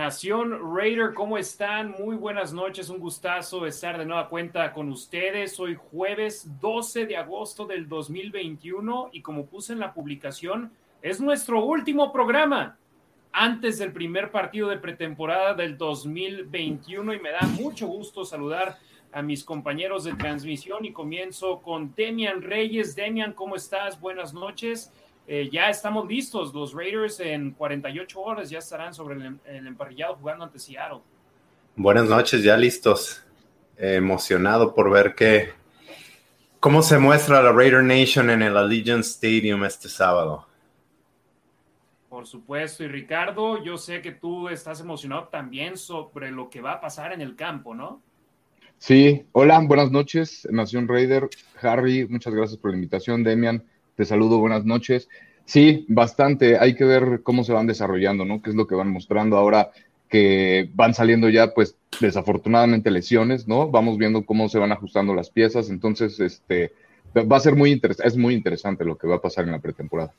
Nación Raider, ¿cómo están? Muy buenas noches, un gustazo estar de nueva cuenta con ustedes. Hoy jueves 12 de agosto del 2021 y como puse en la publicación, es nuestro último programa antes del primer partido de pretemporada del 2021 y me da mucho gusto saludar a mis compañeros de transmisión y comienzo con Demian Reyes. Demian, ¿cómo estás? Buenas noches. Eh, ya estamos listos. Los Raiders en 48 horas ya estarán sobre el, emparrillado jugando ante Seattle. Buenas noches, ya listos. emocionado por ver qué, cómo se muestra la Raider Nation en el Allegiant Stadium este sábado. Por supuesto, y Ricardo, yo sé que tú estás emocionado también sobre lo que va a pasar en el campo, ¿no? Sí, hola, buenas noches, Nación Raider. Harry, muchas gracias por la invitación. Demian, te saludo, buenas noches. Sí, bastante. Hay que ver cómo se van desarrollando, ¿no? Qué es lo que van mostrando ahora que van saliendo ya, pues, desafortunadamente lesiones, ¿no? Vamos viendo cómo se van ajustando las piezas. Entonces, este, va a ser muy interesante, es muy interesante lo que va a pasar en la pretemporada.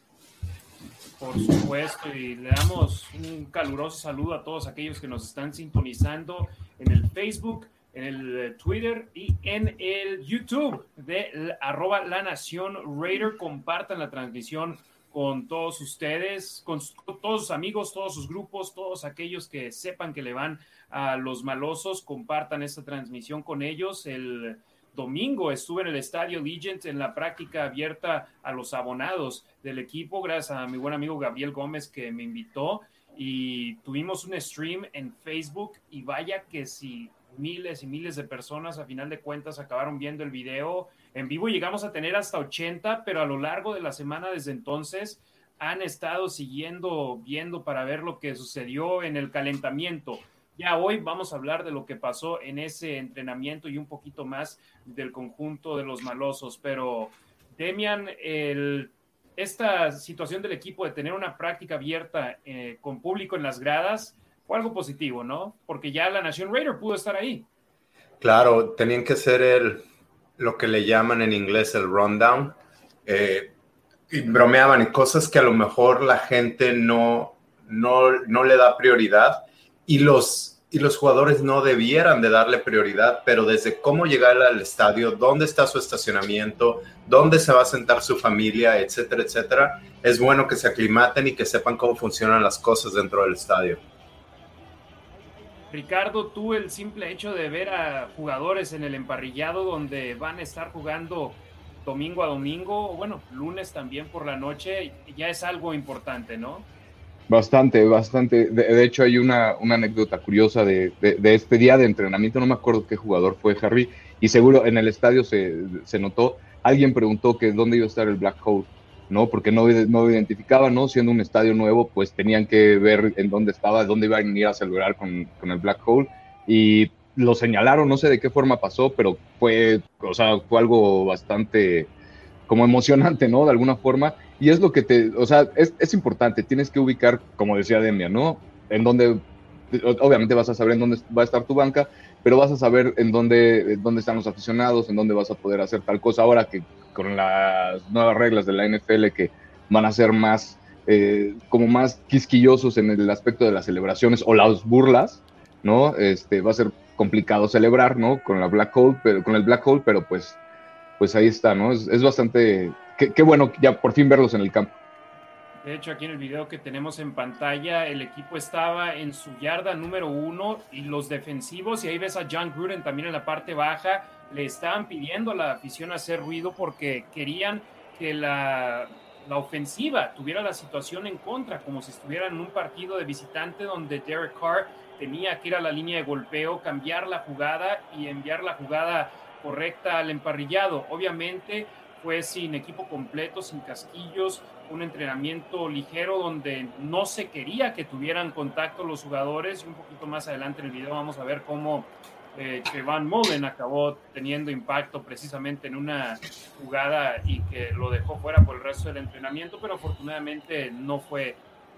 Por supuesto, y le damos un caluroso saludo a todos aquellos que nos están sintonizando en el Facebook, en el eh, Twitter y en el YouTube de arroba La Nación Raider. Compartan la transmisión con todos ustedes, con, todos sus amigos, todos sus grupos, todos aquellos que sepan que le van a los malosos, compartan esta transmisión con ellos. El domingo estuve en el estadio Legend en la práctica abierta a los abonados del equipo, gracias a mi buen amigo Gabriel Gómez que me invitó y tuvimos un stream en Facebook y vaya que si miles y miles de personas a final de cuentas acabaron viendo el video en vivo. Llegamos a tener hasta 80, pero a lo largo de la semana desde entonces han estado siguiendo, viendo para ver lo que sucedió en el calentamiento. Ya hoy vamos a hablar de lo que pasó en ese entrenamiento y un poquito más del conjunto de los malosos. Pero, Demian, esta situación del equipo de tener una práctica abierta eh, con público en las gradas, algo positivo, ¿no? Porque ya la Nación Raider pudo estar ahí. Claro, tenían que ser el, lo que le llaman en inglés el rundown. Eh, y bromeaban en cosas que a lo mejor la gente no, no, no le da prioridad y los, y los jugadores no debieran de darle prioridad, pero desde cómo llegar al estadio, dónde está su estacionamiento, dónde se va a sentar su familia, etcétera, etcétera, es bueno que se aclimaten y que sepan cómo funcionan las cosas dentro del estadio. Ricardo, tú el simple hecho de ver a jugadores en el emparrillado donde van a estar jugando domingo a domingo, o bueno, lunes también por la noche, ya es algo importante, ¿no? Bastante, bastante. De, hecho, hay una, anécdota curiosa de, este día de entrenamiento, no me acuerdo qué jugador fue Harry, y seguro en el estadio se, se notó, alguien preguntó que dónde iba a estar el Black Hole ¿no? Porque no, no identificaban, ¿no? Siendo un estadio nuevo, pues tenían que ver en dónde estaba, dónde iban a ir a celebrar con, con el Black Hole. Y lo señalaron, no sé de qué forma pasó, pero fue, o sea, fue algo bastante como emocionante, ¿no? De alguna forma. Y es lo que te, o sea, es, es importante, tienes que ubicar, como decía Demia, ¿no? En dónde, obviamente vas a saber en dónde va a estar tu banca, pero vas a saber en dónde, dónde están los aficionados, en dónde vas a poder hacer tal cosa. Ahora que con las nuevas reglas de la NFL que van a ser más, eh, como más quisquillosos en el aspecto de las celebraciones o las burlas, ¿no? Este, va a ser complicado celebrar, ¿no? Con la Black Hole, pero con el Black Hole, pero pues, pues ahí está, ¿no? Es, bastante, qué bueno ya por fin verlos en el campo. De hecho, aquí en el video que tenemos en pantalla, el equipo estaba en su yarda número uno y los defensivos, y ahí ves a John Gruden también en la parte baja, le estaban pidiendo a la afición hacer ruido porque querían que la, la ofensiva tuviera la situación en contra, como si estuvieran en un partido de visitante donde Derek Carr tenía que ir a la línea de golpeo, cambiar la jugada y enviar la jugada correcta al emparrillado. Obviamente fue sin equipo completo, sin casquillos, un entrenamiento ligero donde no se quería que tuvieran contacto los jugadores. Un poquito más adelante en el video vamos a ver cómo eh, Van Mullen acabó teniendo impacto precisamente en una jugada y que lo dejó fuera por el resto del entrenamiento, pero afortunadamente no fue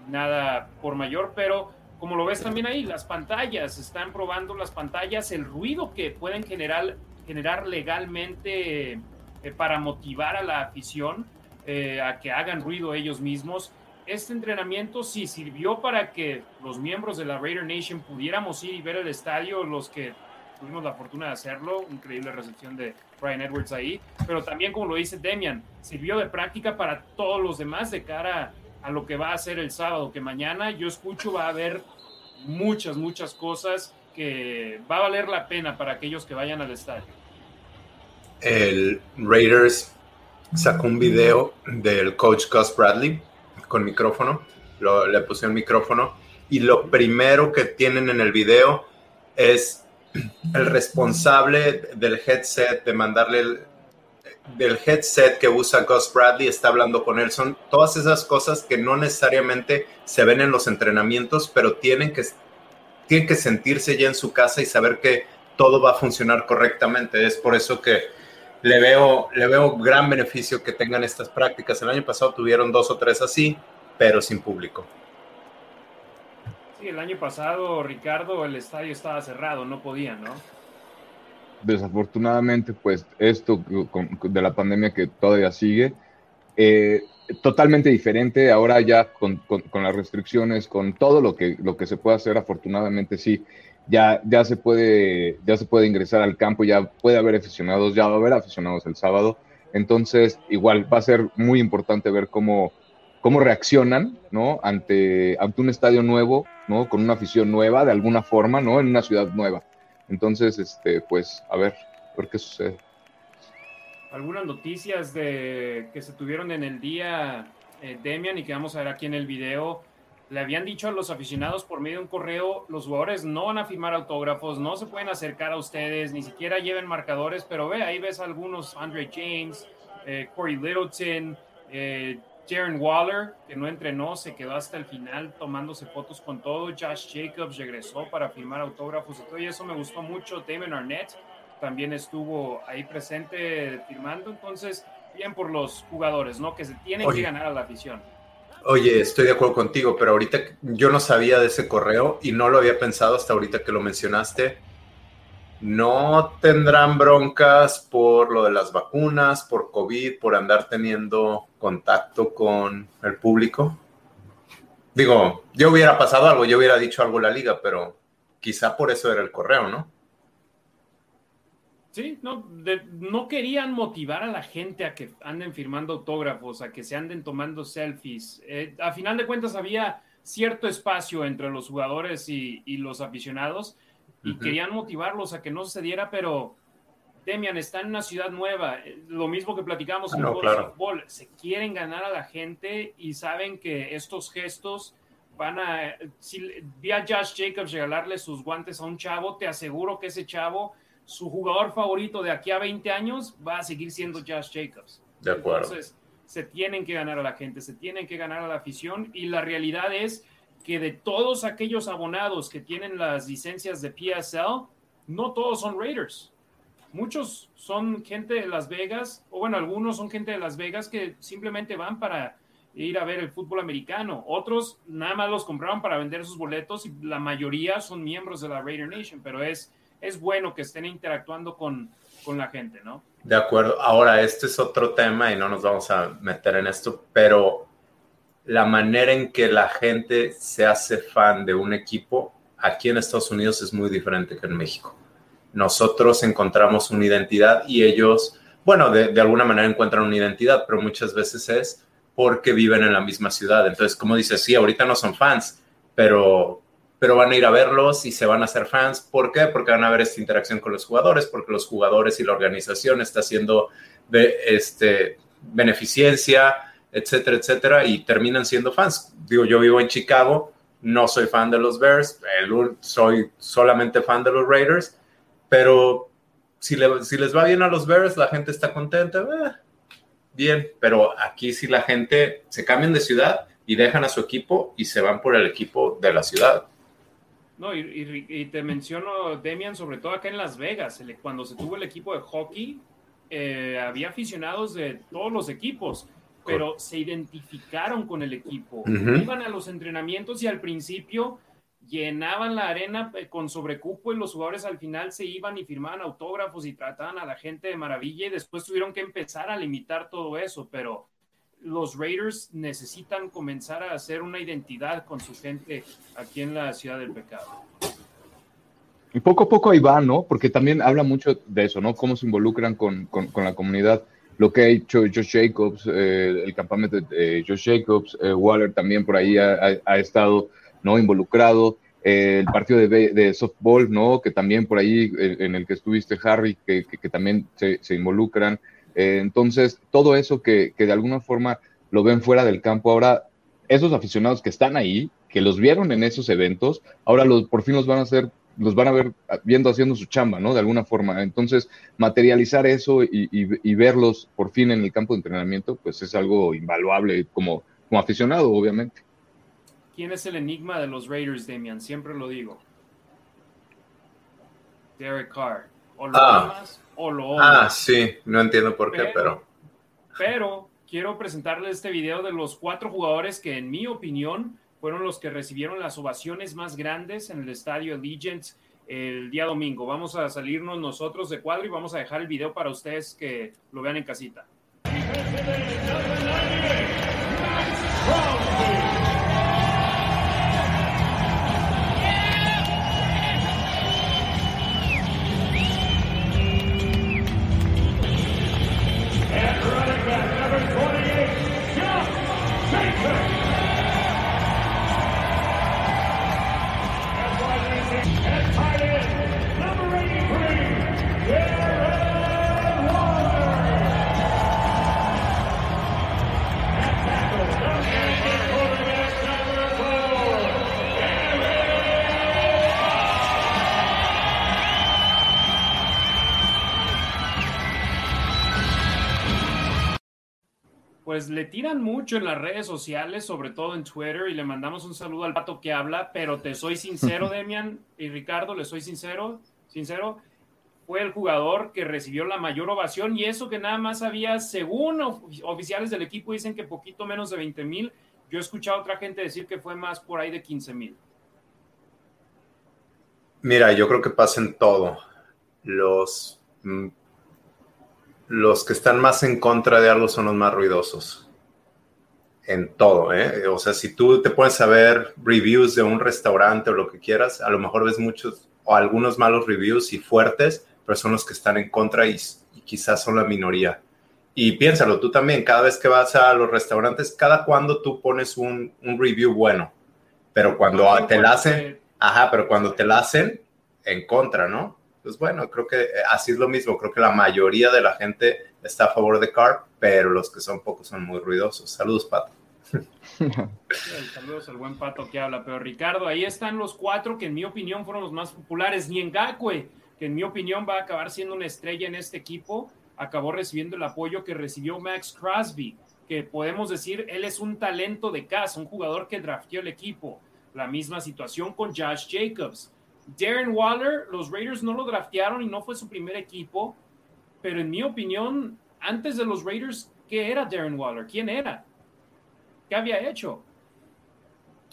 nada por mayor, pero como lo ves también ahí, las pantallas, están probando las pantallas, el ruido que pueden generar, generar legalmente eh, para motivar a la afición eh, a que hagan ruido ellos mismos. Este entrenamiento sí sirvió para que los miembros de la Raider Nation pudiéramos ir y ver el estadio, los que tuvimos la fortuna de hacerlo, increíble recepción de Brian Edwards ahí, pero también como lo dice Demian, sirvió de práctica para todos los demás de cara a lo que va a ser el sábado, que mañana yo escucho va a haber muchas, muchas cosas que va a valer la pena para aquellos que vayan al estadio. El Raiders sacó un video del coach Gus Bradley con micrófono, le puse un micrófono y lo primero que tienen en el video es el responsable del headset, de mandarle el, del headset que usa Gus Bradley, está hablando con él. Son todas esas cosas que no necesariamente se ven en los entrenamientos, pero tienen que, tienen que sentirse ya en su casa y saber que todo va a funcionar correctamente. Es por eso que le veo, le veo gran beneficio que tengan estas prácticas. El año pasado tuvieron dos o tres así, pero sin público el año pasado, Ricardo, el estadio estaba cerrado, no podían, ¿no? Desafortunadamente, pues esto de la pandemia que todavía sigue, eh, totalmente diferente. Ahora ya con, las restricciones, con todo lo que, lo que se puede hacer, afortunadamente sí, ya, ya, se puede, ya se puede ingresar al campo, ya puede haber aficionados, ya va a haber aficionados el sábado. Entonces, igual va a ser muy importante ver cómo, cómo reaccionan, ¿no? Ante, ante un estadio nuevo, ¿no? Con una afición nueva, de alguna forma, ¿no? En una ciudad nueva. Entonces, este, pues, a ver, a qué sucede. Algunas noticias de que se tuvieron en el día, eh, Demian, y que vamos a ver aquí en el video. Le habían dicho a los aficionados por medio de un correo, los jugadores no van a firmar autógrafos, no se pueden acercar a ustedes, ni siquiera lleven marcadores, pero ve, ahí ves algunos, Andre James, eh, Corey Littleton, eh, Jaren Waller, que no entrenó, se quedó hasta el final tomándose fotos con todo. Josh Jacobs regresó para firmar autógrafos y todo, y eso me gustó mucho. Damon Arnett también estuvo ahí presente firmando. Entonces, bien por los jugadores, ¿no? Que se tienen que ganar a la afición. Oye, estoy de acuerdo contigo, pero ahorita yo no sabía de ese correo y no lo había pensado hasta ahorita que lo mencionaste no tendrán broncas por lo de las vacunas, por COVID, por andar teniendo contacto con el público. Digo, yo hubiera pasado algo, yo hubiera dicho algo a la liga, pero quizá por eso era el correo, ¿no? Sí, no, no querían motivar a la gente a que anden firmando autógrafos, a que se anden tomando selfies. Eh, a final de cuentas había cierto espacio entre los jugadores y los aficionados y querían motivarlos a que no sucediera, pero Demian está en una ciudad nueva, eh, lo mismo que platicamos en el fútbol, se quieren ganar a la gente y saben que estos gestos van a, si vi a Josh Jacobs regalarle sus guantes a un chavo, te aseguro que ese chavo, su jugador favorito de aquí a 20 años, va a seguir siendo Josh Jacobs. De acuerdo. Entonces, se tienen que ganar a la gente, se tienen que ganar a la afición y la realidad es que de todos aquellos abonados que tienen las licencias de PSL, no todos son Raiders. Muchos son gente de Las Vegas, o bueno, algunos son gente de Las Vegas que simplemente van para ir a ver el fútbol americano. Otros nada más los compraron para vender sus boletos y la mayoría son miembros de la Raider Nation, pero es, es bueno que estén interactuando con, con la gente, ¿no? De acuerdo. Ahora, este es otro tema y no nos vamos a meter en esto, pero la manera en que la gente se hace fan de un equipo aquí en Estados Unidos es muy diferente que en México. Nosotros encontramos una identidad y ellos, bueno, de, alguna manera encuentran una identidad, pero muchas veces es porque viven en la misma ciudad. Entonces, como dices, sí, ahorita no son fans, pero, pero van a ir a verlos y se van a hacer fans. ¿Por qué? Porque van a ver esta interacción con los jugadores, porque los jugadores y la organización está haciendo de, este, beneficencia, etcétera, etcétera, y terminan siendo fans. Digo, yo vivo en Chicago, no soy fan de los Bears, soy solamente fan de los Raiders, pero si, si, les va bien a los Bears, la gente está contenta. Eh, bien, pero aquí sí la gente se cambian de ciudad y dejan a su equipo y se van por el equipo de la ciudad. No, y, te menciono, Demian, sobre todo acá en Las Vegas, cuando se tuvo el equipo de hockey, eh, había aficionados de todos los equipos, pero se identificaron con el equipo. Iban a los entrenamientos y al principio llenaban la arena eh, con sobrecupo y los jugadores al final se iban y firmaban autógrafos y trataban a la gente de maravilla y después tuvieron que empezar a limitar todo eso, pero los Raiders necesitan comenzar a hacer una identidad con su gente aquí en la ciudad del pecado. Y poco a poco ahí va, ¿no? Porque también habla mucho de eso, ¿no? Cómo se involucran con, la comunidad. Lo que ha hecho Josh Jacobs, eh, el campamento de Josh Jacobs, eh, Waller también por ahí ha, estado, ¿no? Involucrado. Eh, el partido de, softball, ¿no? Que también por ahí, en el que estuviste, Harry, que, también se, se involucran. Eh, entonces, todo eso que, de alguna forma lo ven fuera del campo, ahora esos aficionados que están ahí, que los vieron en esos eventos, ahora los, por fin los van a hacer, los van a ver viendo haciendo su chamba, ¿no? De alguna forma. Entonces, materializar eso y, verlos por fin en el campo de entrenamiento, pues es algo invaluable como, como aficionado, obviamente. ¿Quién es el enigma de los Raiders, Damian? Siempre lo digo. Derek Carr. O lo ah. o lo Ah, sí, no entiendo por qué, pero. Pero quiero presentarles este video de los cuatro jugadores que, en mi opinión, fueron los que recibieron las ovaciones más grandes en el estadio Allegiant el día domingo. Vamos a salirnos nosotros de cuadro y vamos a dejar el video para ustedes que lo vean en casita. Pues le tiran mucho en las redes sociales, sobre todo en Twitter, y le mandamos un saludo al pato que habla, pero te soy sincero, Demian y Ricardo, le soy sincero, sincero, fue el jugador que recibió la mayor ovación y eso que nada más había, según oficiales del equipo, dicen que poquito menos de 20 mil. Yo he escuchado a otra gente decir que fue más por ahí de 15 mil. Mira, yo creo que pasa en todo. Los mm, los que están más en contra de algo son los más ruidosos. En todo, ¿eh? O sea, si tú te puedes saber reviews de un restaurante o lo que quieras, a lo mejor ves muchos o algunos malos reviews y fuertes, pero son los que están en contra y, quizás son la minoría. Y piénsalo, tú también, cada vez que vas a los restaurantes, cada cuando tú pones un, un review bueno, pero cuando te la hacen, ajá, pero cuando te la hacen, en contra, ¿no? Pues bueno, creo que eh, así es lo mismo. Creo que la mayoría de la gente está a favor de Carp, pero los que son pocos son muy ruidosos. Saludos, Pato. Saludos al buen Pato que habla. Pero Ricardo, ahí están los cuatro que en mi opinión fueron los más populares. Ni en que en mi opinión va a acabar siendo una estrella en este equipo, acabó recibiendo el apoyo que recibió Max Crosby, que podemos decir, él es un talento de casa, un jugador que drafteó el equipo. La misma situación con Josh Jacobs Darren Waller, los Raiders no lo draftearon y no fue su primer equipo, pero en mi opinión, antes de los Raiders, ¿qué era Darren Waller? ¿Quién era? ¿Qué había hecho?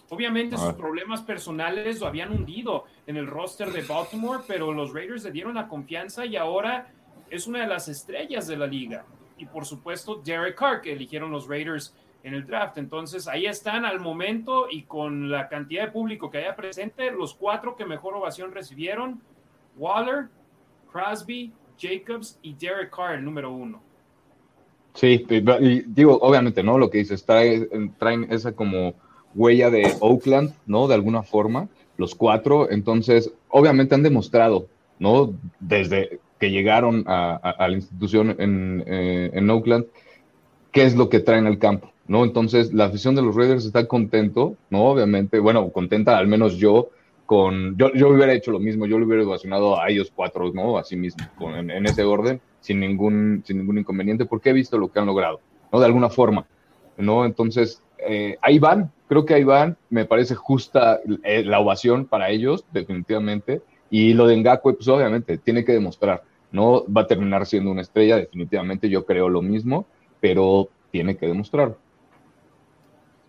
Obviamente sus problemas personales lo habían hundido en el roster de Baltimore, pero los Raiders le dieron la confianza y ahora es una de las estrellas de la liga. Y por supuesto, Derek Carr, que eligieron los Raiders en el draft. Entonces, ahí están al momento y con la cantidad de público que haya presente, los cuatro que mejor ovación recibieron, Waller, Crosby, Jacobs y Derek Carr, el número uno. Sí, y digo, obviamente, ¿no? Lo que dices, traen, traen esa como huella de Oakland, ¿no? De alguna forma, los cuatro. Entonces, obviamente han demostrado, ¿no? Desde que llegaron a, la institución en, eh, en Oakland, qué es lo que traen al campo, ¿no? Entonces, la afición de los Raiders está contento, ¿no? Obviamente, bueno, contenta al menos yo con, yo, yo hubiera hecho lo mismo, yo lo hubiera ovacionado a ellos cuatro, ¿no? Así mismo, en, ese orden, sin ningún, sin ningún inconveniente, porque he visto lo que han logrado, ¿no? De alguna forma, ¿no? Entonces, eh, ahí van, creo que ahí van, me parece justa eh, la ovación para ellos, definitivamente, y lo de Ngakwe, pues obviamente, tiene que demostrar, no va a terminar siendo una estrella, definitivamente, yo creo lo mismo, pero tiene que demostrar.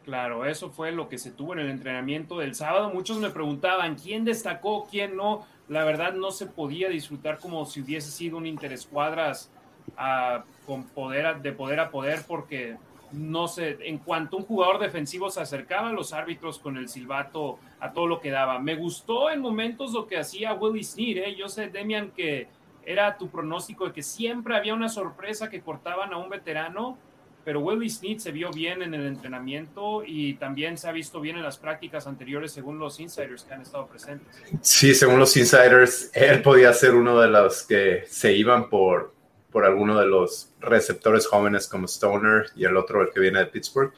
Claro, eso fue lo que se tuvo en el entrenamiento del sábado. Muchos me preguntaban quién destacó, quién no. La verdad no se podía disfrutar como si hubiese sido un interescuadras a, con poder de poder a poder porque no sé, en cuanto un jugador defensivo se acercaba a los árbitros con el silbato a todo lo que daba. Me gustó en momentos lo que hacía Willie Sneed, ¿eh? yo sé, Demian, que era tu pronóstico de que siempre había una sorpresa que cortaban a un veterano, pero Willie Sneed se vio bien en el entrenamiento y también se ha visto bien en las prácticas anteriores según los insiders que han estado presentes. Sí, según los insiders, él podía ser uno de los que se iban por por alguno de los receptores jóvenes como Stoner y el otro, el que viene de Pittsburgh.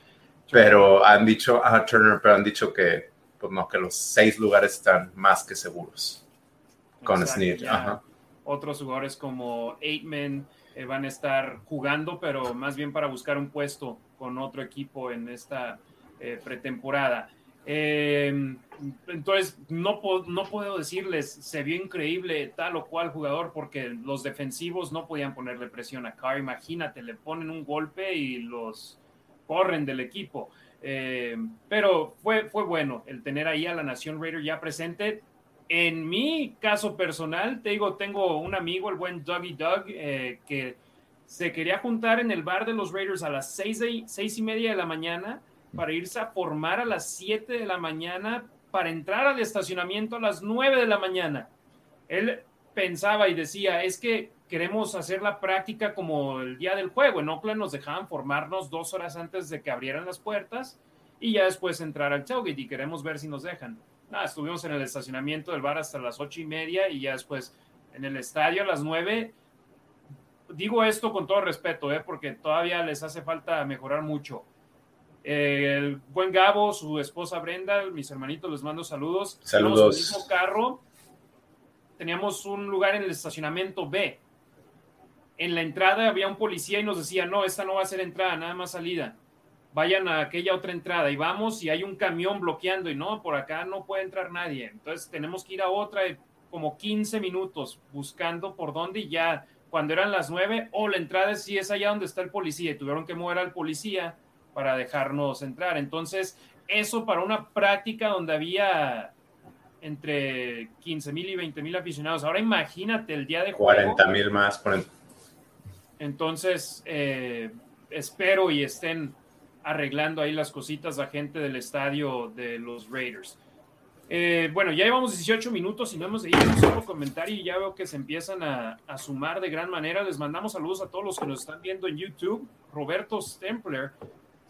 Pero han dicho, a Turner, pero han dicho que, pues no, que los seis lugares están más que seguros con Snead. Otros jugadores como Aitman eh, van a estar jugando, pero más bien para buscar un puesto con otro equipo en esta eh, pretemporada. Eh, entonces, no, puedo decirles, se vio increíble tal o cual jugador porque los defensivos no podían ponerle presión a Carr. Imagínate, le ponen un golpe y los corren del equipo. Eh, pero fue, fue bueno el tener ahí a la Nación Raider ya presente. En mi caso personal, te digo, tengo un amigo, el buen Dougie Doug, eh, que se quería juntar en el bar de los Raiders a las seis, seis y media de la mañana para irse a formar a las 7 de la mañana para entrar al estacionamiento a las 9 de la mañana. Él pensaba y decía, es que queremos hacer la práctica como el día del juego. En Oakland nos dejaban formarnos dos horas antes de que abrieran las puertas y ya después entrar al tailgate y queremos ver si nos dejan. Nada, estuvimos en el estacionamiento del bar hasta las ocho y media y ya después en el estadio a las nueve. Digo esto con todo respeto, ¿eh? porque todavía les hace falta mejorar mucho el buen Gabo, su esposa Brenda, mis hermanitos, les mando saludos. Saludos. El mismo carro teníamos un lugar en el estacionamiento B. En la entrada había un policía y nos decía, no, esta no va a ser entrada, nada más salida. Vayan a aquella otra entrada y vamos y hay un camión bloqueando y no, por acá no puede entrar nadie. Entonces tenemos que ir a otra como 15 minutos buscando por dónde y ya cuando eran las 9, o la entrada sí es allá donde está el policía y tuvieron que mover al policía para dejarnos entrar. Entonces, eso para una práctica donde había entre 15 mil y 20 mil aficionados. Ahora imagínate el día de juego. 40 mil más. Entonces, eh, espero y estén arreglando ahí las cositas la gente del estadio de los Raiders. Eh, bueno, ya llevamos 18 minutos y no hemos seguido un solo comentario y ya veo que se empiezan a, a, sumar de gran manera. Les mandamos saludos a todos los que nos están viendo en YouTube. Roberto Stempler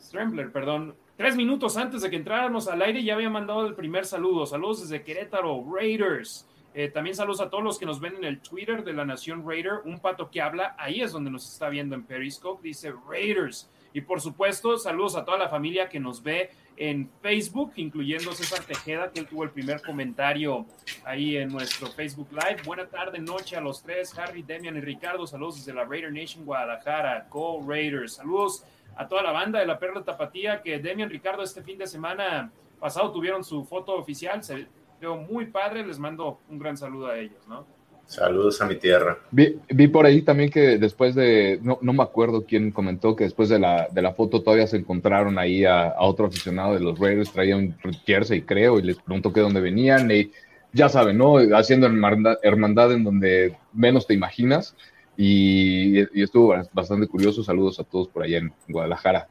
Strembler, perdón, tres minutos antes de que entráramos al aire ya había mandado el primer saludo. Saludos desde Querétaro, Raiders. Eh, también saludos a todos los que nos ven en el Twitter de la Nación Raider. Un pato que habla, ahí es donde nos está viendo en Periscope, dice Raiders. Y por supuesto, saludos a toda la familia que nos ve en Facebook, incluyendo César Tejeda, que él tuvo el primer comentario ahí en nuestro Facebook Live. Buena tarde, noche a los tres, Harry, Demian y Ricardo. Saludos desde la Raider Nation Guadalajara. Go Raiders. Saludos a toda la banda de la Perla Tapatía, que Demian Ricardo este fin de semana pasado tuvieron su foto oficial, se veo muy padre, les mando un gran saludo a ellos, ¿no? Saludos a mi tierra. Vi, por ahí también que después de, no, no, me acuerdo quién comentó que después de la, de la foto todavía se encontraron ahí a, otro aficionado de los Raiders, traía un jersey creo, y les preguntó que dónde venían, y ya saben, ¿no? Haciendo hermandad, hermandad en donde menos te imaginas. Y, estuvo bastante curioso. Saludos a todos por allá en Guadalajara.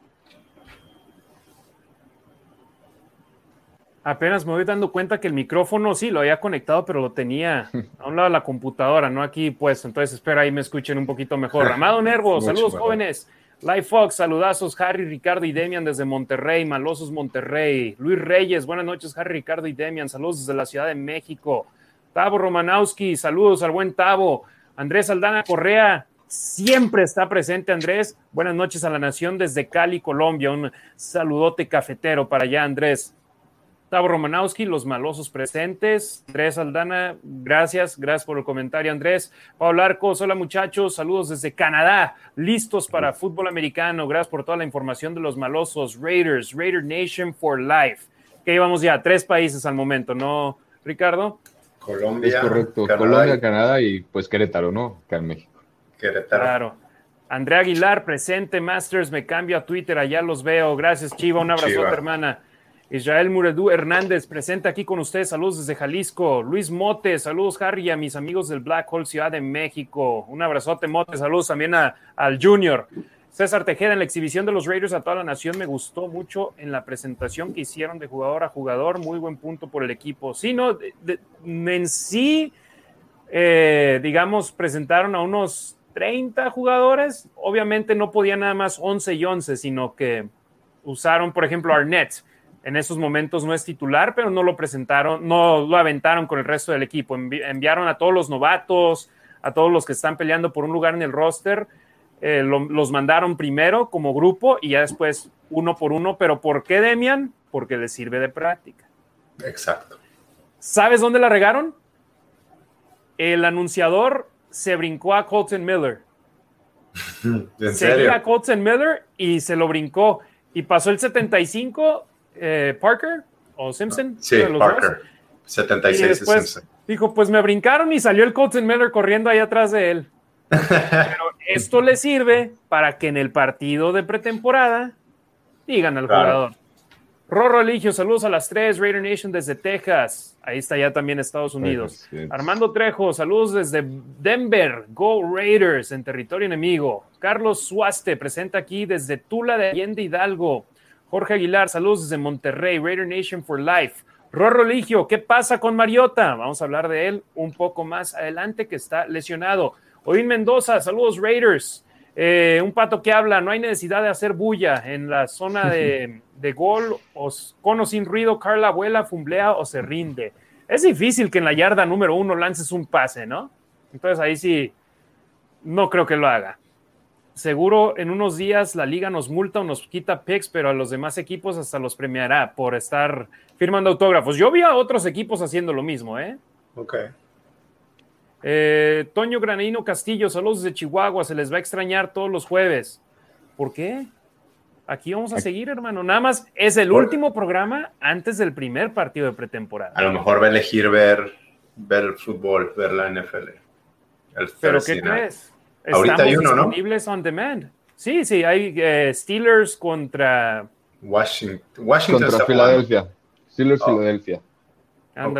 Apenas me voy dando cuenta que el micrófono sí lo había conectado, pero lo tenía a un lado de la computadora, no aquí puesto. Entonces espero ahí me escuchen un poquito mejor. Amado Nervo, saludos jóvenes. Live Fox, saludazos, Harry, Ricardo y Demian desde Monterrey, Malosos Monterrey. Luis Reyes, buenas noches, Harry, Ricardo y Demian, saludos desde la Ciudad de México. Tavo Romanowski, saludos al buen Tavo. Andrés Aldana Correa, siempre está presente Andrés. Buenas noches a la nación desde Cali, Colombia. Un saludote cafetero para allá, Andrés. Tavo Romanowski, los malosos presentes. Andrés Aldana, gracias, gracias por el comentario, Andrés. Pablo Arcos, hola muchachos, saludos desde Canadá, listos para fútbol americano. Gracias por toda la información de los malosos Raiders, Raider Nation for Life. Que llevamos ya tres países al momento, ¿no, Ricardo? Colombia. correcto, Colombia, Canadá y pues Querétaro, ¿no? Acá en México. Querétaro. Claro. Andrea Aguilar, presente, Masters, me cambio a Twitter, allá los veo. Gracias, Chiva, un abrazo, hermana. Israel Muredú Hernández, presente aquí con ustedes. Saludos desde Jalisco. Luis Mote, saludos, Harry, a mis amigos del Black Hole Ciudad de México. Un abrazote, Mote. Saludos también al Junior. César Tejeda, en la exhibición de los Raiders a toda la nación, me gustó mucho en la presentación que hicieron de jugador a jugador. Muy buen punto por el equipo. Sí, no, en sí, eh, digamos, presentaron a unos 30 jugadores. Obviamente no podía nada más 11 y 11, sino que usaron, por ejemplo, Arnett en esos momentos no es titular, pero no lo presentaron, no lo aventaron con el resto del equipo. enviaron a todos los novatos, a todos los que están peleando por un lugar en el roster, eh, los mandaron primero como grupo y ya después uno por uno. ¿Pero por qué, Demian? Porque les sirve de práctica. Exacto. ¿Sabes dónde la regaron? El anunciador se brincó a Colton Miller. ¿En Seguía a Colton Miller y se lo brincó. Y pasó el 75 eh, Parker o Simpson. Sí, Parker. 76 Simpson. Dijo, pues me brincaron y salió el Colton Miller corriendo ahí atrás de él. Pero esto le sirve para que en el partido de pretemporada digan al jugador. Rorro Eligio, saludos a las tres, Raider Nation desde Texas. Ahí está ya también Estados Unidos. Armando Trejo, saludos desde Denver, Go Raiders en territorio enemigo. Carlos Suaste, presenta aquí desde Tula de Allende Hidalgo. Jorge Aguilar, saludos desde Monterrey, Raider Nation for Life. Rorro Ligio, ¿qué pasa con Mariota? Vamos a hablar de él un poco más adelante, que está lesionado. Odín Mendoza, saludos Raiders. Eh, un pato que habla, no hay necesidad de hacer bulla en la zona de, gol, o, con o sin ruido, Carla vuela, fumblea o se rinde. Es difícil que en la yarda número uno lances un pase, ¿no? Entonces ahí sí, no creo que lo haga seguro en unos días la liga nos multa o nos quita picks, pero a los demás equipos hasta los premiará por estar firmando autógrafos. Yo vi a otros equipos haciendo lo mismo, ¿eh? Ok. Eh, Toño Granino Castillo, saludos de Chihuahua, se les va a extrañar todos los jueves. ¿Por qué? Aquí vamos a seguir, hermano. Nada más es el último programa antes del primer partido de pretemporada. A lo mejor va a elegir ver, ver el fútbol, ver la NFL. ¿Pero qué crees? Ahorita hay uno, disponibles on demand. Sí, sí, hay eh, Steelers contra Washington. Washington contra Filadelfia. Steelers, oh. Filadelfia.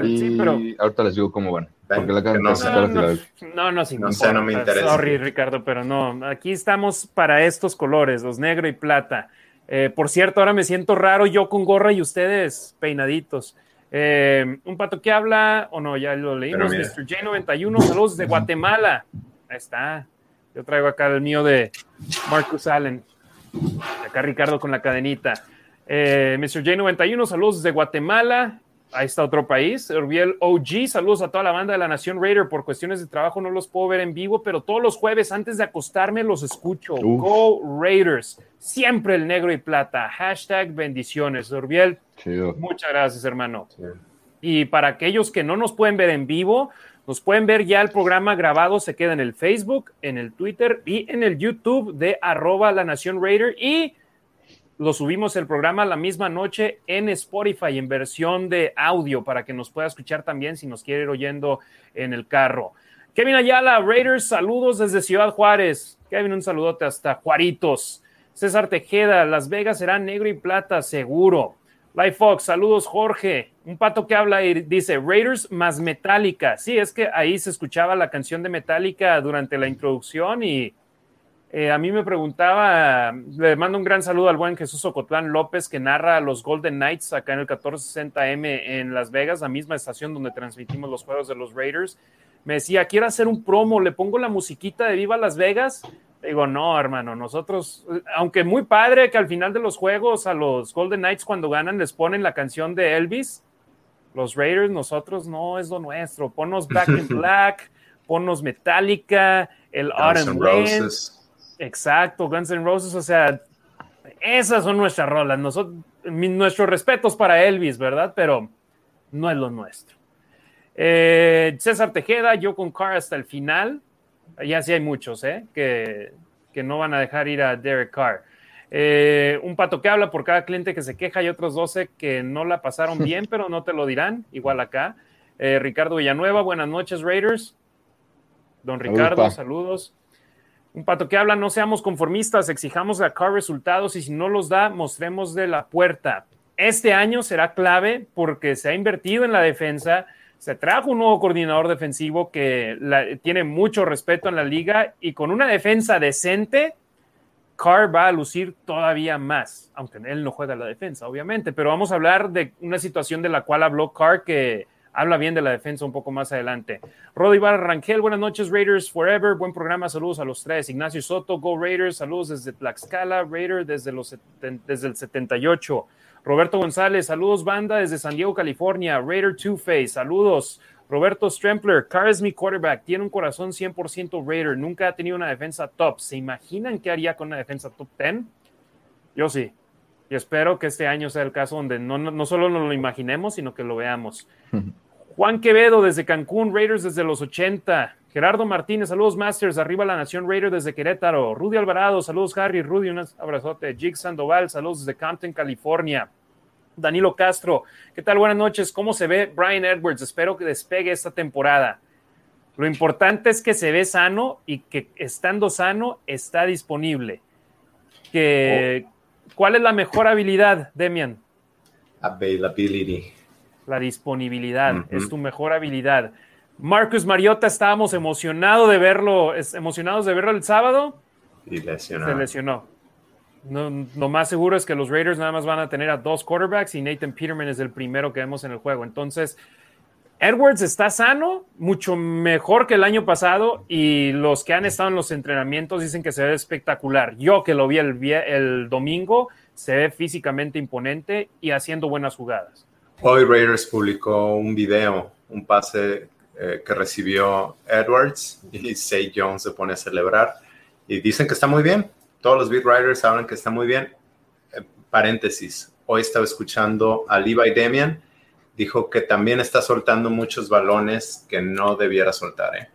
sí, pero... ahorita les digo cómo van. Porque la no, no, no, no, no, sé, no me interesa. Sorry, Ricardo, pero no. Aquí estamos para estos colores, los negro y plata. Eh, por cierto, ahora me siento raro yo con gorra y ustedes peinaditos. Eh, un pato que habla, o no, ya lo leímos, Mr. J91, saludos de Guatemala. Ahí está. Yo traigo acá el mío de Marcus Allen. Acá Ricardo con la cadenita. Eh, Mr. J91, saludos desde Guatemala. Ahí está otro país. Urbiel OG, saludos a toda la banda de la Nación Raider. Por cuestiones de trabajo no los puedo ver en vivo, pero todos los jueves antes de acostarme los escucho. Go Raiders. Siempre el negro y plata. Hashtag bendiciones. Urbiel, muchas gracias, hermano. Y para aquellos que no nos pueden ver en vivo, nos pueden ver ya el programa grabado, se queda en el Facebook, en el Twitter y en el YouTube de arroba la Nación Raider y lo subimos el programa la misma noche en Spotify en versión de audio para que nos pueda escuchar también si nos quiere ir oyendo en el carro. Kevin Ayala, Raiders, saludos desde Ciudad Juárez. Kevin, un saludote hasta Juaritos. César Tejeda, Las Vegas será negro y plata, seguro. Life Fox, saludos Jorge. Un pato que habla y dice Raiders más Metallica. Sí, es que ahí se escuchaba la canción de Metallica durante la introducción y eh, a mí me preguntaba, le mando un gran saludo al buen Jesús Ocotlán López que narra los Golden Knights acá en el 1460M en Las Vegas, la misma estación donde transmitimos los juegos de los Raiders. Me decía, quiero hacer un promo, le pongo la musiquita de Viva Las Vegas Digo, no, hermano, nosotros, aunque muy padre que al final de los juegos a los Golden Knights cuando ganan les ponen la canción de Elvis, los Raiders, nosotros no es lo nuestro. Ponnos Back in Black, ponnos Metallica, el Autumn Roses. Exacto, Guns N' Roses, o sea, esas son nuestras rolas. Nosotros, nuestros respetos para Elvis, ¿verdad? Pero no es lo nuestro. Eh, César Tejeda, yo con Carr hasta el final. Ya sí hay muchos, ¿eh? Que, que no van a dejar ir a Derek Carr. Eh, un pato que habla por cada cliente que se queja y otros 12 que no la pasaron bien, pero no te lo dirán, igual acá. Eh, Ricardo Villanueva, buenas noches, Raiders. Don Ricardo, saludos. Un pato que habla, no seamos conformistas, exijamos a Carr resultados y si no los da, mostremos de la puerta. Este año será clave porque se ha invertido en la defensa, se trajo un nuevo coordinador defensivo que tiene mucho respeto en la liga y con una defensa decente, Carr va a lucir todavía más, aunque él no juega la defensa, obviamente, pero vamos a hablar de una situación de la cual habló Carr que habla bien de la defensa un poco más adelante. Rodi Rangel, buenas noches, Raiders Forever, buen programa, saludos a los tres. Ignacio Soto, Go Raiders, saludos desde Tlaxcala, Raider desde, los, desde el 78. Roberto González, saludos banda desde San Diego, California. Raider Two Face, saludos. Roberto Strempler, Carr es mi quarterback, tiene un corazón 100% Raider, nunca ha tenido una defensa top. ¿Se imaginan qué haría con una defensa top 10? Yo sí. Y espero que este año sea el caso donde no, no, solo nos lo imaginemos, sino que lo veamos. Juan Quevedo desde Cancún, Raiders desde los 80. Gerardo Martínez, saludos Masters, arriba la Nación Raider desde Querétaro. Rudy Alvarado, saludos Harry, Rudy, un abrazote. Jig Sandoval, saludos desde Compton, California. Danilo Castro, ¿qué tal? Buenas noches. ¿Cómo se ve Brian Edwards? Espero que despegue esta temporada. Lo importante es que se ve sano y que estando sano está disponible. Que, oh. ¿Cuál es la mejor habilidad, Demian? Availability. La disponibilidad es tu mejor habilidad. Marcus Mariota, estábamos emocionados de verlo, emocionados de verlo el sábado. Y lesionó. Se lesionó. No, lo más seguro es que los Raiders nada más van a tener a dos quarterbacks y Nathan Peterman es el primero que vemos en el juego. Entonces, Edwards está sano, mucho mejor que el año pasado y los que han estado en los entrenamientos dicen que se ve espectacular. Yo que lo vi el, el domingo, se ve físicamente imponente y haciendo buenas jugadas. Hoy Raiders publicó un video, un pase eh, que recibió Edwards y Say Jones se pone a celebrar y dicen que está muy bien, todos los beat writers hablan que está muy bien. Eh, paréntesis, hoy estaba escuchando a Levi Demian, dijo que también está soltando muchos balones que no debiera soltar. ¿eh?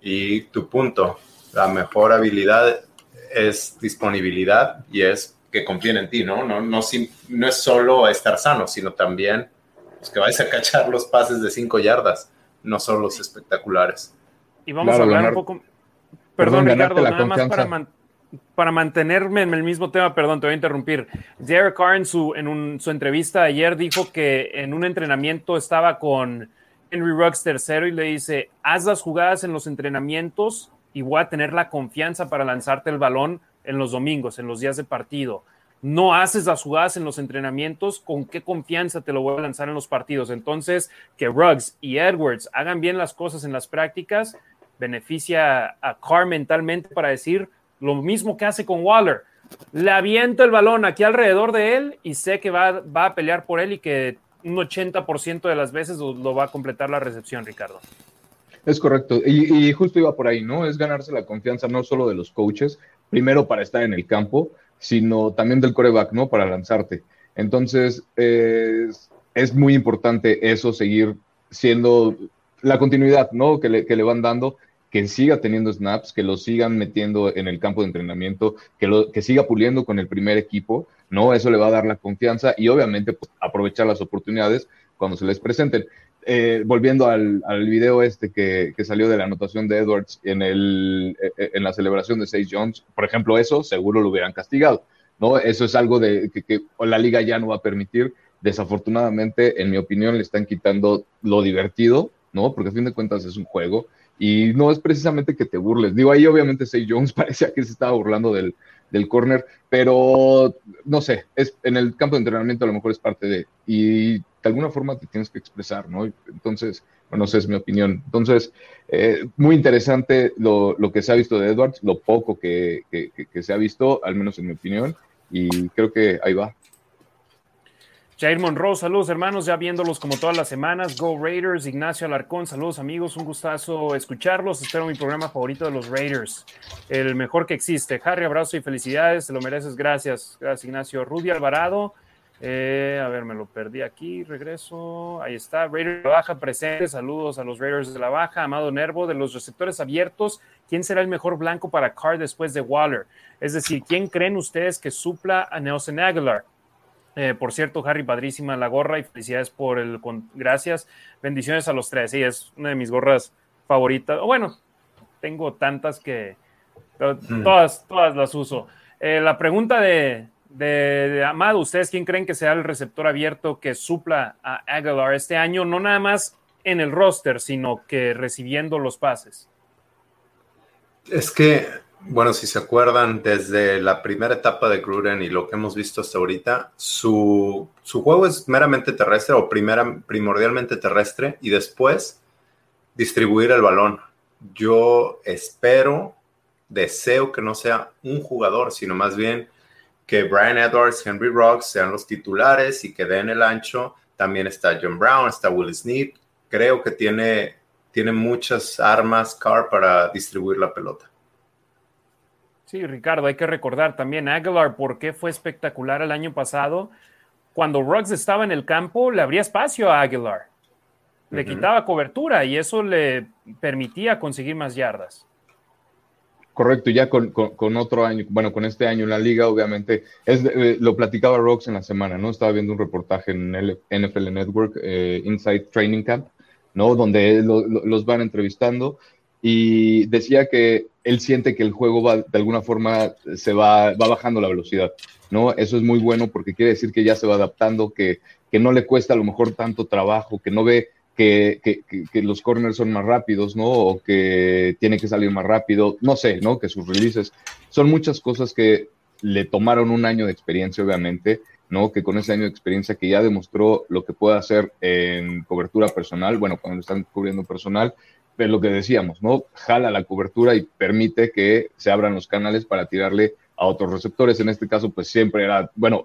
Y tu punto, la mejor habilidad es disponibilidad y es que confíen en ti, ¿no? No, no, no es solo estar sano, sino también pues, que vayas a cachar los pases de cinco yardas, no solo los espectaculares. Y vamos a hablar un poco... Perdón, Ricardo, nada más para, para mantenerme en el mismo tema, perdón, te voy a interrumpir. Derek Carr en, su, en su entrevista ayer dijo que en un entrenamiento estaba con Henry Ruggs tercero y le dice, haz las jugadas en los entrenamientos y voy a tener la confianza para lanzarte el balón en los domingos, en los días de partido. No haces las jugadas en los entrenamientos, ¿con qué confianza te lo voy a lanzar en los partidos? Entonces, que Ruggs y Edwards hagan bien las cosas en las prácticas, beneficia a Carr mentalmente para decir, lo mismo que hace con Waller. Le aviento el balón aquí alrededor de él y sé que va, a pelear por él y que un 80% de las veces lo, va a completar la recepción, Ricardo. Es correcto. Y, justo iba por ahí, ¿no? Es ganarse la confianza no solo de los coaches, primero para estar en el campo, sino también del coreback, ¿no? Para lanzarte. Entonces, es, muy importante eso, seguir siendo la continuidad, ¿no? Que le, que le van dando que siga teniendo snaps, que lo sigan metiendo en el campo de entrenamiento, que, lo, que siga puliendo con el primer equipo, ¿no? Eso le va a dar la confianza y obviamente pues, aprovechar las oportunidades cuando se les presenten. Eh, volviendo al, al, video este que, que, salió de la anotación de Edwards en, el, eh, eh, en la celebración de Sage Jones, por ejemplo, eso seguro lo hubieran castigado, ¿no? Eso es algo de, que, que la liga ya no va a permitir. Desafortunadamente, en mi opinión, le están quitando lo divertido, ¿no? Porque a fin de cuentas es un juego y no es precisamente que te burles. Digo, ahí obviamente Say Jones parecía que se estaba burlando del, del corner, pero no sé, es, en el campo de entrenamiento a lo mejor es parte de, y de alguna forma te tienes que expresar, ¿no? Entonces, bueno, esa es mi opinión. Entonces, eh, muy interesante lo, lo, que se ha visto de Edwards, lo poco que, que, que, se ha visto, al menos en mi opinión, y creo que ahí va. Jair Monroe, saludos hermanos, ya viéndolos como todas las semanas. Go Raiders, Ignacio Alarcón, saludos amigos, un gustazo escucharlos. Espero mi programa favorito de los Raiders, el mejor que existe. Harry, abrazo y felicidades, te lo mereces, gracias. Gracias Ignacio. Rudy Alvarado, eh, a ver, me lo perdí aquí, regreso. Ahí está, Raiders de la Baja presente, saludos a los Raiders de la Baja. Amado Nervo, de los receptores abiertos, ¿quién será el mejor blanco para Carr después de Waller? Es decir, ¿quién creen ustedes que supla a Nelson Aguilar? Eh, por cierto, Harry, padrísima la gorra y felicidades por el. gracias. Bendiciones a los tres. Sí, es una de mis gorras favoritas. Bueno, tengo tantas que mm. todas, todas las uso. Eh, la pregunta de, de, Amado, ¿ustedes quién creen que sea el receptor abierto que supla a Aguilar este año? No nada más en el roster, sino que recibiendo los pases. Es que bueno, si se acuerdan, desde la primera etapa de Gruden y lo que hemos visto hasta ahorita, su, juego es meramente terrestre o primera, primordialmente terrestre y después distribuir el balón. Yo espero, deseo que no sea un jugador, sino más bien que Brian Edwards, Henry Rocks sean los titulares y que den el ancho. También está John Brown, está Will Snead. Creo que tiene, tiene muchas armas Carr para distribuir la pelota. Sí, Ricardo, hay que recordar también Aguilar, por qué fue espectacular el año pasado. Cuando Ruggs estaba en el campo, le abría espacio a Aguilar. Le quitaba cobertura y eso le permitía conseguir más yardas. Correcto, ya con, otro año, bueno, con este año en la liga, obviamente, es, eh, lo platicaba Ruggs en la semana, ¿no? Estaba viendo un reportaje en el NFL Network, eh, Inside Training Camp, ¿no? Donde los van entrevistando y decía que él siente que el juego va, de alguna forma se va, va bajando la velocidad, ¿no? Eso es muy bueno porque quiere decir que ya se va adaptando, que, que no le cuesta a lo mejor tanto trabajo, que no ve que, que, los corners son más rápidos, ¿no? O que tiene que salir más rápido, no sé, ¿no? Que sus releases son muchas cosas que le tomaron un año de experiencia, obviamente, ¿no? Que con ese año de experiencia que ya demostró lo que puede hacer en cobertura personal, bueno, cuando están cubriendo personal, lo que decíamos, ¿no? Jala la cobertura y permite que se abran los canales para tirarle a otros receptores. En este caso, pues siempre era, bueno,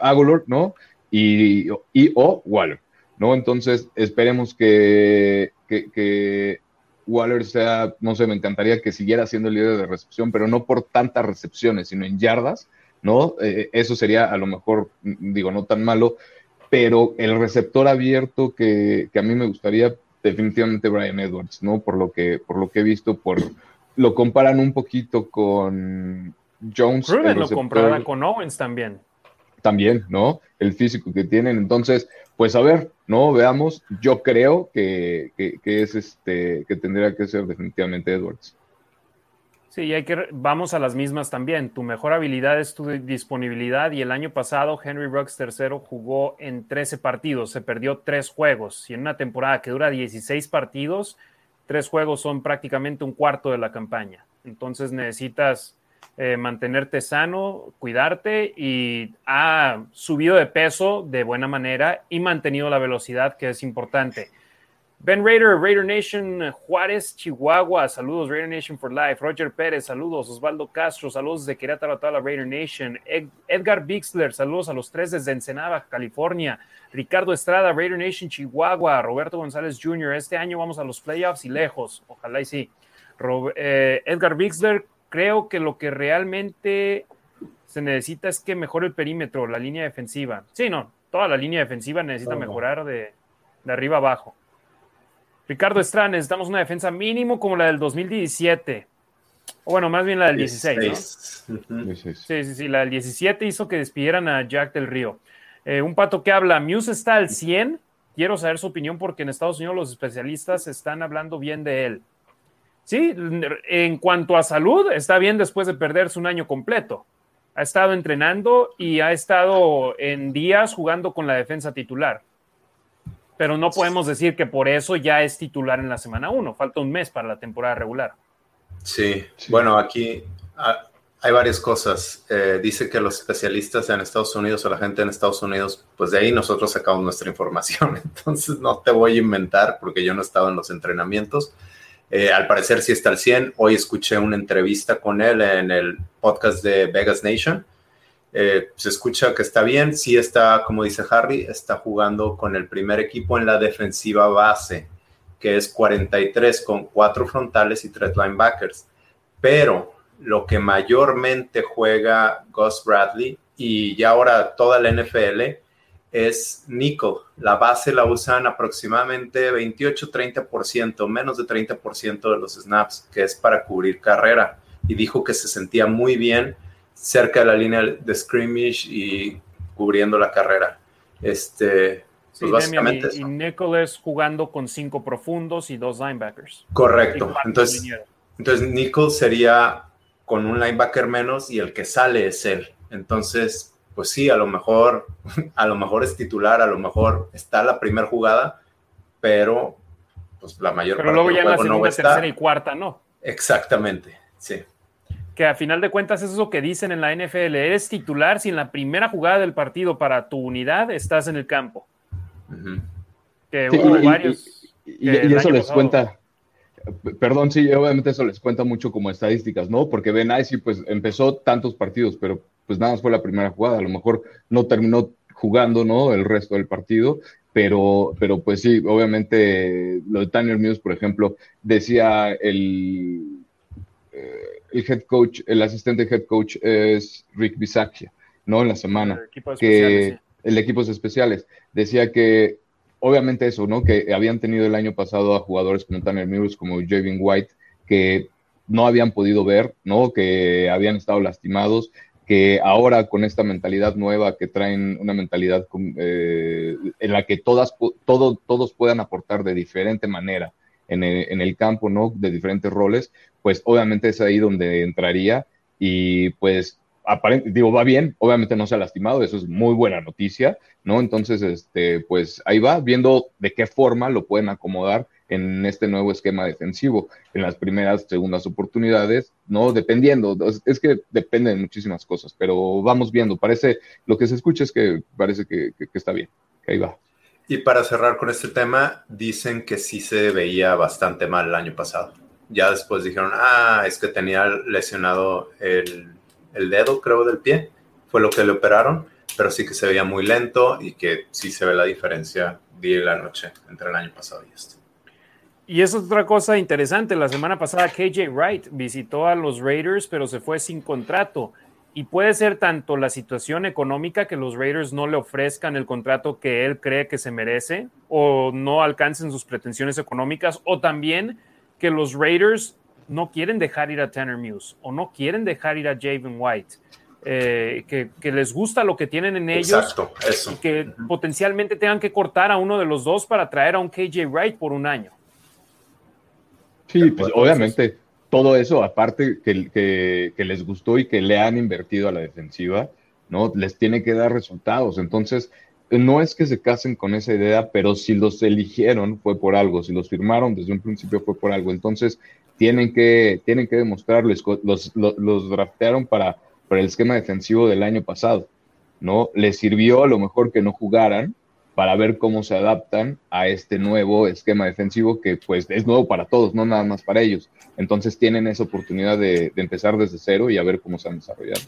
Agolor, ¿no? Y, y, o Waller, ¿no? Entonces, esperemos que, que, Waller sea, no sé, me encantaría que siguiera siendo el líder de recepción, pero no por tantas recepciones, sino en yardas, ¿no? Eh, eso sería a lo mejor, digo, no tan malo, pero el receptor abierto que, que a mí me gustaría definitivamente Brian Edwards, ¿no? Por lo que, por lo que he visto, por lo comparan un poquito con Jones. Rubén lo comparaba con Owens también. También, ¿no? El físico que tienen. Entonces, pues a ver, ¿no? Veamos. Yo creo que, que es este, que tendría que ser definitivamente Edwards. Sí, hay que, vamos a las mismas también. Tu mejor habilidad es tu disponibilidad y el año pasado Henry Ruggs III jugó en 13 partidos, se perdió tres juegos y en una temporada que dura 16 partidos, tres juegos son prácticamente un cuarto de la campaña. Entonces necesitas eh, mantenerte sano, cuidarte y ha subido de peso de buena manera y mantenido la velocidad que es importante. Ben Raider, Raider Nation, Juárez, Chihuahua, saludos, Raider Nation for Life. Roger Pérez, saludos. Osvaldo Castro, saludos desde Querétaro a toda la Raider Nation. Edgar Bixler, saludos a los tres desde Ensenada, California. Ricardo Estrada, Raider Nation, Chihuahua. Roberto González Jr., este año vamos a los playoffs y lejos, ojalá y sí. Eh, Edgar Bixler, creo que lo que realmente se necesita es que mejore el perímetro, la línea defensiva. Sí, no, toda la línea defensiva necesita mejorar de, de arriba abajo. Ricardo Estrada, necesitamos una defensa mínimo como la del 2017. O bueno, más bien la del 16, ¿no? Sí, sí, sí, la del 17 hizo que despidieran a Jack del Río. Eh, un pato que habla, Muse está al 100. Quiero saber su opinión porque en Estados Unidos los especialistas están hablando bien de él. Sí, en cuanto a salud, está bien después de perderse un año completo. Ha estado entrenando y ha estado en días jugando con la defensa titular pero no podemos decir que por eso ya es titular en la semana 1. Falta un mes para la temporada regular. Sí, bueno, aquí ah, hay varias cosas. Eh, dice que los especialistas en Estados Unidos o la gente en Estados Unidos, pues de ahí nosotros sacamos nuestra información. Entonces no te voy a inventar porque yo no estaba en los entrenamientos. Eh, al parecer sí está al 100. Hoy escuché una entrevista con él en el podcast de Vegas Nation Eh, se escucha que está bien, sí está, como dice Harry, está jugando con el primer equipo en la defensiva base, que es 43 con cuatro frontales y tres linebackers. Pero lo que mayormente juega Gus Bradley y ya ahora toda la NFL es nickel. La base la usan aproximadamente 28-30%, menos de 30% de los snaps, que es para cubrir carrera. Y dijo que se sentía muy bien cerca de la línea de scrimmage y cubriendo la carrera. Este, pues básicamente y, nickel es jugando con cinco profundos y dos linebackers. Correcto. Entonces, entonces nickel sería con un linebacker menos y el que sale es él. Entonces, pues sí, a lo mejor, a lo mejor es titular, a lo mejor está la primera jugada, pero pues la mayor pero luego ya en la segunda, tercera y cuarta, ¿no? Exactamente, sí. Que a final de cuentas eso es lo que dicen en la NFL, eres titular si en la primera jugada del partido para tu unidad estás en el campo. Que hubo varios. Y, eso les cuenta, Perdón, sí, obviamente eso les cuenta mucho como estadísticas, ¿no? Porque Ben Icy pues empezó tantos partidos, pero pues nada más fue la primera jugada, a lo mejor no terminó jugando, ¿no? El resto del partido, pero, pero pues sí, obviamente lo de Tanner por ejemplo, decía el, eh, el head coach, el asistente head coach es Rick Bisaccia, ¿no? En la semana. que el de equipos especiales. Decía que obviamente eso, ¿no? Que habían tenido el año pasado a jugadores como Tanner Mills, como Javin White, que no habían podido ver, ¿no? Que habían estado lastimados, que ahora con esta mentalidad nueva que traen una mentalidad eh, en la que todas, todo, todos puedan aportar de diferente manera en el, en el campo, ¿no? De diferentes roles, pues obviamente es ahí donde entraría y pues aparente, digo, va bien, obviamente no se ha lastimado, eso es muy buena noticia, ¿no? Entonces, este, pues ahí va, viendo de qué forma lo pueden acomodar en este nuevo esquema defensivo, en las primeras, segundas oportunidades, ¿no? Dependiendo, es que depende de muchísimas cosas, pero vamos viendo, parece, lo que se escucha es que parece que, que está bien, que ahí va. Y para cerrar con este tema, dicen que sí se veía bastante mal el año pasado. Ya después dijeron, ah, es que tenía lesionado el el dedo, creo, del pie, fue lo que le operaron, pero sí que se veía muy lento y que sí se ve la diferencia día y la noche entre el año pasado y este. Y es otra cosa interesante. La semana pasada KJ Wright visitó a los Raiders, pero se fue sin contrato. Y puede ser tanto la situación económica que los Raiders no le ofrezcan el contrato que él cree que se merece o no alcancen sus pretensiones económicas, o también que los Raiders no quieren dejar ir a Tanner Muse o no quieren dejar ir a Javen White. Eh, que, les gusta lo que tienen en ellos Exacto, eso. y que potencialmente tengan que cortar a uno de los dos para traer a un KJ Wright por un año. Sí, pues obviamente todo eso, aparte que, que, les gustó y que le han invertido a la defensiva, ¿no? Les tiene que dar resultados. Entonces, no es que se casen con esa idea, pero si los eligieron fue por algo, si los firmaron desde un principio fue por algo. Entonces, tienen que, tienen que demostrarles, los, los, draftearon para, para el esquema defensivo del año pasado, ¿no? Les sirvió a lo mejor que no jugaran para ver cómo se adaptan a este nuevo esquema defensivo que pues es nuevo para todos, no nada más para ellos. Entonces tienen esa oportunidad de, de empezar desde cero y a ver cómo se han desarrollado.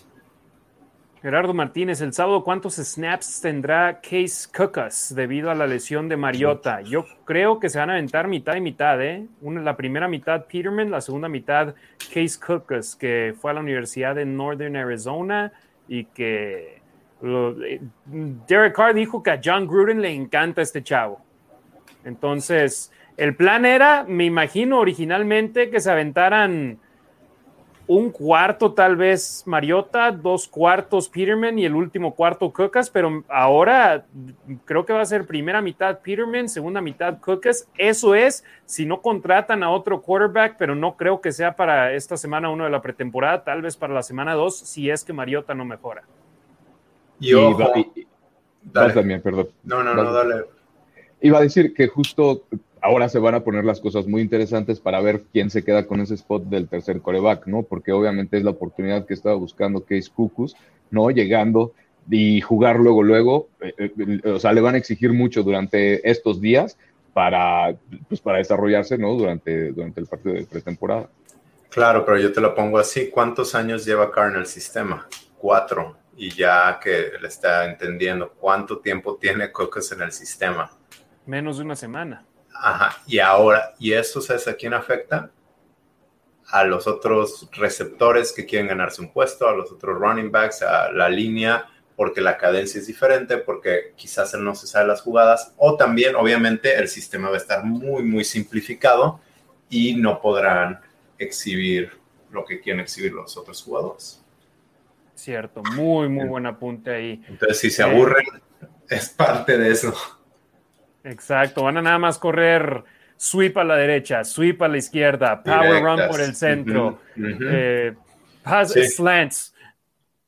Gerardo Martínez, el sábado, ¿cuántos snaps tendrá Case Cookas debido a la lesión de Mariota? Yo creo que se van a aventar mitad y mitad, ¿eh? Una, la primera mitad Peterman, la segunda mitad Case Cookas, que fue a la Universidad de Northern Arizona y que eh, Derek Carr dijo que a John Gruden le encanta este chavo. Entonces, el plan era, me imagino originalmente, que se aventaran un cuarto tal vez Mariota, dos cuartos Peterman y el último cuarto Cookas, pero ahora creo que va a ser primera mitad Peterman, segunda mitad Cookas. Eso es si no contratan a otro quarterback, pero no creo que sea para esta semana uno de la pretemporada, tal vez para la semana dos, si es que Mariota no mejora. Y, también, perdón. No, no, no, dale. Iba a decir que justo ahora se van a poner las cosas muy interesantes para ver quién se queda con ese spot del tercer coreback, ¿no? Porque obviamente es la oportunidad que estaba buscando Case Cucus, ¿no? Llegando y jugar luego, luego, eh, eh, o sea, le van a exigir mucho durante estos días para, pues, para desarrollarse, ¿no? Durante, durante el partido de pretemporada. Claro, pero yo te lo pongo así, ¿cuántos años lleva Carr en el sistema? Cuatro. y ya que le está entendiendo cuánto tiempo tiene Cocos en el sistema. Menos de una semana. Ajá, y ahora, ¿y eso sabes a quién afecta? A los otros receptores que quieren ganarse un puesto, a los otros running backs, a la línea, porque la cadencia es diferente, porque quizás él no se sabe las jugadas, o también, obviamente, el sistema va a estar muy, muy simplificado y no podrán exhibir lo que quieren exhibir los otros jugadores. Cierto, muy, muy buen apunte ahí. Entonces, si se aburren, es parte de eso. Exacto, van a nada más correr sweep a la derecha, sweep a la izquierda, power run por el centro, eh, pass slants,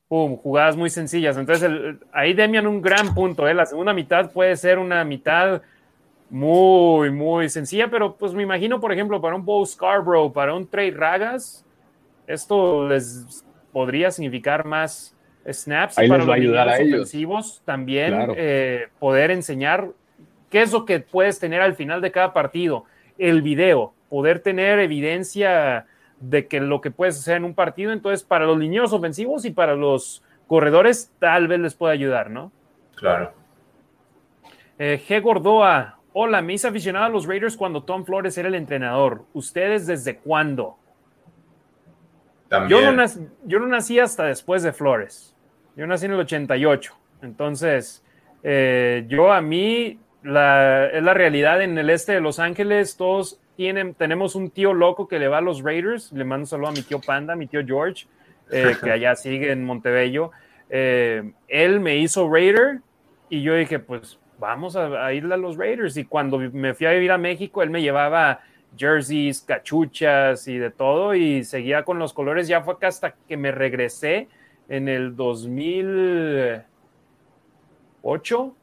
pum, jugadas muy sencillas. Entonces, ahí Demian un gran punto, ¿eh? la segunda mitad puede ser una mitad muy, muy sencilla, pero pues me imagino, por ejemplo, para un Bo Scarborough, para un Trey Ragas, esto les podría significar más snaps para los ayudar a ofensivos. También eh, poder enseñar qué es lo que puedes tener al final de cada partido, el video, poder tener evidencia de que lo que puedes hacer en un partido, entonces para los lineos ofensivos y para los corredores tal vez les pueda ayudar, ¿no? Claro. Eh, G. Gordoa, hola, me hice aficionado a los Raiders cuando Tom Flores era el entrenador. ¿Ustedes desde cuándo? Yo, no nací, yo no nací hasta después de Flores. Yo nací en el 88. Entonces, eh, yo a mí la, es la realidad en el este de Los Ángeles. Todos tienen, tenemos un tío loco que le va a los Raiders. Le mando un saludo a mi tío Panda, mi tío George, eh, que allá sigue en Montebello. Eh, él me hizo Raider y yo dije, pues vamos a, a, irle a los Raiders. Y cuando me fui a vivir a México, él me llevaba jerseys, cachuchas y de todo y seguía con los colores. Ya fue acá hasta que me regresé en el 2008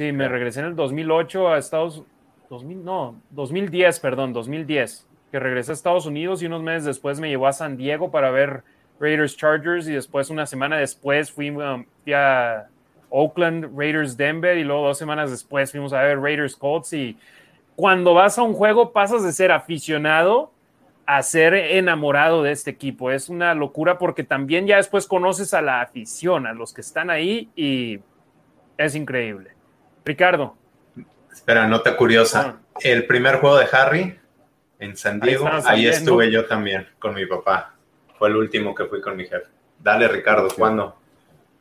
Sí, me regresé en el 2008 a Estados 2000, no, 2010, perdón, 2010, que regresé a Estados Unidos y unos meses después me llevó a San Diego para ver Raiders Chargers y después una semana después fui, um, a Oakland Raiders Denver y luego dos semanas después fuimos a ver Raiders Colts y cuando vas a un juego pasas de ser aficionado a ser enamorado de este equipo. Es una locura porque también ya después conoces a la afición, a los que están ahí y es increíble. Ricardo. Espera, nota curiosa. Ah. El primer juego de Harry en San Diego, ahí, estuve yo también con mi papá. Fue el último que fui con mi jefe. Dale, Ricardo, ¿cuándo?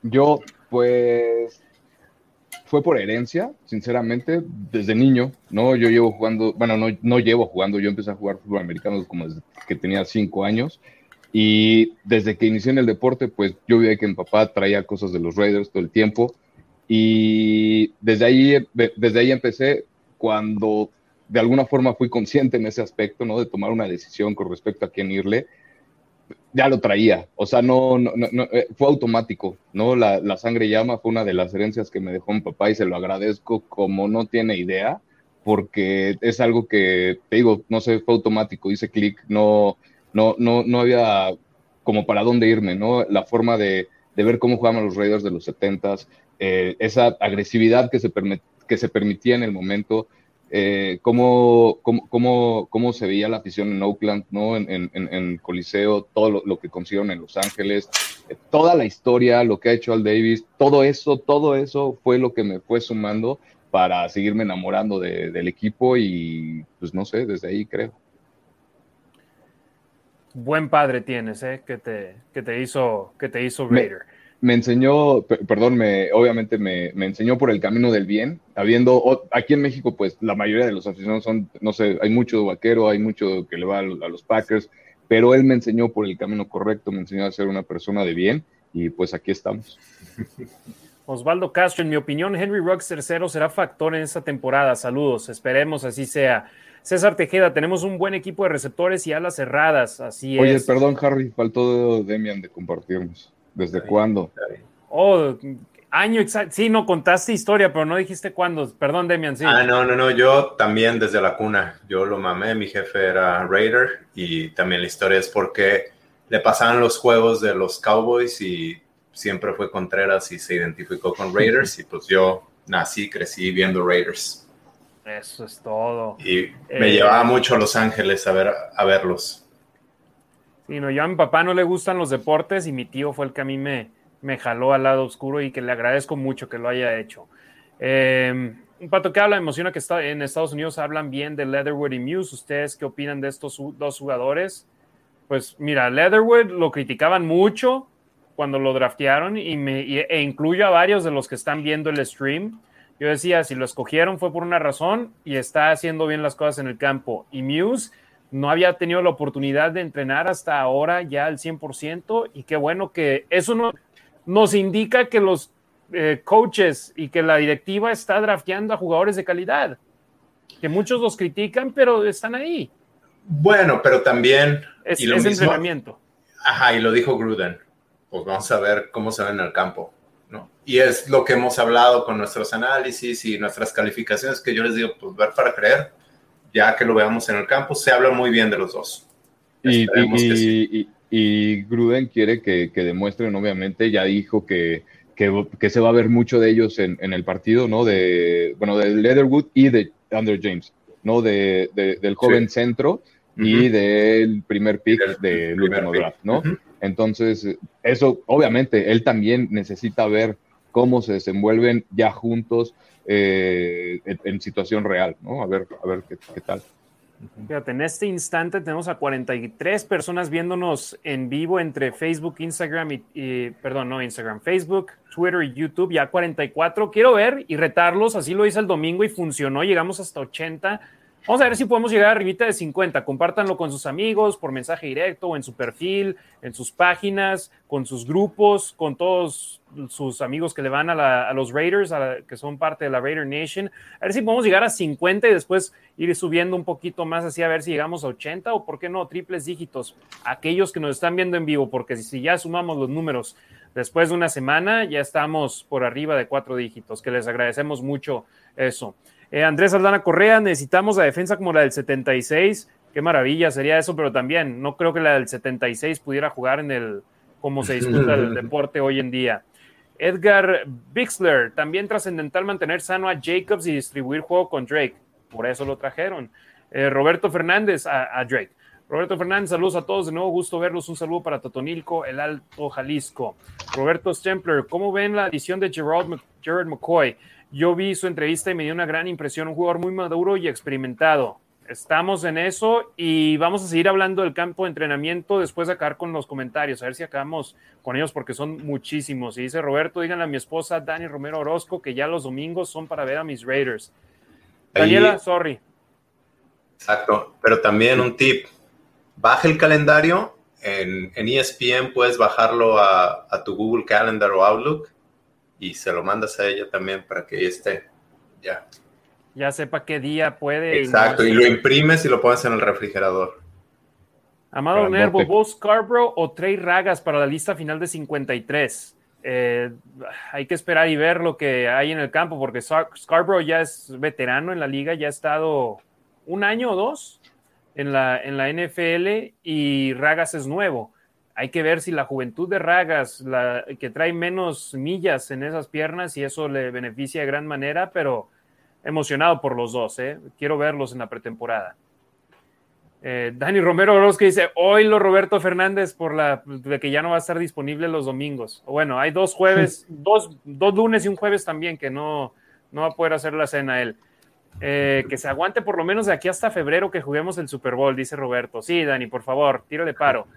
Yo, pues, fue por herencia, sinceramente, desde niño, ¿no? Yo llevo jugando, bueno, no, no llevo jugando, yo empecé a jugar fútbol americano como desde que tenía cinco años. Y desde que inicié en el deporte, pues yo vi que mi papá traía cosas de los Raiders todo el tiempo. Y desde ahí, desde ahí empecé cuando de alguna forma fui consciente en ese aspecto, ¿no? De tomar una decisión con respecto a quién irle, ya lo traía, o sea, no, no, no, eh, fue automático, ¿no? La, la, sangre llama fue una de las herencias que me dejó mi papá y se lo agradezco como no tiene idea, porque es algo que, te digo, no sé, fue automático, hice clic, no, no, no, no había como para dónde irme, ¿no? La forma de, de ver cómo jugaban los Raiders de los 70s, eh, esa agresividad que se, que se permitía en el momento, eh, cómo, cómo, cómo, se veía la afición en Oakland, ¿no? en, en, Coliseo, todo lo, que consiguieron en Los Ángeles, eh, toda la historia, lo que ha hecho Al Davis, todo eso, todo eso fue lo que me fue sumando para seguirme enamorando del equipo y pues no sé, desde ahí creo. Buen padre tienes, ¿eh? Que te, que te hizo, que te hizo Raider me enseñó, perdón, me, obviamente me, me, enseñó por el camino del bien, habiendo, aquí en México, pues la mayoría de los aficionados son, no sé, hay mucho vaquero, hay mucho que le va a, los Packers, pero él me enseñó por el camino correcto, me enseñó a ser una persona de bien y pues aquí estamos. Osvaldo Castro, en mi opinión, Henry Ruggs tercero será factor en esta temporada. Saludos, esperemos así sea. César Tejeda, tenemos un buen equipo de receptores y alas cerradas, así es. Oye, perdón, Harry, faltó Demian de compartirnos. ¿Desde cuándo? Oh, año exacto. Sí, no contaste historia, pero no dijiste cuándo. Perdón, Demian, sí. Ah, no, no, no. Yo también desde la cuna. Yo lo mamé. Mi jefe era Raider. Y también la historia es porque le pasaban los juegos de los Cowboys y siempre fue Contreras y se identificó con Raiders. y pues yo nací, crecí viendo Raiders. Eso es todo. Y me eh, llevaba mucho a Los Ángeles a, ver, a verlos. Sí, no, yo a mi papá no le gustan los deportes y mi tío fue el que a mí me, me jaló al lado oscuro y que le agradezco mucho que lo haya hecho. Eh, un pato que habla, emociona que está, en Estados Unidos hablan bien de Leatherwood y Muse. ¿Ustedes qué opinan de estos dos jugadores? Pues mira, Leatherwood lo criticaban mucho cuando lo draftearon y me, e incluyo a varios de los que están viendo el stream. Yo decía, si lo escogieron fue por una razón y está haciendo bien las cosas en el campo. Y Muse no había tenido la oportunidad de entrenar hasta ahora ya al 100% y qué bueno que eso no, nos indica que los eh, coaches y que la directiva está drafteando a jugadores de calidad, que muchos los critican, pero están ahí. Bueno, pero también... Es, entrenamiento. Ajá, y lo dijo Gruden. Pues vamos a ver cómo se ve en el campo. Y es lo que hemos hablado con nuestros análisis y nuestras calificaciones, que yo les digo, pues ver para creer, ya que lo veamos en el campo, se habla muy bien de los dos. Y, y, Gruden quiere que, que demuestren, obviamente, ya dijo que que, se va a ver mucho de ellos en, el partido, ¿no? De, bueno, de Leatherwood y de Andrew James, ¿no? De, del joven centro y del primer pick del último draft, ¿no? Entonces, eso, obviamente, él también necesita ver cómo se desenvuelven ya juntos eh, en, situación real, ¿no? A ver, a ver qué, tal. Fíjate, en este instante tenemos a 43 personas viéndonos en vivo entre Facebook, Instagram y, perdón, no Instagram, Facebook, Twitter y YouTube, ya 44. Quiero ver y retarlos, así lo hice el domingo y funcionó, llegamos hasta 80. Vamos a ver si podemos llegar arribita de 50. Compártanlo con sus amigos por mensaje directo o en su perfil, en sus páginas, con sus grupos, con todos sus amigos que le van a, los Raiders, que son parte de la Raider Nation. A ver si podemos llegar a 50 y después ir subiendo un poquito más así a ver si llegamos a 80 o por qué no triples dígitos. Aquellos que nos están viendo en vivo, porque si ya sumamos los números después de una semana, ya estamos por arriba de cuatro dígitos, que les agradecemos mucho eso. Eh, Andrés Aldana Correa, necesitamos la defensa como la del 76. Qué maravilla sería eso, pero también no creo que la del 76 pudiera jugar en el como se disputa el deporte hoy en día. Edgar Bixler, también trascendental mantener sano a Jacobs y distribuir juego con Drake. Por eso lo trajeron. Eh, Roberto Fernández a, Drake. Roberto Fernández, saludos a todos. De nuevo, gusto verlos. Un saludo para Totonilco, el Alto Jalisco. Roberto Stempler, ¿cómo ven la adición de Gerard, Gerard McCoy? Yo vi su entrevista y me dio una gran impresión, un jugador muy maduro y experimentado. Estamos en eso y vamos a seguir hablando del campo de entrenamiento después de acabar con los comentarios, a ver si acabamos con ellos porque son muchísimos. Y dice Roberto, díganle a mi esposa Dani Romero Orozco que ya los domingos son para ver a mis Raiders. Daniela, sorry. Exacto, pero también un tip, baja el calendario, en, ESPN puedes bajarlo a, a tu Google Calendar o Outlook y se lo mandas a ella también para que esté ya. Ya sepa qué día puede. Exacto, y, lo imprimes y lo pones en el refrigerador. Amado Nervo, ¿vos Scarborough o Trey Ragas para la lista final de 53? Eh, hay que esperar y ver lo que hay en el campo, porque Scarborough ya es veterano en la liga, ya ha estado un año o dos en la, en la NFL y Ragas es nuevo hay que ver si la juventud de Ragas, la, que trae menos millas en esas piernas, y eso le beneficia de gran manera, pero emocionado por los dos, ¿eh? quiero verlos en la pretemporada. Eh, Dani Romero que dice, hoy lo Roberto Fernández por la de que ya no va a estar disponible los domingos. Bueno, hay dos jueves, dos, dos lunes y un jueves también que no, no va a poder hacer la cena él. Eh, que se aguante por lo menos de aquí hasta febrero que juguemos el Super Bowl, dice Roberto. Sí, Dani, por favor, tiro de paro.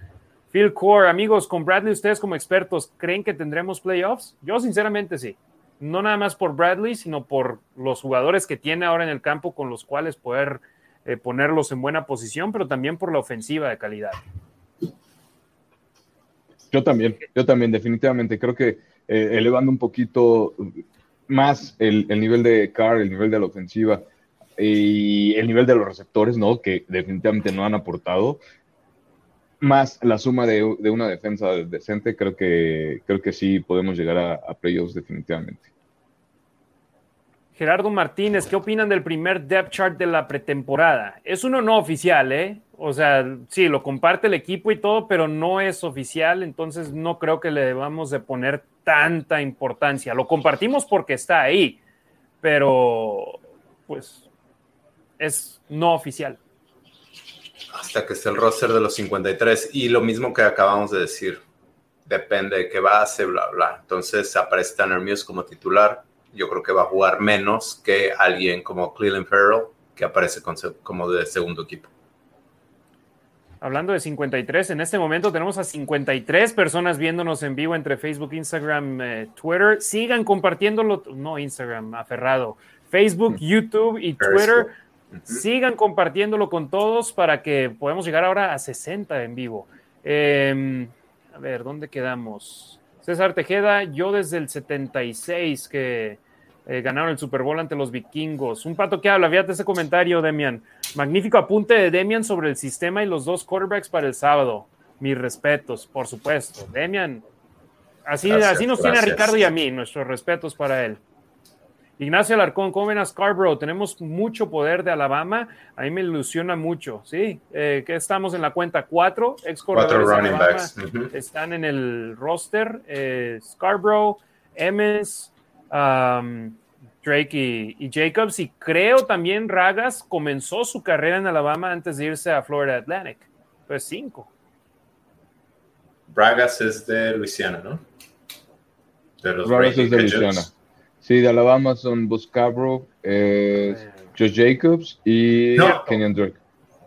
Phil Core, amigos, con Bradley, ustedes como expertos, ¿creen que tendremos playoffs? Yo sinceramente sí. No nada más por Bradley, sino por los jugadores que tiene ahora en el campo con los cuales poder eh, ponerlos en buena posición, pero también por la ofensiva de calidad. Yo también, yo también, definitivamente. Creo que eh, elevando un poquito más el, el, nivel de Carr, el nivel de la ofensiva y el nivel de los receptores, ¿no? Que definitivamente no han aportado más la suma de, una defensa decente, creo que, creo que sí podemos llegar a, a playoffs definitivamente. Gerardo Martínez, ¿qué opinan del primer depth chart de la pretemporada? Es uno no oficial, ¿eh? O sea, sí, lo comparte el equipo y todo, pero no es oficial, entonces no creo que le debamos de poner tanta importancia. Lo compartimos porque está ahí, pero pues es no oficial hasta que esté el roster de los 53. Y lo mismo que acabamos de decir. depende de qué base, bla, bla. Entonces aparece Tanner Muse como titular. Yo creo que va a jugar menos que alguien como Cleveland Farrell, que aparece como de segundo equipo. Hablando de 53, en este momento tenemos a 53 personas viéndonos en vivo entre Facebook, Instagram, eh, Twitter. Sigan compartiéndolo, no Instagram, aferrado. Facebook, YouTube y Twitter. Sigan compartiéndolo con todos para que podamos llegar ahora a 60 en vivo. Em, a ver, ¿dónde quedamos? César Tejeda, yo desde el 76 que eh, ganaron el Super Bowl ante los vikingos. Un pato que habla, fíjate ese comentario, Demian. Magnífico apunte de Demian sobre el sistema y los dos quarterbacks para el sábado. Mis respetos, por supuesto. Demian, así, así nos tiene a Ricardo y a mí, nuestros respetos para él. Ignacio Alarcón, ¿cómo ven a Scarborough? Tenemos mucho poder de Alabama. A mí me ilusiona mucho, ¿sí? Eh, que estamos en la cuenta cuatro, ex corredores de Alabama están en el roster. Eh, Scarborough, Emmons, um, Drake y, Jacobs. Y creo también Ragas comenzó su carrera en Alabama antes de irse a Florida Atlantic. Pues cinco. Ragas es de Luisiana, ¿no? De los Ragas es de Luisiana. Sí, de Alabama son Bus Cabro, eh, Josh Jacobs y Kenyon Drake.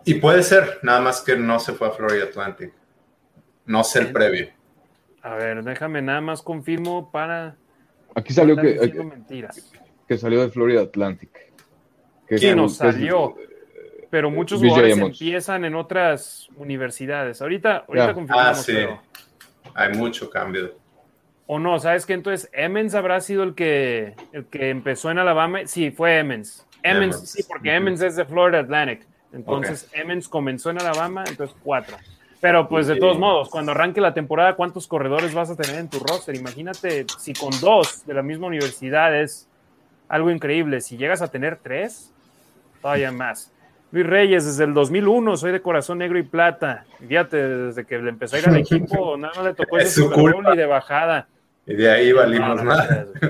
Y puede ser, nada más que no se fue a Florida Atlantic. No sé el previo. A ver, déjame nada más confirmo para. Aquí salió que, que salió de Florida Atlantic. Que sí, nos salió. pero muchos jugadores empiezan en otras universidades. Ahorita, ahorita confirmamos. Ah, sí. Hay mucho cambio. O no, ¿sabes qué? Entonces, Emmons habrá sido el que, el que empezó en Alabama. Sí, fue Emmons. Emmons, sí, porque Emmons es de Florida Atlantic. Entonces, Emmons comenzó en Alabama, entonces cuatro. Pero pues de todos modos, cuando arranque la temporada, ¿cuántos corredores vas a tener en tu roster? Imagínate si con dos de la misma universidad es algo increíble. Si llegas a tener tres, todavía más. Luis Reyes, desde el 2001 soy de corazón negro y plata. Fíjate, desde que le empezó a ir al equipo, nada más le tocó ese Super Bowl de bajada. Y de ahí valimos más.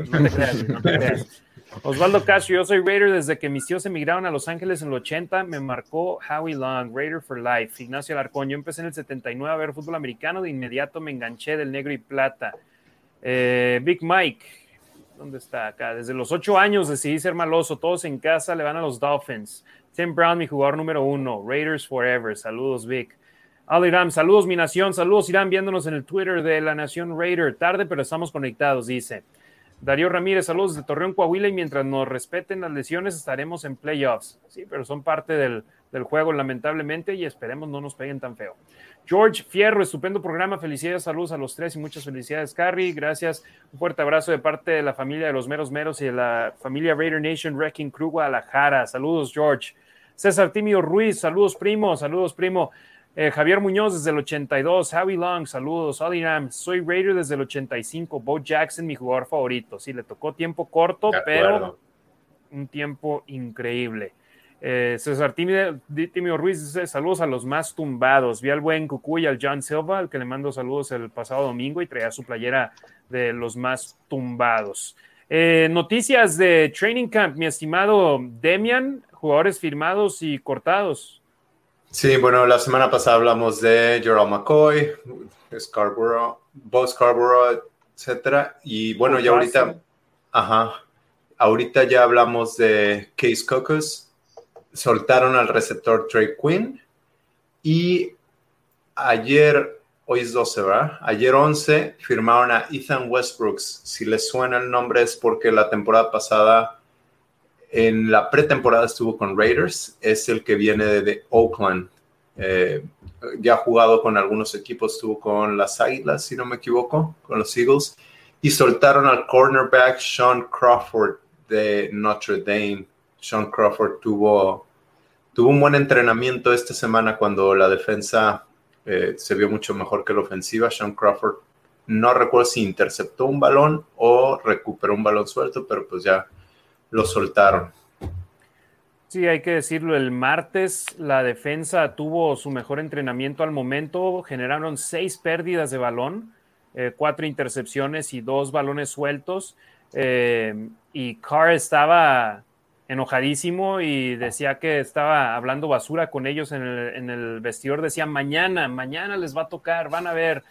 No, te creas, no te creas. Osvaldo Castro, yo soy Raider desde que mis tíos emigraron a Los Ángeles en el 80, me marcó Howie Long, Raider for Life. Ignacio Alarcón, yo empecé en el 79 a ver fútbol americano, de inmediato me enganché del negro y plata. Eh, Big Mike, ¿dónde está acá? Desde los ocho años decidí ser maloso, todos en casa le van a los Dolphins. Tim Brown, mi jugador número uno, Raiders Forever, saludos Vic. Al Irán, saludos mi nación, saludos Irán, viéndonos en el Twitter de la Nación Raider. Tarde, pero estamos conectados, dice. Darío Ramírez, saludos de Torreón, Coahuila, y mientras nos respeten las lesiones estaremos en playoffs. Sí, pero son parte del, juego, lamentablemente, y esperemos no nos peguen tan feo. George Fierro, estupendo programa, felicidades, saludos a los tres y muchas felicidades, Carrie, gracias, un fuerte abrazo de parte de la familia de los Meros Meros y de la familia Raider Nation Wrecking Crew Guadalajara, saludos George. César Timio Ruiz, saludos primo, saludos primo. Eh, Javier Muñoz desde el 82, Howie Long, saludos, Ram, soy Raider desde el 85, Bo Jackson, mi jugador favorito. Sí, le tocó tiempo corto, pero un tiempo increíble. Eh, César Timio, Ruiz dice saludos a los más tumbados. Vi al buen Cucuy, al John Silva, al que le mando saludos el pasado domingo y traía su playera de los más tumbados. Eh, noticias de Training Camp, mi estimado Demian, jugadores firmados y cortados. Sí, bueno, la semana pasada hablamos de Gerald McCoy, Scarborough, Bo Scarborough, etcétera. Y bueno, ya ahorita, ajá, ahorita ya hablamos de Case Cocos. Soltaron al receptor Trey Quinn. Y ayer, hoy es 12, ¿verdad? Ayer 11 firmaron a Ethan Westbrooks. Si les suena el nombre es porque la temporada pasada en la pretemporada estuvo con Raiders, es el que viene de, Oakland. Eh, ya ha jugado con algunos equipos, estuvo con las Águilas, si no me equivoco, con los Eagles. Y soltaron al cornerback Sean Crawford de Notre Dame. Sean Crawford tuvo, tuvo un buen entrenamiento esta semana cuando la defensa eh, se vio mucho mejor que la ofensiva. Sean Crawford no recuerdo si interceptó un balón o recuperó un balón suelto, pero pues ya lo soltaron. Sí, hay que decirlo, el martes la defensa tuvo su mejor entrenamiento al momento, generaron seis pérdidas de balón, eh, cuatro intercepciones y dos balones sueltos, eh, y Carr estaba enojadísimo y decía que estaba hablando basura con ellos en el, en el vestidor, decía, mañana, mañana les va a tocar, van a ver,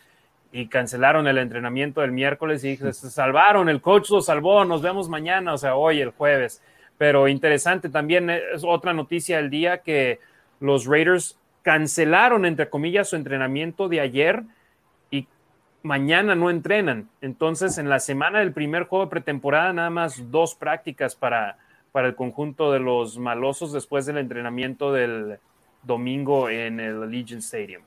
y cancelaron el entrenamiento del miércoles y se salvaron, el coach lo salvó, nos vemos mañana, o sea, hoy, el jueves. Pero interesante también es otra noticia del día que los Raiders cancelaron, entre comillas, su entrenamiento de ayer y mañana no entrenan. Entonces, en la semana del primer juego de pretemporada, nada más dos prácticas para, para el conjunto de los malosos después del entrenamiento del domingo en el Allegiant Stadium.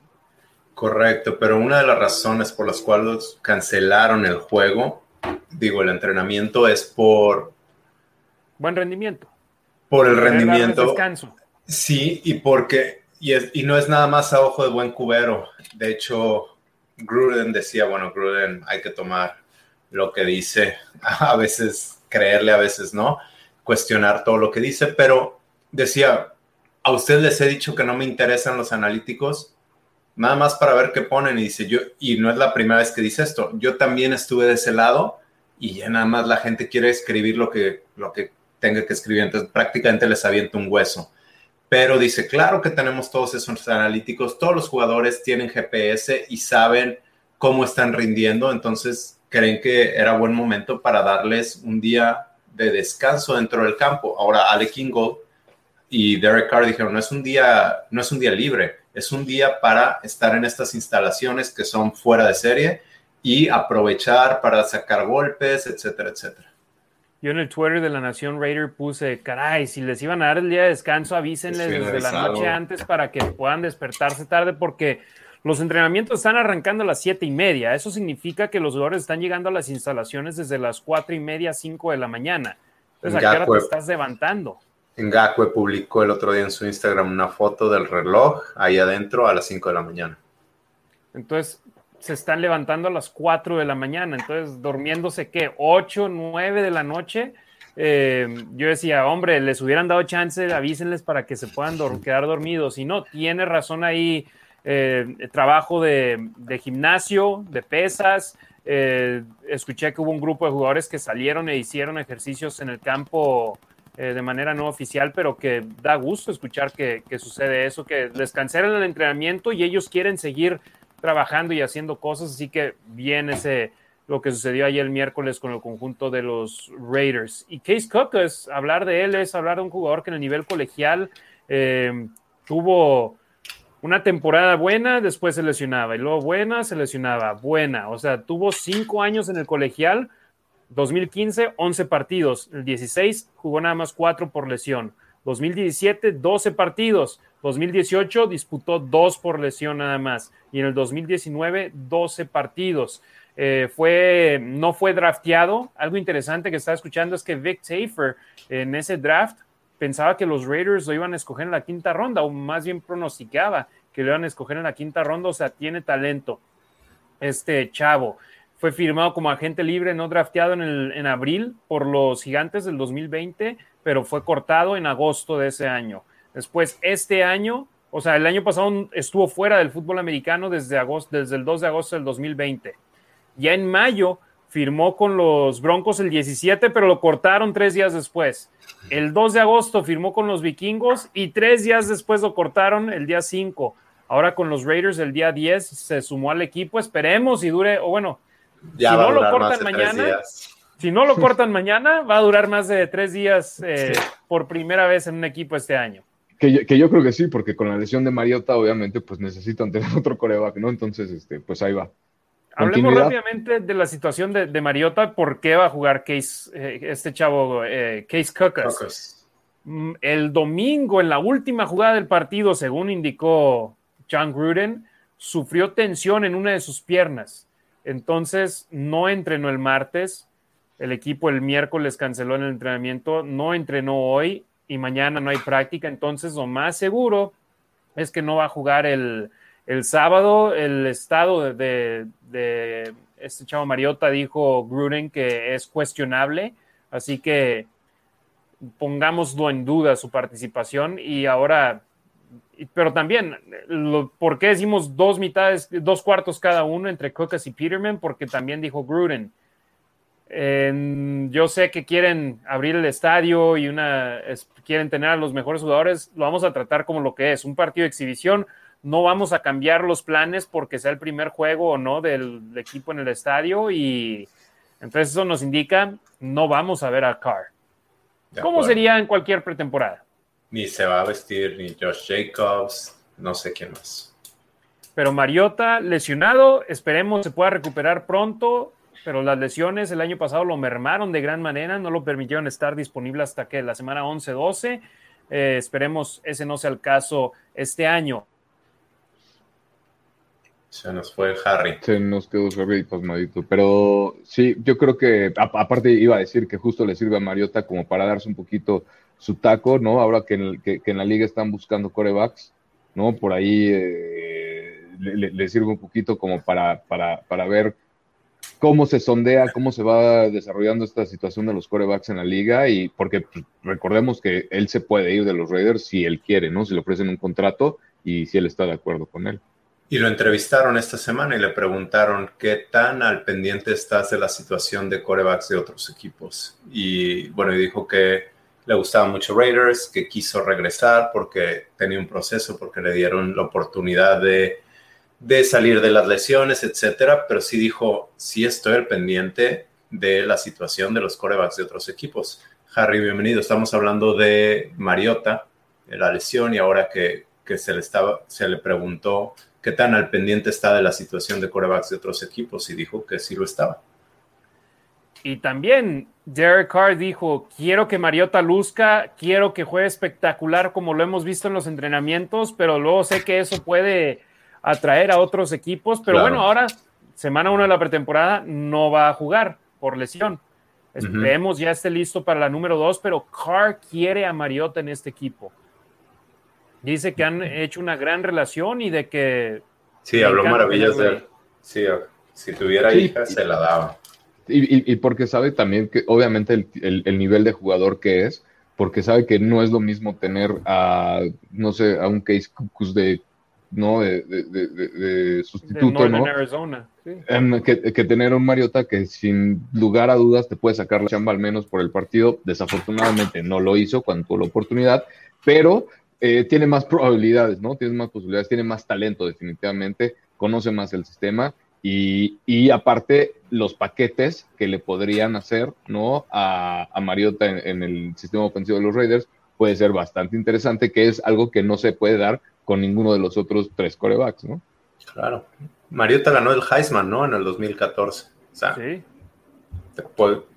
Correcto, pero una de las razones por las cuales cancelaron el juego, digo, el entrenamiento es por... Buen rendimiento. Por el rendimiento. Descanso. Sí, y porque, y, y no es nada más a ojo de buen cubero. De hecho, Gruden decía, bueno, Gruden hay que tomar lo que dice, a veces creerle, a veces no, cuestionar todo lo que dice, pero decía, a usted les he dicho que no me interesan los analíticos, nada más para ver qué ponen y dice yo, y no es la primera vez que dice esto, yo también estuve de ese lado y ya nada más la gente quiere escribir lo que, lo que tenga que escribir, entonces prácticamente les avienta un hueso. Pero dice, claro que tenemos todos esos analíticos, todos los jugadores tienen GPS y saben cómo están rindiendo, entonces creen que era buen momento para darles un día de descanso dentro del campo. Ahora, Ale Kingo y Derek Carr dijeron, no es un día, no es un día libre, es un día para estar en estas instalaciones que son fuera de serie y aprovechar para sacar golpes, etcétera, etcétera. Yo en el Twitter de la Nación Raider puse, caray, si les iban a dar el día de descanso, avísenles desde la noche antes para que puedan despertarse tarde, porque los entrenamientos están arrancando a las siete y media. Eso significa que los jugadores están llegando a las instalaciones desde las cuatro y media, cinco de la mañana. Entonces, ¿a qué hora te estás levantando? Ngakwe publicó el otro día en su Instagram una foto del reloj ahí adentro a las 5 de la mañana. Entonces, se están levantando a las 4 de la mañana, entonces durmiéndose qué, 8, 9 de la noche. Eh, yo decía, hombre, les hubieran dado chance, avísenles para que se puedan quedar dormidos. Y no, tiene razón ahí, eh, trabajo de, gimnasio, de pesas. Eh, escuché que hubo un grupo de jugadores que salieron e hicieron ejercicios en el campo de manera no oficial, pero que da gusto escuchar que, que, sucede eso, que les cancelan el entrenamiento y ellos quieren seguir trabajando y haciendo cosas, así que bien ese lo que sucedió ayer el miércoles con el conjunto de los Raiders. Y Case Cook, es, hablar de él es hablar de un jugador que en el nivel colegial eh, tuvo una temporada buena, después se lesionaba, y luego buena, se lesionaba, buena. O sea, tuvo cinco años en el colegial, 2015, 11 partidos, el 16 jugó nada más cuatro por lesión, 2017, 12 partidos, 2018 disputó dos por lesión nada más y en el 2019 12 partidos. Eh, fue, no fue drafteado. Algo interesante que estaba escuchando es que Vic Tafer en ese draft pensaba que los Raiders lo iban a escoger en la quinta ronda, o más bien pronosticaba que lo iban a escoger en la quinta ronda, o sea, tiene talento este chavo. Fue firmado como agente libre, no drafteado en, el, en abril por los gigantes del 2020, pero fue cortado en agosto de ese año. Después, este año, o sea, el año pasado estuvo fuera del fútbol americano desde, agosto, desde el 2 de agosto del 2020. Ya en mayo firmó con los Broncos el 17, pero lo cortaron tres días después. El 2 de agosto firmó con los Vikingos y tres días después lo cortaron el día 5. Ahora con los Raiders el día 10 se sumó al equipo. Esperemos y dure, o bueno, ya si no lo cortan mañana, si no lo cortan mañana, va a durar más de tres días eh, por primera vez en un equipo este año. Que yo, que yo, creo que sí, porque con la lesión de Mariota, obviamente, pues necesitan tener otro coreback, ¿no? Entonces, este, pues ahí va. Hablemos rápidamente de la situación de, de, Mariota, por qué va a jugar Case, eh, este chavo, eh, Case Cookers. Mm, el domingo, en la última jugada del partido, según indicó John Gruden, sufrió tensión en una de sus piernas. Entonces, no entrenó el martes. El equipo el miércoles canceló el entrenamiento, no entrenó hoy y mañana no hay práctica, entonces lo más seguro es que no va a jugar el, sábado. El estado de, este chavo Mariota dijo Gruden que es cuestionable, así que pongámoslo en duda su participación y ahora, pero también, ¿por qué decimos dos mitades, dos cuartos cada uno entre Cookas y Peterman? Porque también dijo Gruden yo sé que quieren abrir el estadio y una, quieren tener a los mejores jugadores. Lo vamos a tratar como lo que es, un partido de exhibición no vamos a cambiar los planes porque sea el primer juego o no del equipo en el estadio y entonces eso nos indica no vamos a ver a Carr. ¿Cómo sería en cualquier pretemporada? Ni se va a vestir ni Josh Jacobs, no sé quién más. Pero Mariota lesionado, esperemos se pueda recuperar pronto, pero las lesiones el año pasado lo mermaron de gran manera, no lo permitieron estar disponible hasta que la semana 11-12. Eh, esperemos ese no sea el caso este año. Se nos fue Harry. Se nos quedó Harry pasmadito. Pero sí, yo creo que, aparte iba a decir que justo le sirve a Mariota como para darse un poquito su taco, ¿no? Ahora que en, la liga están buscando corebacks, ¿no? Por ahí eh, le, sirve un poquito como para, para, para ver cómo se sondea, cómo se va desarrollando esta situación de los corebacks en la liga y porque pues, recordemos que él se puede ir de los Raiders si él quiere, ¿no? Si le ofrecen un contrato y si él está de acuerdo con él. Y lo entrevistaron esta semana y le preguntaron qué tan al pendiente estás de la situación de corebacks de otros equipos. Y bueno, y dijo que le gustaba mucho Raiders, que quiso regresar porque tenía un proceso, porque le dieron la oportunidad de, de salir de las lesiones, etcétera. Pero sí dijo, sí estoy al pendiente de la situación de los corebacks de otros equipos. Harry, bienvenido. Estamos hablando de Mariota, la lesión, y ahora que, que se, le estaba, se le preguntó qué tan al pendiente está de la situación de corebacks de otros equipos y dijo que sí lo estaba. Y también Derek Carr dijo, quiero que Mariota luzca, quiero que juegue espectacular como lo hemos visto en los entrenamientos, pero luego sé que eso puede atraer a otros equipos, pero bueno, ahora, semana uno de la pretemporada, no va a jugar por lesión. Esperemos ya esté listo para la número dos, pero Carr quiere a Mariota en este equipo. Dice que han hecho una gran relación y de que... Sí, habló maravillas de él. Sí, si tuviera hija, se la daba. Y, porque sabe también que, obviamente, el, nivel de jugador que es, porque sabe que no es lo mismo tener a, no sé, a un Case Cucus de, ¿no? De, de, sustituto, ¿no? Arizona, que, que, tener un Mariota que sin lugar a dudas te puede sacar la chamba al menos por el partido. Desafortunadamente no lo hizo cuando tuvo la oportunidad, pero eh, tiene más probabilidades, ¿no? Tiene más posibilidades, tiene más talento definitivamente, conoce más el sistema y, y aparte los paquetes que le podrían hacer, ¿no? A, a Mariota en, el sistema ofensivo de los Raiders puede ser bastante interesante, que es algo que no se puede dar con ninguno de los otros tres corebacks, ¿no? Claro. Mariota ganó el Heisman, ¿no? En el 2014. O sea, sí.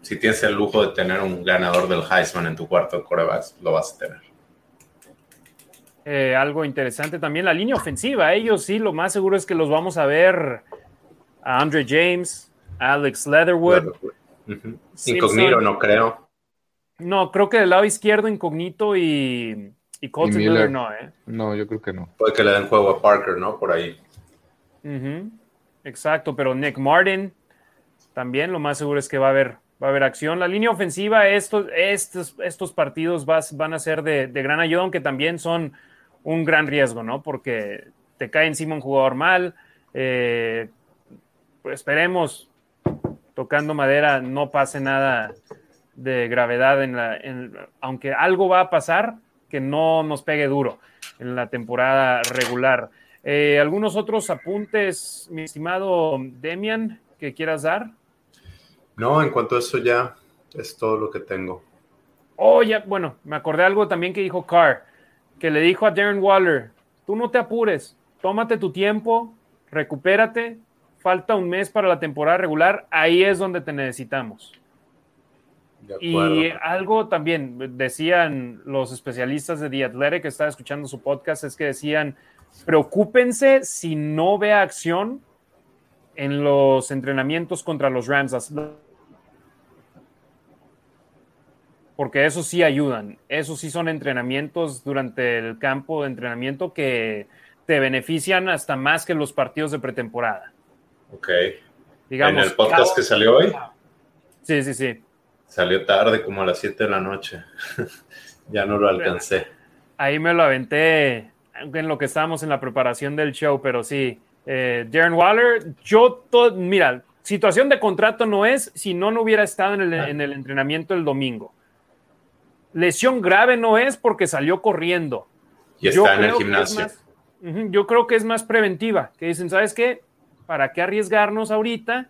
si tienes el lujo de tener un ganador del Heisman en tu cuarto de corebacks, lo vas a tener. Eh, algo interesante también, la línea ofensiva. Ellos sí, lo más seguro es que los vamos a ver a Andre James, Alex Leatherwood. Incognito, no creo. No, creo que del lado izquierdo Incognito y, y Colton Miller. no, ¿eh? No, yo creo que no. Puede que le den juego a Parker, ¿no? Por ahí. Exacto, pero Nick Martin también lo más seguro es que va a haber, va a haber acción. La línea ofensiva, estos, estos, estos partidos van a ser de, de gran ayuda, aunque también son un gran riesgo, ¿no? Porque te cae encima un jugador mal. Eh, pues esperemos, tocando madera, no pase nada de gravedad en la. aunque algo va a pasar, que no nos pegue duro en la temporada regular. Eh, ¿Algunos otros apuntes, mi estimado Demian, que quieras dar? No, en cuanto a eso ya es todo lo que tengo. Oh, ya, bueno, me acordé algo también que dijo Carr que le dijo a Darren Waller, tú no te apures, tómate tu tiempo, recupérate, falta un mes para la temporada regular, ahí es donde te necesitamos. Y algo también decían los especialistas de The Athletic que estaba escuchando su podcast, es que decían, preocúpense si no ve acción en los entrenamientos contra los Rams porque eso sí ayudan, eso sí son entrenamientos durante el campo de entrenamiento que te benefician hasta más que los partidos de pretemporada. Ok. Digamos, ¿En el podcast que salió hoy? Sí, sí, sí. Salió tarde, como a las 7 de la noche. ya no lo alcancé. Ahí me lo aventé en lo que estábamos en la preparación del show, pero sí. Eh, Darren Waller, yo, todo, mira, situación de contrato no es si no, no hubiera estado en el, ah. en el entrenamiento el domingo Lesión grave no es porque salió corriendo. Y está en el gimnasio. Yo creo que es más preventiva, que dicen, ¿sabes qué? ¿Para qué arriesgarnos ahorita?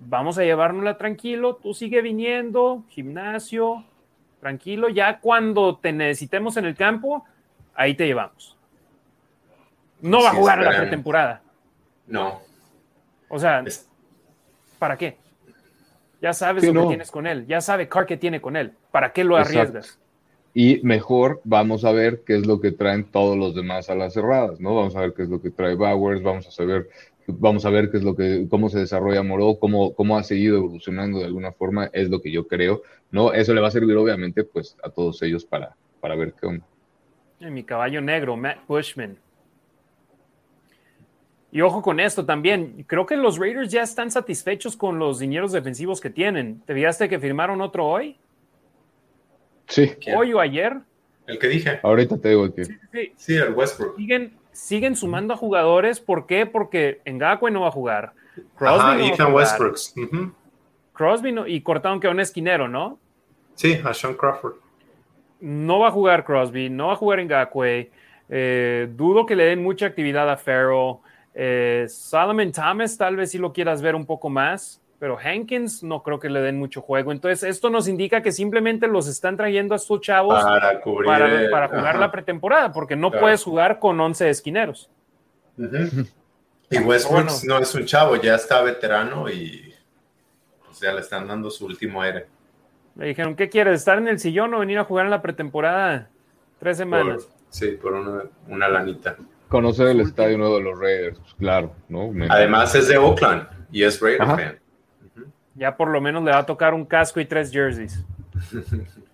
Vamos a llevárnosla tranquilo, tú sigue viniendo, gimnasio, tranquilo, ya cuando te necesitemos en el campo, ahí te llevamos. No va a jugar la pretemporada. No. O sea, ¿para qué? Ya sabes lo que tienes con él, ya sabe Carr que tiene con él. ¿Para qué lo arriesgas? Y mejor vamos a ver qué es lo que traen todos los demás a las cerradas, ¿no? Vamos a ver qué es lo que trae Bowers, vamos a saber, vamos a ver qué es lo que, cómo se desarrolla Moró, cómo, cómo ha seguido evolucionando de alguna forma, es lo que yo creo, ¿no? Eso le va a servir obviamente pues a todos ellos para, para ver qué onda. Mi caballo negro, Matt Bushman. Y ojo con esto también, creo que los Raiders ya están satisfechos con los dineros defensivos que tienen. ¿Te fijaste que firmaron otro hoy? Sí. Hoy o ayer. El que dije. Ahorita te digo que. Sí, sí. el Westbrook. Siguen, siguen sumando a jugadores. ¿Por qué? Porque Ngakwe no va a jugar. Crosby Ethan Westbrook. Crosby y cortaron que un esquinero, ¿no? Sí, a Sean Crawford. No va a jugar Crosby, no va a jugar Ngakwe. Eh, dudo que le den mucha actividad a Farrell. Eh, Solomon Thomas, tal vez si lo quieras ver un poco más pero Hankins no creo que le den mucho juego. Entonces, esto nos indica que simplemente los están trayendo a estos chavos para, para, jugar la pretemporada, porque no puedes jugar con 11 esquineros. Y Westbrook no es un chavo, ya está veterano y pues, ya le están dando su último aire. Me dijeron, ¿qué quieres? ¿Estar en el sillón o venir a jugar en la pretemporada? Tres semanas. sí, por una, lanita. Conocer el estadio nuevo de los Raiders, pues, claro, ¿no? Además es de Oakland y es Raider fan. Ya por lo menos le va a tocar un casco y tres jerseys.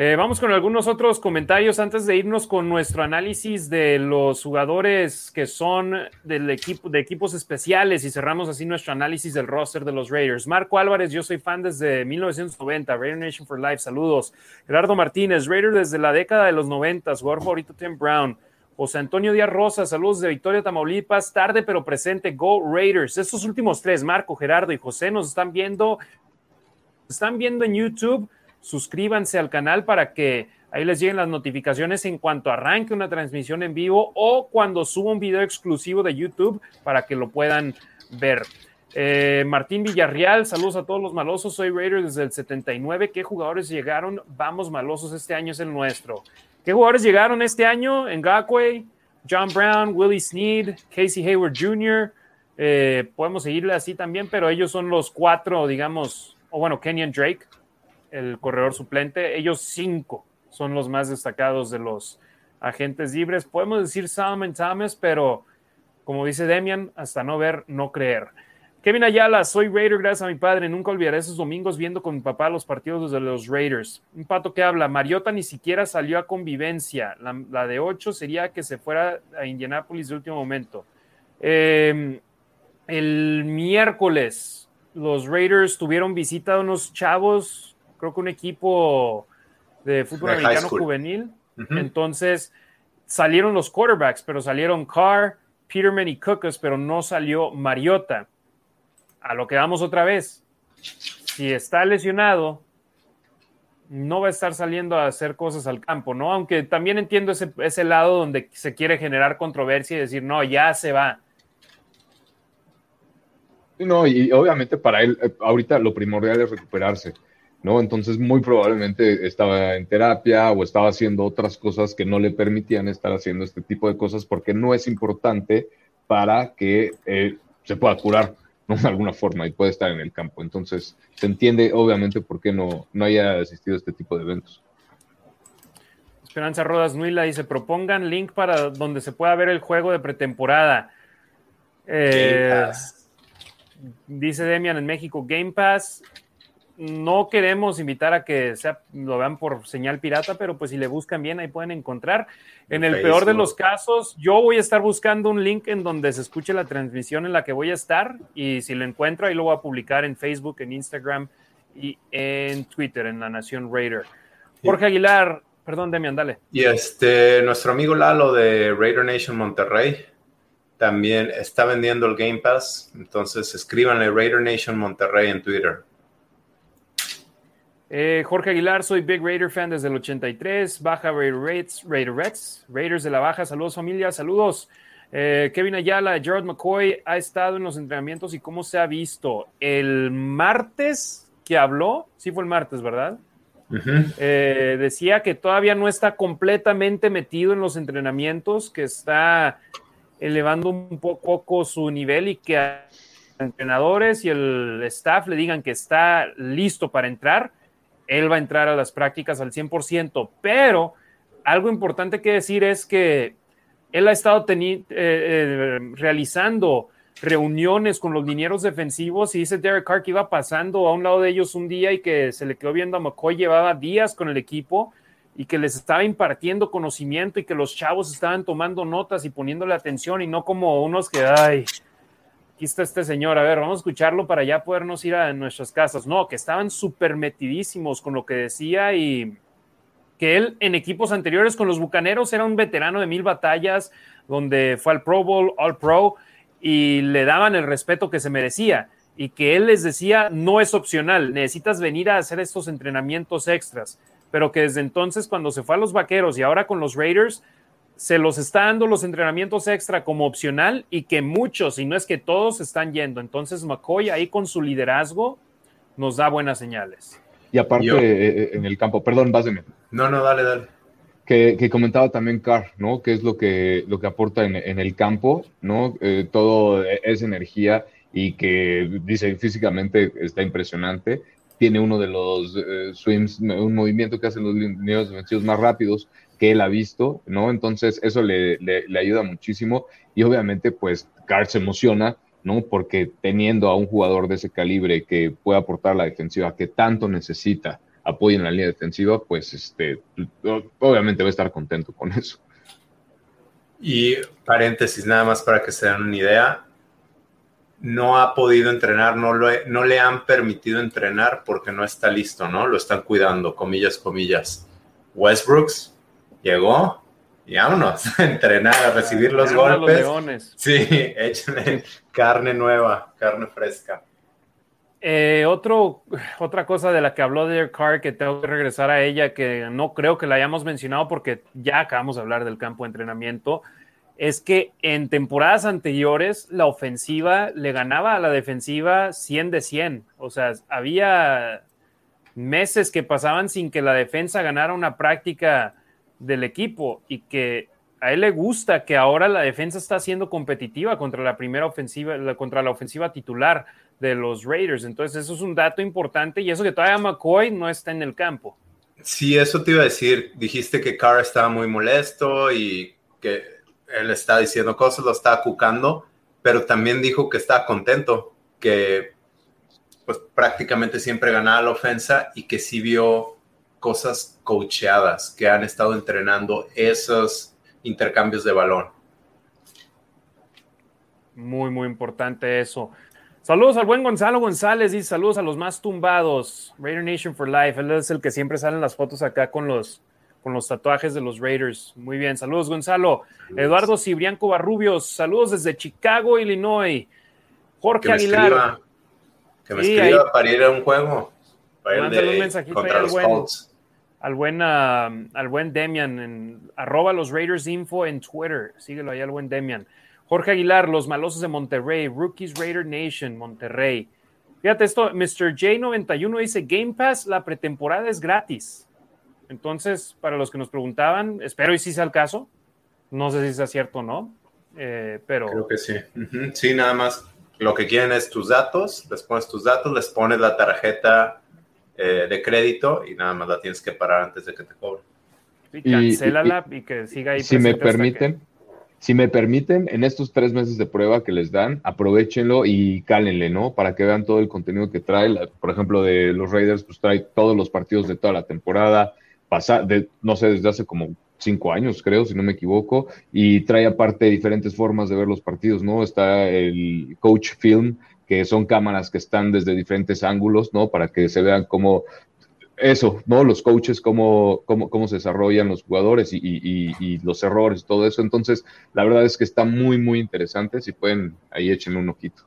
Eh, vamos con algunos otros comentarios antes de irnos con nuestro análisis de los jugadores que son del equipo de equipos especiales y cerramos así nuestro análisis del roster de los Raiders. Marco Álvarez, yo soy fan desde 1990, Raider Nation for Life, saludos. Gerardo Martínez, Raider desde la década de los 90, jugador favorito Tim Brown. José Antonio Díaz Rosa, saludos de Victoria, Tamaulipas, tarde pero presente, Go Raiders. Estos últimos tres, Marco, Gerardo y José, nos están viendo, están viendo en YouTube. Suscríbanse al canal para que ahí les lleguen las notificaciones en cuanto arranque una transmisión en vivo o cuando suba un video exclusivo de YouTube para que lo puedan ver. Eh, Martín Villarreal, saludos a todos los malosos. Soy Raider desde el 79. ¿Qué jugadores llegaron? Vamos malosos, este año es el nuestro. ¿Qué jugadores llegaron este año? Ngakwe, John Brown, Willie Sneed, Casey Hayward Jr. Eh, podemos seguirle así también, pero ellos son los cuatro, digamos, o bueno, Kenyon Drake, el corredor suplente. Ellos cinco son los más destacados de los agentes libres. Podemos decir Salman Thomas, pero como dice Demian, hasta no ver, no creer. Kevin Ayala, soy Raider gracias a mi padre. Nunca olvidaré esos domingos viendo con mi papá los partidos de los Raiders. Un pato que habla, Mariota ni siquiera salió a convivencia. La, de 8 sería que se fuera a Indianápolis de último momento. Em, el miércoles, los Raiders tuvieron visita de unos chavos, creo que un equipo de fútbol americano juvenil. Entonces salieron los quarterbacks, pero salieron Carr, Peterman y Cookers, pero no salió Mariota a lo que vamos otra vez. Si está lesionado, no va a estar saliendo a hacer cosas al campo, ¿no? Aunque también entiendo ese, ese lado donde se quiere generar controversia y decir, no, ya se va. No, y obviamente para él, eh, ahorita lo primordial es recuperarse, ¿no? Entonces, muy probablemente estaba en terapia o estaba haciendo otras cosas que no le permitían estar haciendo este tipo de cosas porque no es importante para que eh, se pueda curar. De alguna forma y puede estar en el campo. Entonces, se entiende obviamente por qué no, no haya asistido a este tipo de eventos. Esperanza Rodas Nuila dice, propongan link para donde se pueda ver el juego de pretemporada. Eh, dice Demian en México, Game Pass no queremos invitar a que sea, lo vean por señal pirata, pero pues si le buscan bien, ahí pueden encontrar. En el peor de los casos, yo voy a estar buscando un link en donde se escuche la transmisión en la que voy a estar y si lo encuentro, ahí lo voy a publicar en Facebook, en Instagram y en Twitter, en La Nación Raider. Jorge Aguilar, perdón, Demian, dale. Y este, nuestro amigo Lalo de Raider Nation Monterrey también está vendiendo el Game Pass, entonces escríbanle Raider Nation Monterrey en Twitter. Eh, Jorge Aguilar, soy Big Raider fan desde el 83. Baja Raider Raids, Raider Reds, Raiders de la Baja. Saludos familia, saludos. Eh, Kevin Ayala, Gerald McCoy ha estado en los entrenamientos y cómo se ha visto. El martes que habló, sí fue el martes, ¿verdad? Eh, decía que todavía no está completamente metido en los entrenamientos, que está elevando un poco su nivel y que a entrenadores y el staff le digan que está listo para entrar, él va a entrar a las prácticas al 100%, pero algo importante que decir es que él ha estado eh, eh, realizando reuniones con los linieros defensivos y dice Derek Carr que iba pasando a un lado de ellos un día y que se le quedó viendo a McCoy, llevaba días con el equipo y que les estaba impartiendo conocimiento y que los chavos estaban tomando notas y poniéndole atención y no como unos que, ay, aquí está este señor, a ver, vamos a escucharlo para ya podernos ir a nuestras casas. No, que estaban súper metidísimos con lo que decía y que él en equipos anteriores con los Bucaneros era un veterano de mil batallas, donde fue al Pro Bowl, All Pro, y le daban el respeto que se merecía y que él les decía, no es opcional, necesitas venir a hacer estos entrenamientos extras, pero que desde entonces cuando se fue a los Vaqueros y ahora con los Raiders, se los está dando los entrenamientos extra como opcional y que muchos, y no es que todos, están yendo. Entonces McCoy ahí con su liderazgo nos da buenas señales. Y aparte eh, eh, en el campo, perdón, vas No, no, dale, dale que, comentaba también Carr, ¿no? Que es lo que, lo que aporta en, el campo, ¿no? Eh, todo es energía y que dice físicamente está impresionante. Tiene uno de los eh, swims, un movimiento que hacen los lineos defensivos más rápidos que él ha visto, ¿no? Entonces eso le, ayuda muchísimo y obviamente pues Carr se emociona, ¿no? Porque teniendo a un jugador de ese calibre que puede aportar la defensiva que tanto necesita apoyen la línea defensiva, pues este, obviamente va a estar contento con eso. Y paréntesis, nada más para que se den una idea, no ha podido entrenar, no, lo no le han permitido entrenar porque no está listo, ¿no? Lo están cuidando, comillas, comillas. Westbrooks llegó y vámonos a entrenar, a recibir los golpes. sí, échenle carne nueva, carne fresca. Eh, otro, otra cosa de la que habló Derek Carr, que tengo que regresar a ella, que no creo que la hayamos mencionado porque ya acabamos de hablar del campo de entrenamiento, es que en temporadas anteriores la ofensiva le ganaba a la defensiva 100 de 100. O sea, había meses que pasaban sin que la defensa ganara una práctica del equipo y que a él le gusta que ahora la defensa está siendo competitiva contra la primera ofensiva, contra la ofensiva titular de los Raiders. Entonces, eso es un dato importante y eso que todavía McCoy no está en el campo. Sí, eso te iba a decir. Dijiste que Carr estaba muy molesto y que él está diciendo cosas, lo está cucando, pero también dijo que está contento, que pues prácticamente siempre ganaba la ofensa y que sí vio cosas coacheadas, que han estado entrenando esos intercambios de balón. Muy, muy importante eso. Saludos al buen Gonzalo González y saludos a los más tumbados. Raider Nation for Life. Él es el que siempre sale en las fotos acá con los, con los tatuajes de los Raiders. Muy bien. Saludos, Gonzalo. Eduardo Cibrianco Barrubios. Saludos desde Chicago, Illinois. Jorge Aguilar. que me escriba para ir a un juego. Mándale un mensajito al buen, al buen, ah, al buen Demian en arroba los Raiders Info en Twitter. Síguelo ahí al buen Demian. Jorge Aguilar, los malosos de Monterrey, Rookies Raider Nation, Monterrey. Fíjate esto, Mr. J91 dice, Game Pass, la pretemporada es gratis. Entonces, para los que nos preguntaban, espero y si sea el caso. No sé si sea cierto o no, eh, pero... Creo que sí. Sí, nada más lo que quieren es tus datos, les pones tus datos, les pones la tarjeta eh, de crédito y nada más la tienes que parar antes de que te cobren. Y cancélala y, que siga ahí. Si me permiten, si me permiten, en estos tres meses de prueba que les dan, aprovechenlo y cálenle, ¿no? Para que vean todo el contenido que trae. Por ejemplo, de los Raiders, pues trae todos los partidos de toda la temporada, pasa, de, no sé, desde hace como cinco años, creo, si no me equivoco, y trae aparte diferentes formas de ver los partidos, ¿no? Está el Coach Film, que son cámaras que están desde diferentes ángulos, ¿no? Para que se vean cómo eso, ¿no? Los coaches, cómo, cómo, cómo se desarrollan los jugadores y, y, los errores, todo eso. Entonces, la verdad es que está muy, muy interesante. Si pueden, ahí echen un ojito.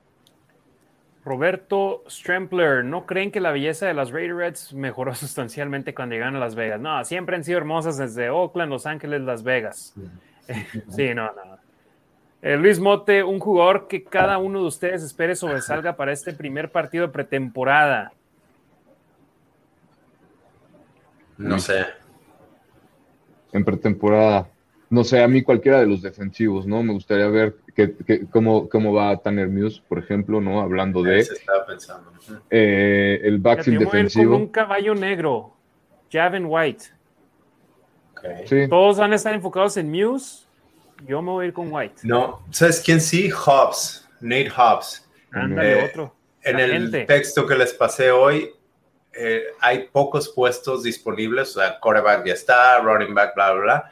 Roberto Strempler, ¿no creen que la belleza de las Raiders mejoró sustancialmente cuando llegaron a Las Vegas? No, siempre han sido hermosas desde Oakland, Los Ángeles, Las Vegas. sí, no, no. Eh, Luis Mote, un jugador que cada uno de ustedes espere sobresalga para este primer partido de pretemporada. No sé. En pretemporada. No sé, a mí cualquiera de los defensivos, ¿no? Me gustaría ver que, cómo, cómo, va Tanner Muse, por ejemplo, ¿no? Hablando de. Se estaba pensando. Eh, el backfield defensivo. Con un caballo negro, Javin White. Todos van a estar enfocados en Muse. Yo me voy a ir con White. No, ¿sabes quién sí? Hobbs, Nate Hobbs. Ándale, eh, otro. En el texto que les pasé hoy, eh, hay pocos puestos disponibles, o sea, quarterback ya está, running back, bla, bla, bla.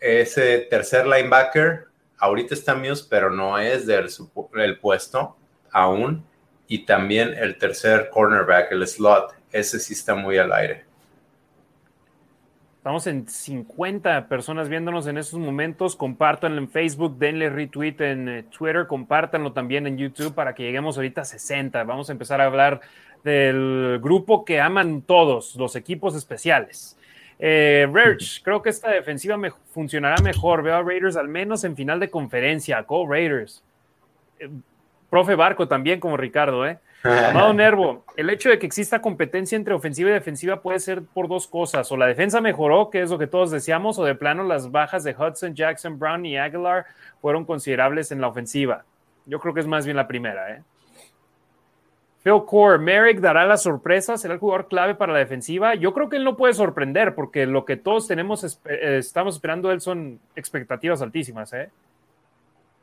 Ese tercer linebacker, ahorita está Muse, pero no es del el puesto aún. Y también el tercer cornerback, el slot, ese sí está muy al aire. Estamos en 50 personas viéndonos en estos momentos. Compártanlo en Facebook, denle retweet en eh, Twitter, compártanlo también en YouTube para que lleguemos ahorita a 60. Vamos a empezar a hablar del grupo que aman todos, los equipos especiales. Eh, creo que esta defensiva me funcionará mejor. Veo a Raiders al menos en final de conferencia. Go Raiders. Profe Barco también como Ricardo, ¿eh? Amado Nervo, el hecho de que exista competencia entre ofensiva y defensiva puede ser por dos cosas. O la defensa mejoró, que es lo que todos deseamos, o de plano las bajas de Hudson, Jackson, Brown y Aguilar fueron considerables en la ofensiva. Yo creo que es más bien la primera, ¿eh? Phil Core, Merrick dará la sorpresa, será el jugador clave para la defensiva. Yo creo que él no puede sorprender porque lo que todos tenemos, eh, estamos esperando él son expectativas altísimas. ¿eh?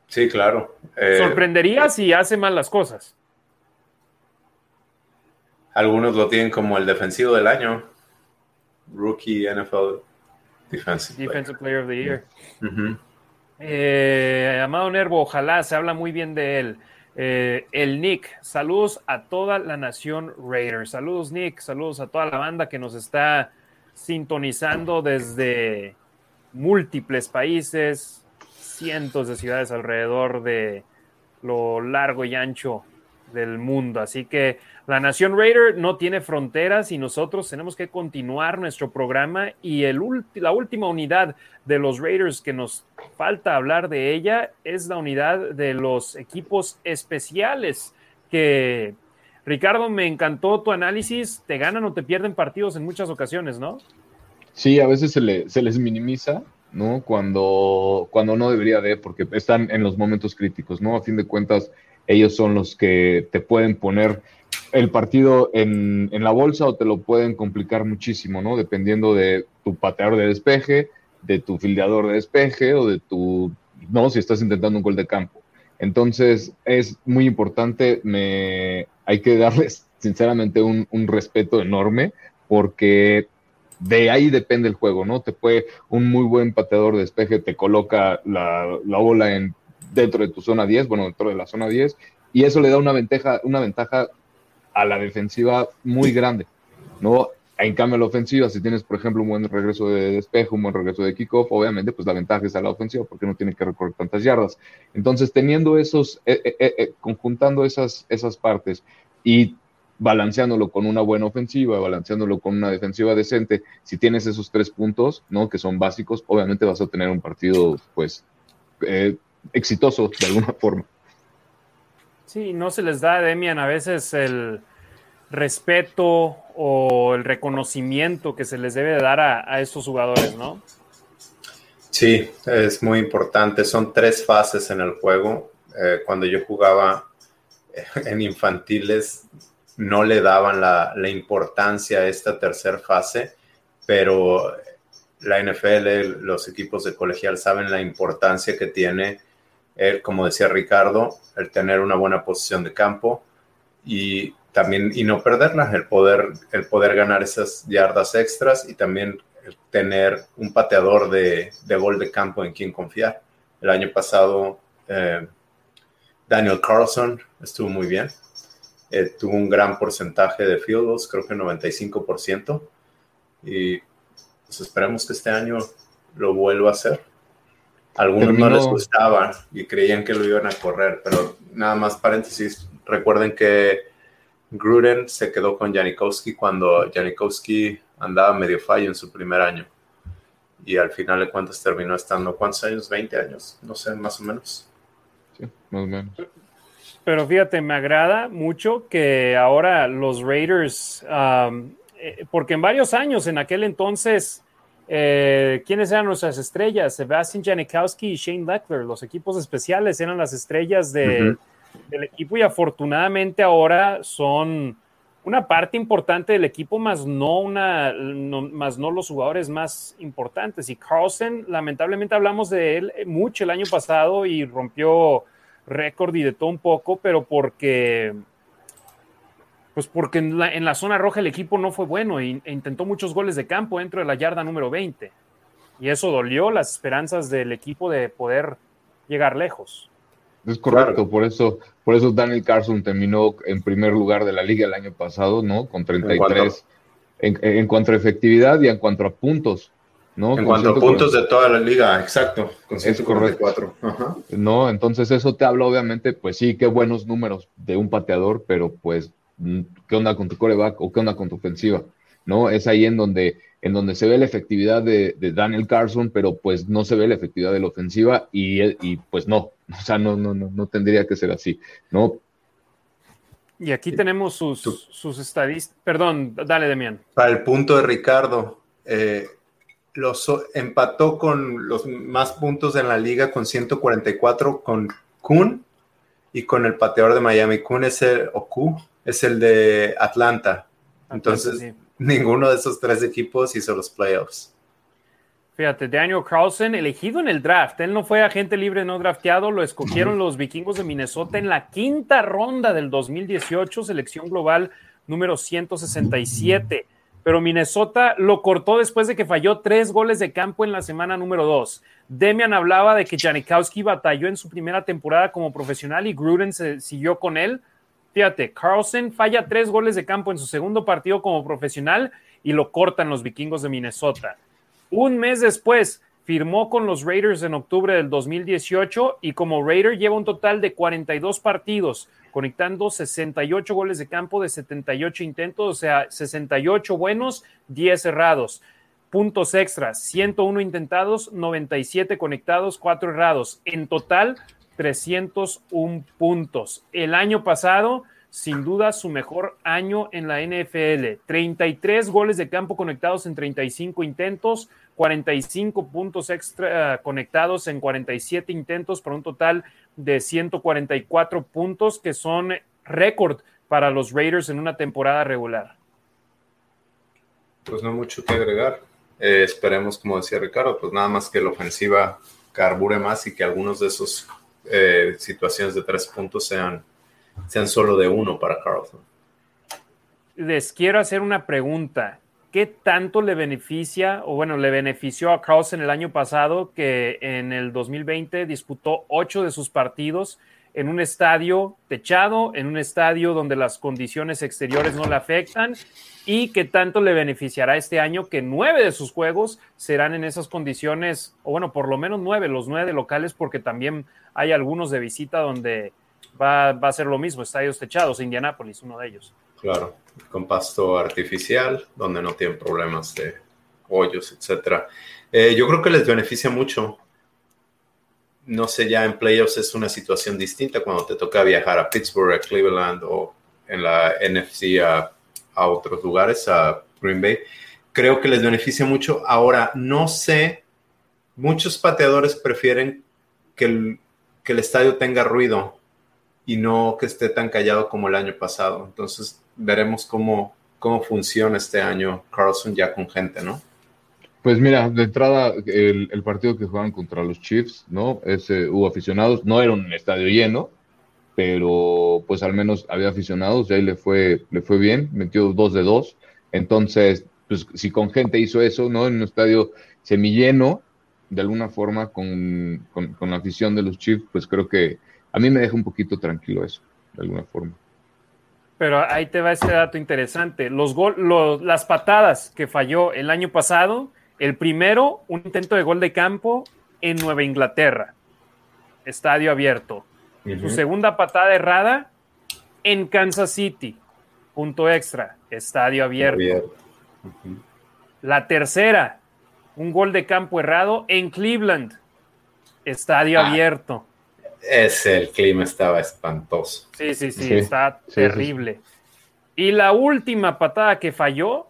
Sí, claro. Eh, Sorprendería si hace mal las cosas. Algunos lo tienen como el defensivo del año. Rookie NFL Defensive, Player. of the Year. Eh, Amado Nervo, ojalá se habla muy bien de él. Eh, el Nick, saludos a toda la nación Raiders. Saludos, Nick. Saludos a toda la banda que nos está sintonizando desde múltiples países, cientos de ciudades alrededor de lo largo y ancho del mundo. Así que la Nación Raider no tiene fronteras y nosotros tenemos que continuar nuestro programa y el la última unidad de los Raiders que nos falta hablar de ella es la unidad de los equipos especiales que Ricardo, me encantó tu análisis, te ganan o te pierden partidos en muchas ocasiones, ¿no? Sí, a veces se, se les minimiza, ¿no? Cuando, cuando no debería de, porque están en los momentos críticos, ¿no? A fin de cuentas, ellos son los que te pueden poner el partido en, la bolsa o te lo pueden complicar muchísimo, ¿no? Dependiendo de tu pateador de despeje, de tu fildeador de despeje o de tu, no, si estás intentando un gol de campo. Entonces es muy importante, me, hay que darles sinceramente un, respeto enorme porque de ahí depende el juego, ¿no? Te puede, un muy buen pateador de despeje te coloca la, la bola en dentro de tu zona 10, bueno, dentro de la zona 10, y eso le da una ventaja, una ventaja a la defensiva muy grande, ¿no? En cambio, la ofensiva, si tienes, por ejemplo, un buen regreso de despejo, un buen regreso de kickoff, obviamente, pues la ventaja es a la ofensiva porque no tiene que recorrer tantas yardas. Entonces, teniendo esos, eh, eh, eh, conjuntando esas, esas partes y balanceándolo con una buena ofensiva, balanceándolo con una defensiva decente, si tienes esos tres puntos, ¿no? Que son básicos, obviamente vas a tener un partido, pues, exitoso de alguna forma. Sí, no se les da a Demian a veces el respeto o el reconocimiento que se les debe dar a, estos jugadores, ¿no? Sí, es muy importante. Son tres fases en el juego. Eh, cuando yo jugaba en infantiles, no le daban la, importancia a esta tercera fase, pero la NFL, los equipos de colegial saben la importancia que tiene el, como decía Ricardo, el tener una buena posición de campo y también y no perderla, el poder, el poder ganar esas yardas extras y también tener un pateador de, de, gol de campo en quien confiar. El año pasado eh, Daniel Carlson estuvo muy bien, eh, tuvo un gran porcentaje de field goals, creo que 95%, y pues esperemos que este año lo vuelva a hacer. Algunos no les gustaban y creían que lo iban a correr, pero nada más paréntesis, Recuerden que Gruden se quedó con Janikowski cuando Janikowski andaba medio fallo en su primer año. Y al final de cuentas terminó estando, ¿cuántos años? 20 años, no sé, más o menos. Sí, más o menos. Pero fíjate, me agrada mucho que ahora los Raiders, um, eh, porque en varios años, en aquel entonces, eh, ¿quiénes eran nuestras estrellas? Sebastian Janikowski y Shane Leckler, los equipos especiales eran las estrellas de, del equipo y afortunadamente ahora son una parte importante del equipo, más no, una, más no los jugadores más importantes. Y Carlson, lamentablemente hablamos de él mucho el año pasado y rompió récord y de todo un poco, pero porque pues porque en la, en la, zona roja el equipo no fue bueno e, intentó muchos goles de campo dentro de la yarda número 20. Y eso dolió las esperanzas del equipo de poder llegar lejos. Es correcto, por eso, por eso Daniel Carson terminó en primer lugar de la liga el año pasado, ¿no? Con 33 en, en, cuanto a efectividad y en cuanto a puntos, ¿no? En cuanto a puntos de toda la liga, exacto, con 144. Ajá. No, entonces eso te habla obviamente, pues sí, qué buenos números de un pateador, pero pues, ¿qué onda con tu coreback o qué onda con tu ofensiva? ¿No? Es ahí en donde en donde se ve la efectividad de, Daniel Carson, pero pues no se ve la efectividad de la ofensiva y, y pues no, o sea, no, no, no, no tendría que ser así, ¿no? Y aquí tenemos sus, sus estadísticas. Perdón, dale, Demian. Para el punto de Ricardo, eh, los, empató con los más puntos en la liga con 144 con Kuhn y con el pateador de Miami. Kuhn es el, o es el de Atlanta. Entonces, ninguno de esos tres equipos hizo los playoffs. Fíjate, Daniel Carlson, elegido en el draft. Él no fue agente libre no drafteado, lo escogieron los vikingos de Minnesota en la quinta ronda del 2018, selección global número 167. Pero Minnesota lo cortó después de que falló tres goles de campo en la semana número dos. Demian hablaba de que Janikowski batalló en su primera temporada como profesional y Gruden se siguió con él. Fíjate, Carlson falla tres goles de campo en su segundo partido como profesional y lo cortan los vikingos de Minnesota. Un mes después firmó con los Raiders en octubre del 2018 y como Raider lleva un total de 42 partidos, conectando 68 goles de campo de 78 intentos, o sea, 68 buenos, 10 cerrados. Puntos extras, 101 intentados, 97 conectados, 4 errados. En total, 301 puntos. El año pasado, sin duda, su mejor año en la NFL. 33 goles de campo conectados en 35 intentos, 45 puntos extra conectados en 47 intentos para un total de 144 puntos, que son récord para los Raiders en una temporada regular. Pues no mucho que agregar. Eh, esperemos, como decía Ricardo, pues nada más que la ofensiva carbure más y que algunos de esos eh, situaciones de tres puntos sean, sean solo de uno para Carlson. Les quiero hacer una pregunta. ¿Qué tanto le beneficia, o bueno, le benefició a Carlson el año pasado que en el 2020 disputó ocho de sus partidos en un estadio techado, en un estadio donde las condiciones exteriores no le afectan y qué tanto le beneficiará este año que nueve de sus juegos serán en esas condiciones, o bueno, por lo menos nueve, los nueve locales, porque también hay algunos de visita donde va, a ser lo mismo, estadios techados, Indianápolis, uno de ellos. Claro, con pasto artificial, donde no tienen problemas de hoyos, etcétera. Eh, yo creo que les beneficia mucho no sé, ya en playoffs es una situación distinta cuando te toca viajar a Pittsburgh, a Cleveland o en la NFC a, otros lugares, a Green Bay. Creo que les beneficia mucho. Ahora, no sé, muchos pateadores prefieren que el, que el estadio tenga ruido y no que esté tan callado como el año pasado. Entonces, veremos cómo, cómo funciona este año Carlson ya con gente, ¿no? Pues mira, de entrada, el, partido que jugaban contra los Chiefs, ¿no? Ese, hubo aficionados, no era un estadio lleno, pero pues al menos había aficionados y ahí le fue, le fue bien, metió dos de dos. Entonces, pues si con gente hizo eso, ¿no? En un estadio semilleno, de alguna forma, con, con, la afición de los Chiefs, pues creo que a mí me deja un poquito tranquilo eso, de alguna forma. Pero ahí te va ese dato interesante. Los, gol, los las patadas que falló el año pasado el primero, un intento de gol de campo en Nueva Inglaterra, estadio abierto. Su segunda patada errada en Kansas City, punto extra, estadio abierto. La tercera, un gol de campo errado en Cleveland, estadio ah, abierto. Ese, el clima estaba espantoso. Sí, sí, sí, está terrible. Y la última patada que falló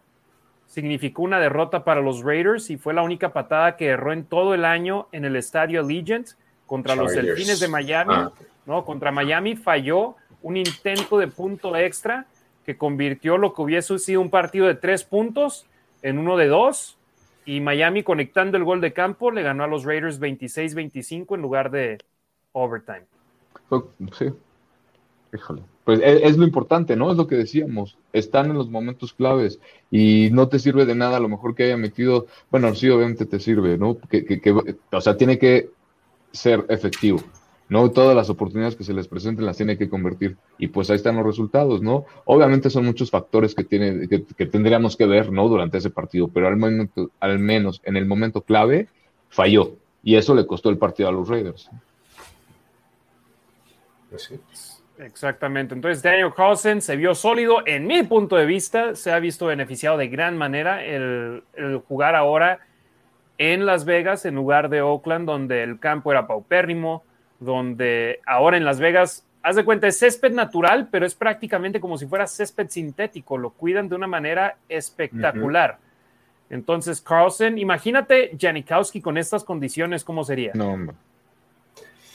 significó una derrota para los Raiders y fue la única patada que erró en todo el año en el estadio Allegiant contra los Delfines de Miami. Ah. No, contra Miami falló un intento de punto extra que convirtió lo que hubiese sido un partido de tres puntos en uno de dos. Y Miami conectando el gol de campo le ganó a los Raiders 26-25 en lugar de overtime. Sí, híjole. Pues es, lo importante, ¿no? Es lo que decíamos. Están en los momentos claves y no te sirve de nada a lo mejor que haya metido, bueno, sí, obviamente te sirve, ¿no? Que, que, o sea, tiene que ser efectivo, ¿no? Todas las oportunidades que se les presenten las tiene que convertir y pues ahí están los resultados, ¿no? Obviamente son muchos factores que, tiene, que, tendríamos que ver, ¿no? Durante ese partido, pero al, momento, al menos en el momento clave falló y eso le costó el partido a los Raiders. Pues Exactamente. Entonces, Daniel Carlson se vio sólido. En mi punto de vista, se ha visto beneficiado de gran manera el, jugar ahora en Las Vegas en lugar de Oakland, donde el campo era paupérrimo, donde ahora en Las Vegas, haz de cuenta, es césped natural, pero es prácticamente como si fuera césped sintético. Lo cuidan de una manera espectacular. Entonces, Carlson, imagínate Janikowski con estas condiciones, ¿cómo sería? No,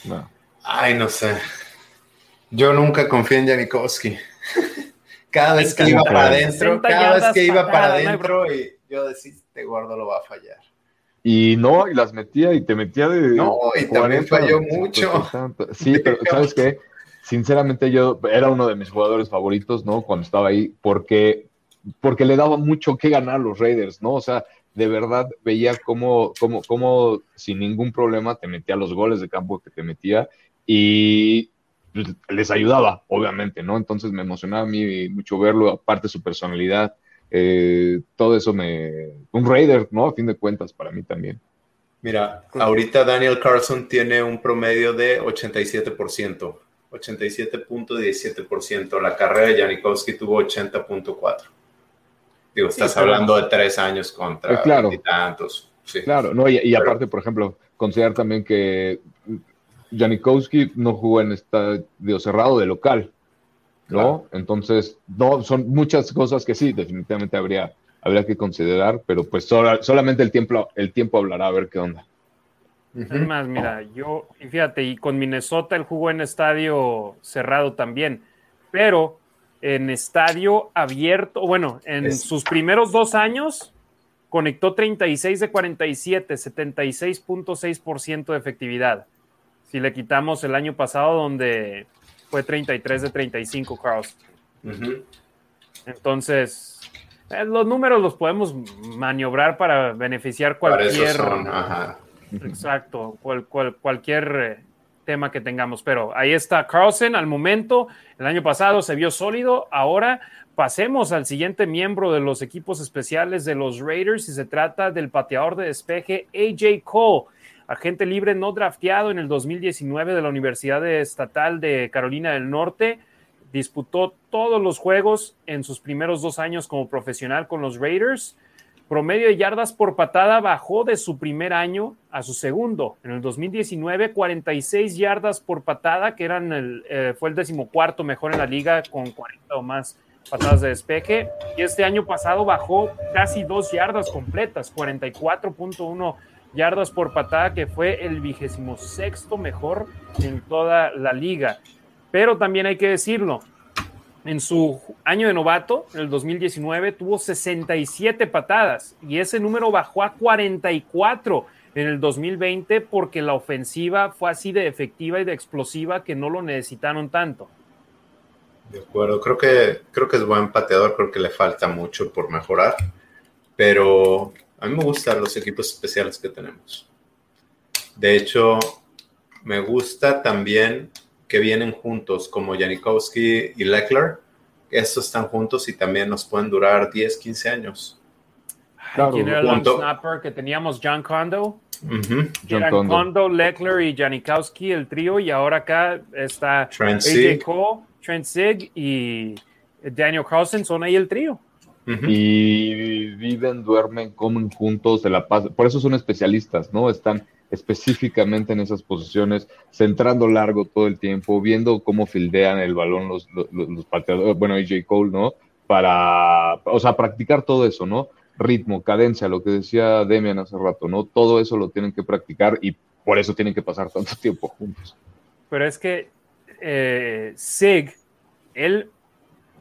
No. Ay, no sé. Yo nunca confié en Janikowski. Cada vez que iba para adentro, cada vez que iba para adentro, y yo decía, este gordo lo va a fallar. Y no, y las metía y te metía de. No, y también falló mucho. Sí, pero ¿sabes qué? Sinceramente, yo era uno de mis jugadores favoritos, ¿no? Cuando estaba ahí, porque, porque le daba mucho que ganar a los Raiders, ¿no? O sea, de verdad veía cómo, cómo, cómo sin ningún problema te metía los goles de campo que te metía. Y les ayudaba, obviamente, ¿no? Entonces me emocionaba a mí mucho verlo, aparte su personalidad, eh, todo eso me... Un Raider, ¿no? A fin de cuentas, para mí también. Mira, ahorita Daniel Carlson tiene un promedio de 87%, 87.17%. La carrera de Janikowski tuvo 80.4%. Digo, estás hablando de tres años contra eh, claro, y tantos. Sí. Claro, no, y, aparte, por ejemplo, considerar también que Janikowski no jugó en estadio cerrado de local, ¿no? Entonces, no, son muchas cosas que sí, definitivamente habría, habría que considerar, pero pues solamente el tiempo, el tiempo hablará a ver qué onda. Es más, mira, yo, y fíjate, y con Minnesota él jugó en estadio cerrado también, pero en estadio abierto, bueno, en sus primeros dos años conectó 36 de 47, 76.6% de efectividad si le quitamos el año pasado donde fue 33 de 35 Carlos. Entonces, eh, los números los podemos maniobrar para beneficiar cualquier... Exacto, cualquier eh, tema que tengamos. Pero ahí está Carlson al momento. El año pasado se vio sólido. Ahora pasemos al siguiente miembro de los equipos especiales de los Raiders y se trata del pateador de despeje AJ Cole agente libre no drafteado en el 2019 de la Universidad Estatal de Carolina del Norte. Disputó todos los juegos en sus primeros dos años como profesional con los Raiders. Promedio de yardas por patada bajó de su primer año a su segundo. En el 2019, 46 yardas por patada, que eran el, eh, fue el decimocuarto mejor en la liga con 40 o más patadas de despeje. Y este año pasado bajó casi dos yardas completas, 44.1 yardas por patada, que fue el vigésimo sexto mejor en toda la liga. Pero también hay que decirlo, en su año de novato, en el 2019, tuvo 67 patadas y ese número bajó a 44 en el 2020 porque la ofensiva fue así de efectiva y de explosiva que no lo necesitaron tanto. De acuerdo, creo que, creo que es buen pateador, creo que le falta mucho por mejorar, pero a mí me gustan los equipos especiales que tenemos. De hecho, me gusta también que vienen juntos, como Janikowski y Leckler. Estos están juntos y también nos pueden durar 10, 15 años. ¿Quién era el snapper que teníamos? John Condo. John Condo. Leckler y Janikowski, el trío. Y ahora acá está AJ Cole, Trent Sig y Daniel Carlson son ahí el trío. Y viven, duermen, comen juntos, se la pasan. Por eso son especialistas, ¿no? Están específicamente en esas posiciones, centrando largo todo el tiempo, viendo cómo fildean el balón los, los, los pateadores, bueno, AJ Cole, ¿no? Para, o sea, practicar todo eso, ¿no? Ritmo, cadencia, lo que decía Demian hace rato, ¿no? Todo eso lo tienen que practicar y por eso tienen que pasar tanto tiempo juntos. Pero es que eh, Sig, él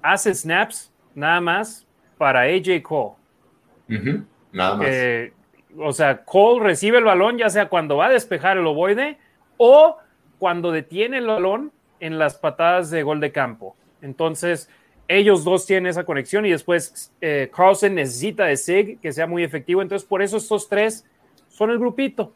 hace snaps nada más para AJ Cole. Nada más. o sea, Cole recibe el balón ya sea cuando va a despejar el ovoide o cuando detiene el balón en las patadas de gol de campo. Entonces, ellos dos tienen esa conexión y después eh, Carlson necesita de Sig que sea muy efectivo. Entonces, por eso estos tres son el grupito.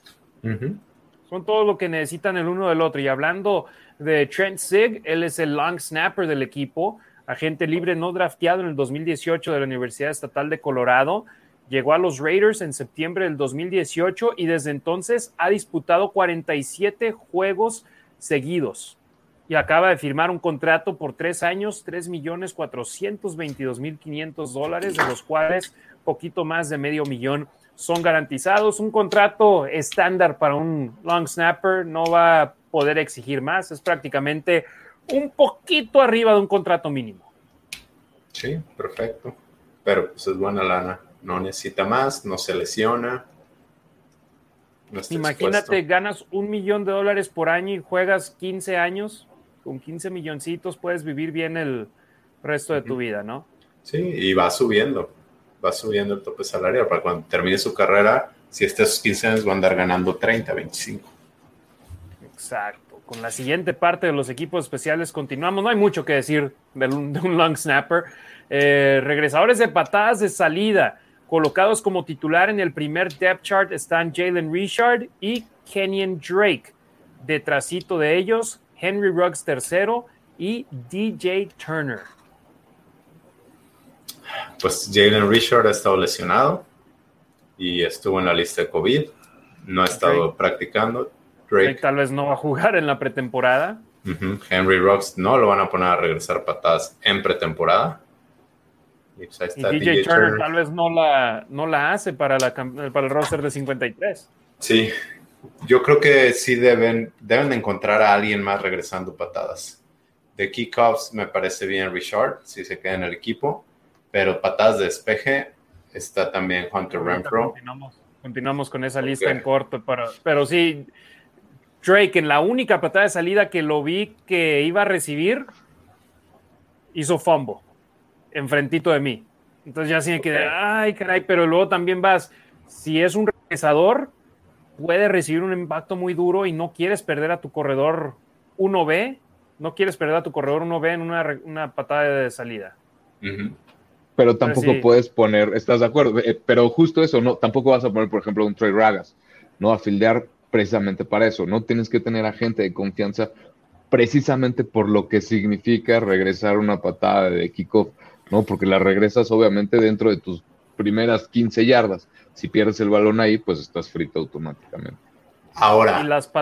Son todo lo que necesitan el uno del otro. Y hablando de Trent Sig, él es el long snapper del equipo agente libre no drafteado en el 2018 de la Universidad Estatal de Colorado. Llegó a los Raiders en septiembre del 2018 y desde entonces ha disputado 47 juegos seguidos y acaba de firmar un contrato por tres años, 3 millones 422 mil 500 dólares, de los cuales poquito más de medio millón son garantizados. Un contrato estándar para un long snapper, no va a poder exigir más, es prácticamente un poquito arriba de un contrato mínimo. Sí, perfecto. Pero pues es buena lana. No necesita más, no se lesiona. Imagínate, ganas un millón de dólares por año y juegas 15 años. Con 15 milloncitos puedes vivir bien el resto de tu vida, ¿no? Sí, y va subiendo. Va subiendo el tope salarial para cuando termine su carrera, si estés 15 años, va a andar ganando 30, 25. Exacto con la siguiente parte de los equipos especiales continuamos. No hay mucho que decir de un, long snapper. Eh, regresadores de patadas de salida, colocados como titular en el primer depth chart están Jalen Richard y Kenyon Drake. Detrásito de ellos, Henry Ruggs tercero y DJ Turner. Pues Jalen Richard ha estado lesionado y estuvo en la lista de COVID. No ha estado practicando. Drake. tal vez no va a jugar en la pretemporada. Henry Rocks no lo van a poner a regresar patadas en pretemporada. Y, pues DJ, Turner, tal vez no la, no la hace para, la, para el roster de 53. Sí, yo creo que sí deben, deben encontrar a alguien más regresando patadas. De kickoffs me parece bien Richard, si se queda en el equipo, pero patadas de despeje está también Hunter Renfro. Continuamos, con esa lista en corto, pero, pero sí, Drake en la única patada de salida que lo vi que iba a recibir, hizo fumble enfrentito de mí. Entonces ya sí que, ay, caray, pero luego también vas, si es un regresador, puede recibir un impacto muy duro y no quieres perder a tu corredor 1B, no quieres perder a tu corredor 1B en una, patada de salida. Pero tampoco puedes poner, ¿estás de acuerdo? Eh, pero justo eso, no, tampoco vas a poner, por ejemplo, un Trey Ragas, ¿no? A fildear precisamente para eso, ¿no? Tienes que tener a gente de confianza precisamente por lo que significa regresar una patada de kickoff, ¿no? Porque la regresas obviamente dentro de tus primeras 15 yardas. Si pierdes el balón ahí, pues estás frito automáticamente. Ahora. Y las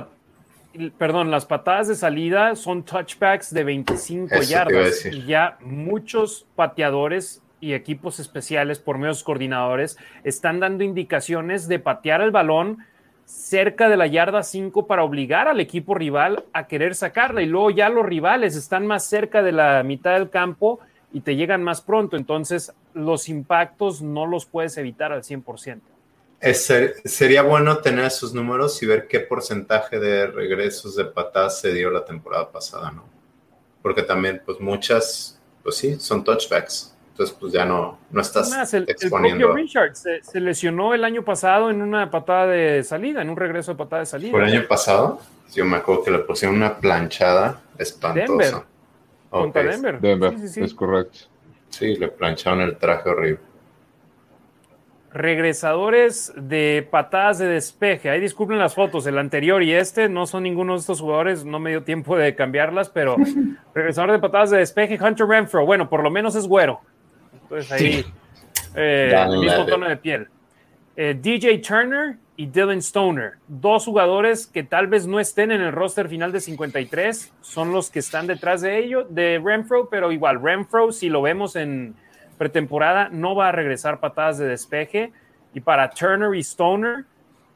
perdón, las patadas de salida son touchbacks de 25 yardas y ya muchos pateadores y equipos especiales por medios coordinadores están dando indicaciones de patear el balón cerca de la yarda 5 para obligar al equipo rival a querer sacarla y luego ya los rivales están más cerca de la mitad del campo y te llegan más pronto, entonces los impactos no los puedes evitar al 100%. sería bueno tener esos números y ver qué porcentaje de regresos de patadas se dio la temporada pasada, ¿no? Porque también, pues muchas, pues sí, son touchbacks. Entonces, pues ya no, no estás el, exponiendo. propio Richard se, lesionó el año pasado en una patada de salida, en un regreso de patada de salida. ¿Fue el año pasado? Yo me acuerdo que le pusieron una planchada espantosa. Denver. Contra Denver. Denver, es correcto. Sí, le plancharon el traje horrible. Regresadores de patadas de despeje. Ahí disculpen las fotos, el anterior y este no son ninguno de estos jugadores, no me dio tiempo de cambiarlas, pero regresador de patadas de despeje, Hunter Renfro. Bueno, por lo menos es güero. Entonces ahí, eh, el mismo tono de piel. eh, DJ Turner y Dylan Stoner, dos jugadores que tal vez no estén en el roster final de 53, son los que están detrás de ello, de Renfro, pero igual, Renfro, si lo vemos en pretemporada, no va a regresar patadas de despeje. Y para Turner y Stoner,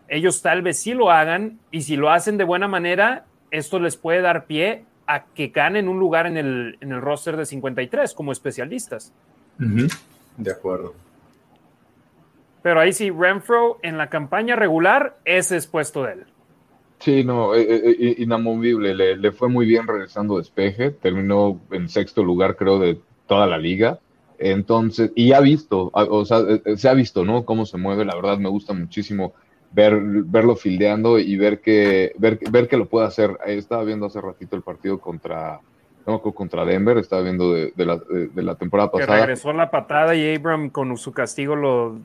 ellos tal vez sí lo hagan, y si lo hacen de buena manera, esto les puede dar pie a que ganen un lugar en el, en el roster de 53 como especialistas. De acuerdo. Pero ahí sí, Renfro en la campaña regular, ese es puesto de él. Sí, no, eh, eh, eh, inamovible. Le, fue muy bien regresando despeje. Terminó en sexto lugar, creo, de toda la liga. Entonces, y ha visto, o sea, se ha visto, ¿no? Cómo se mueve. La verdad, me gusta muchísimo ver, verlo fildeando y ver que, ver, ver que lo puede hacer. Estaba viendo hace ratito el partido contra, no, contra Denver, estaba viendo de, la, temporada pasada. Que regresó la patada y Abram con su castigo lo,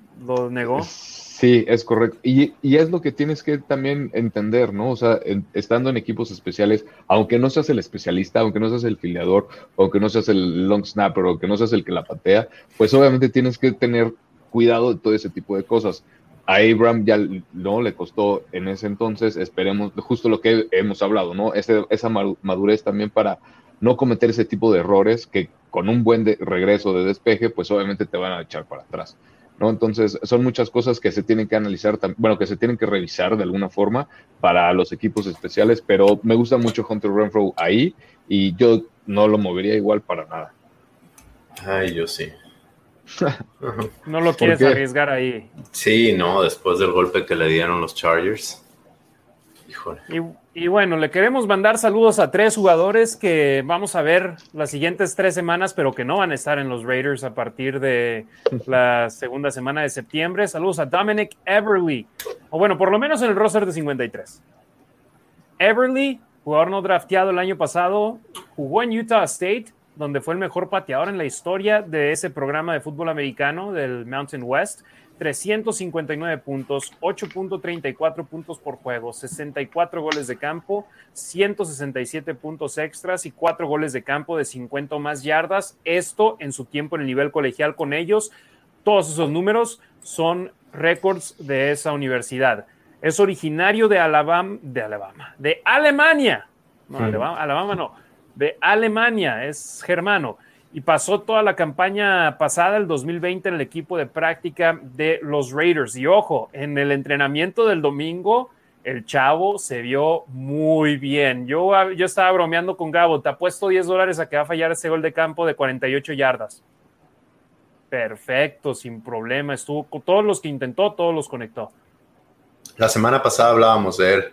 negó. Sí, es correcto. Y, es lo que tienes que también entender, ¿no? O sea, estando en equipos especiales, aunque no seas el especialista, aunque no seas el filiador, aunque no seas el long snapper, aunque no seas el que la patea, pues obviamente tienes que tener cuidado de todo ese tipo de cosas a Abram ya no le costó en ese entonces, esperemos, justo lo que hemos hablado, ¿no? esa madurez también para no cometer ese tipo de errores que con un buen regreso de despeje, pues obviamente te van a echar para atrás. ¿no? Entonces, son muchas cosas que se tienen que analizar, bueno, que se tienen que revisar de alguna forma para los equipos especiales, pero me gusta mucho Hunter Renfro ahí y yo no lo movería igual para nada. Ay, yo sí. no lo quieres arriesgar ahí. Sí, no, después del golpe que le dieron los Chargers. Híjole. Y bueno, le queremos mandar saludos a tres jugadores que vamos a ver las siguientes tres semanas, pero que no van a estar en los Raiders a partir de la segunda semana de septiembre. Saludos a Dominic Everly, o bueno, por lo menos en el roster de 53. Everly, jugador no drafteado el año pasado, jugó en Utah State, donde fue el mejor pateador en la historia de ese programa de fútbol americano del Mountain West 359 puntos, 8.34 puntos por juego, 64 goles de campo, 167 puntos extras y 4 goles de campo de 50 o más yardas. Esto en su tiempo en el nivel colegial con ellos. Todos esos números son récords de esa universidad. Es originario de Alabama, de Alabama, de Alemania. No, Alabama, Alabama no, de Alemania, es germano y pasó toda la campaña pasada, el 2020, en el equipo de práctica de los Raiders. Y ojo, en el entrenamiento del domingo, el chavo se vio muy bien. Yo, yo estaba bromeando con Gabo, te apuesto 10 dólares a que va a fallar ese gol de campo de 48 yardas. Perfecto, sin problema. Estuvo con todos los que intentó, todos los conectó. La semana pasada hablábamos de él.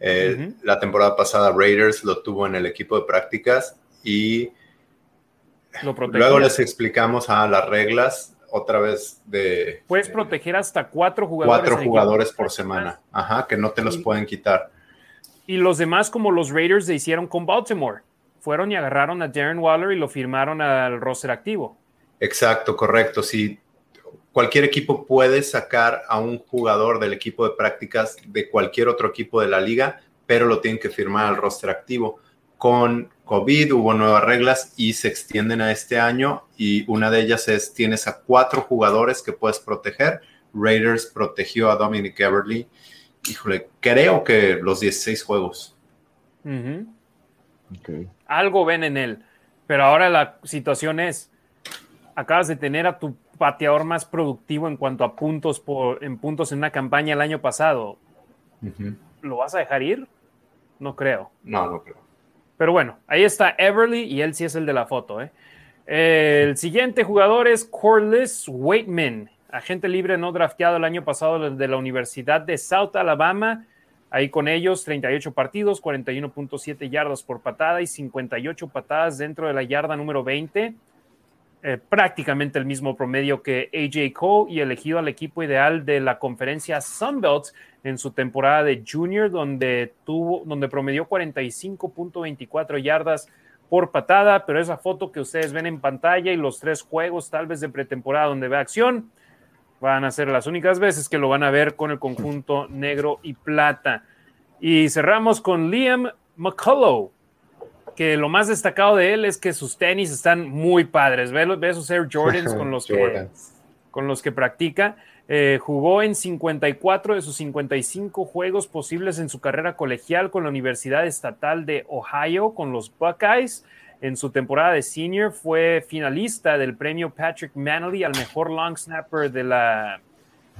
Eh, la temporada pasada Raiders lo tuvo en el equipo de prácticas y Luego les explicamos a las reglas otra vez de... Puedes proteger hasta cuatro jugadores. Cuatro jugadores por semana, ajá, que no te los pueden quitar. Y los demás, como los Raiders se hicieron con Baltimore, fueron y agarraron a Darren Waller y lo firmaron al roster activo. Exacto, correcto. Sí, cualquier equipo puede sacar a un jugador del equipo de prácticas de cualquier otro equipo de la liga, pero lo tienen que firmar al roster activo. Con COVID, hubo nuevas reglas y se extienden a este año y una de ellas es tienes a cuatro jugadores que puedes proteger. Raiders protegió a Dominic Everly. Híjole, creo que los 16 juegos. Algo ven en él, pero ahora la situación es, acabas de tener a tu pateador más productivo en cuanto a puntos por, en puntos en una campaña el año pasado. ¿Lo vas a dejar ir? No creo. No, no creo. Pero bueno, ahí está Everly y él sí es el de la foto. ¿eh? El siguiente jugador es Corliss Waitman, agente libre no drafteado el año pasado de la Universidad de South Alabama. Ahí con ellos 38 partidos, 41.7 yardas por patada y 58 patadas dentro de la yarda número 20. Eh, prácticamente el mismo promedio que AJ Cole y elegido al equipo ideal de la conferencia Sunbelt en su temporada de junior, donde tuvo, donde promedió 45.24 yardas por patada, pero esa foto que ustedes ven en pantalla y los tres juegos tal vez de pretemporada donde ve acción, van a ser las únicas veces que lo van a ver con el conjunto negro y plata. Y cerramos con Liam McCullough, que lo más destacado de él es que sus tenis están muy padres. Ve, ve esos Air Jordans con los, que, con los que practica Eh, jugó en 54 de sus 55 juegos posibles en su carrera colegial con la Universidad Estatal de Ohio, con los Buckeyes. En su temporada de senior fue finalista del premio Patrick Manley al mejor long snapper de la,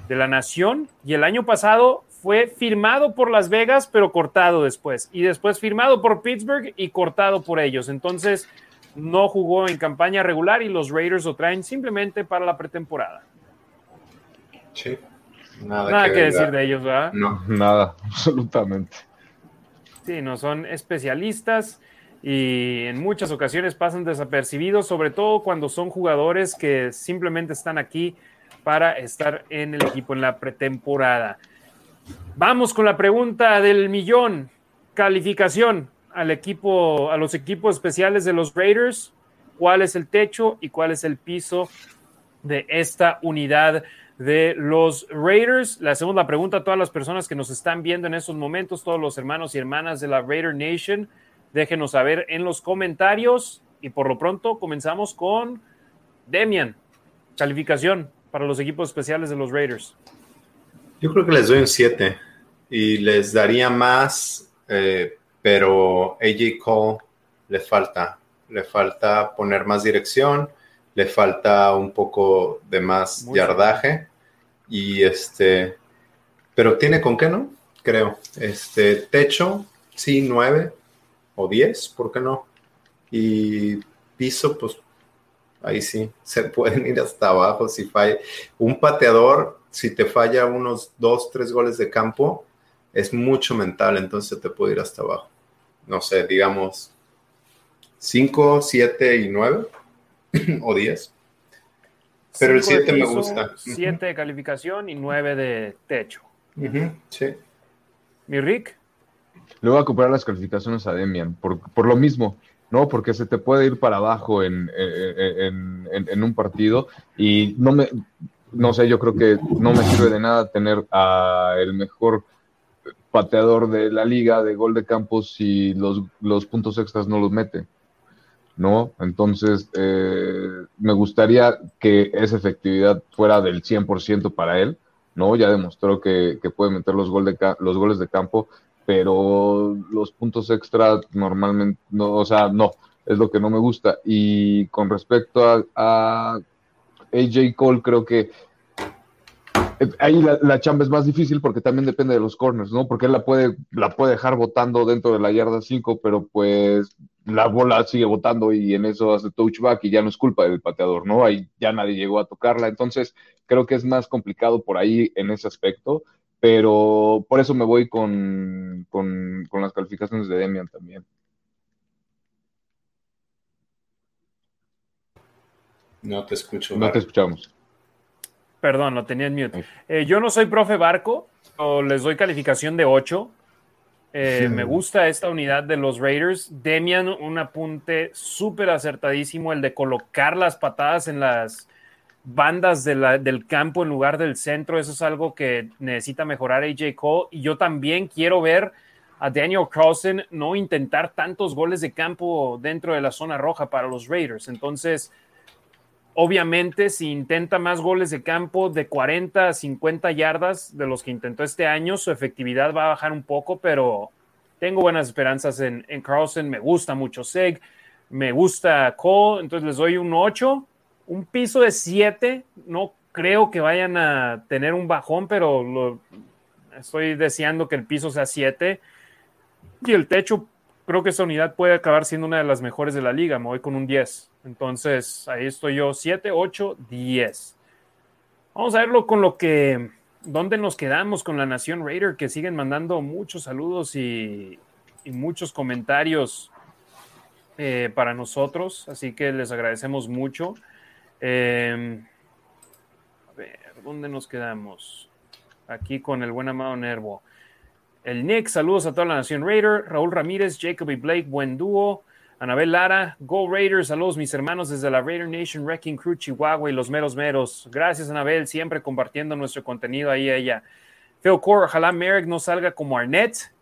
de la nación. Y el año pasado fue firmado por Las Vegas, pero cortado después. Y después firmado por Pittsburgh y cortado por ellos. Entonces no jugó en campaña regular y los Raiders lo traen simplemente para la pretemporada. Sí. Nada, que, decir de ellos, ¿verdad? No, nada, absolutamente. Sí, no son especialistas y en muchas ocasiones pasan desapercibidos, sobre todo cuando son jugadores que simplemente están aquí para estar en el equipo en la pretemporada. Vamos con la pregunta del millón. Calificación al equipo, a los equipos especiales de los Raiders. ¿Cuál es el techo y cuál es el piso de esta unidad de los Raiders? Le hacemos la pregunta a todas las personas que nos están viendo en estos momentos, todos los hermanos y hermanas de la Raider Nation. Déjenos saber en los comentarios y por lo pronto comenzamos con Demian. Calificación para los equipos especiales de los Raiders. Yo creo que les doy un 7 y les daría más, eh, pero AJ Cole le falta, le falta poner más dirección, le falta un poco de más yardaje y este, pero tiene con qué, ¿no? Creo. Este, techo, sí, 9, o 10, ¿por qué no? Y piso, pues ahí sí, se pueden ir hasta abajo si falla. Un pateador, si te falla unos 2, 3 goles de campo, es mucho mental, entonces te puede ir hasta abajo. No sé, digamos 5, 7 y 9 o 10. Pero el 7 me gusta. 7 de calificación y 9 de techo. sí. Mi Rick. Le voy a comprar las calificaciones a Demian, por, por lo mismo, ¿no? Porque se te puede ir para abajo en, en, en, un partido y no me, no sé, yo creo que no me sirve de nada tener a el mejor pateador de la liga de gol de campo si los, los puntos extras no los mete, ¿no? Entonces, eh, me gustaría que esa efectividad fuera del 100% para él, ¿no? Ya demostró que, que puede meter los, gol de, los goles de campo, pero los puntos extra normalmente, no, o sea, no, es lo que no me gusta. Y con respecto a, AJ Cole, creo que ahí la, chamba es más difícil porque también depende de los corners, ¿no? Porque él la puede, la puede dejar votando dentro de la yarda 5, pero pues la bola sigue votando y en eso hace touchback y ya no es culpa del pateador, ¿no? Ahí ya nadie llegó a tocarla. Entonces, creo que es más complicado por ahí en ese aspecto pero por eso me voy con, con, las calificaciones de Demian también. No te escucho. No te escuchamos. Perdón, lo tenía en mute. Eh, yo no soy profe Barco, o les doy calificación de 8. Eh, me gusta esta unidad de los Raiders. Demian, un apunte súper acertadísimo, el de colocar las patadas en las, bandas del campo en lugar del centro. Eso es algo que necesita mejorar AJ Cole. Y yo también quiero ver a Daniel Carlson no intentar tantos goles de campo dentro de la zona roja para los Raiders. Entonces, obviamente, si intenta más goles de campo de 40 a 50 yardas de los que intentó este año, su efectividad va a bajar un poco, pero tengo buenas esperanzas en, en Carlson. Me gusta mucho Seg, me gusta Cole, entonces les doy un 8 un piso de 7, no creo que vayan a tener un bajón, pero lo, estoy deseando que el piso sea 7. Y el techo, creo que esta unidad puede acabar siendo una de las mejores de la liga. Me voy con un 10. Entonces, ahí estoy yo, 7, 8, 10. Vamos a verlo con lo que, dónde nos quedamos con la Nación Raider, que siguen mandando muchos saludos y, muchos comentarios eh, para nosotros. Así que les agradecemos mucho. Em, a ver, ¿dónde nos quedamos? Aquí con el buen amado Nervo. El Nick, saludos a toda la Nación Raider. Raúl Ramírez, Jacob y Blake, buen dúo. Anabel Lara, Go Raiders, saludos mis hermanos desde la Raider Nation Wrecking Crew Chihuahua y los meros meros. Gracias Anabel, siempre compartiendo nuestro contenido ahí ella. Phil Core, ojalá Merrick no salga como Arnett.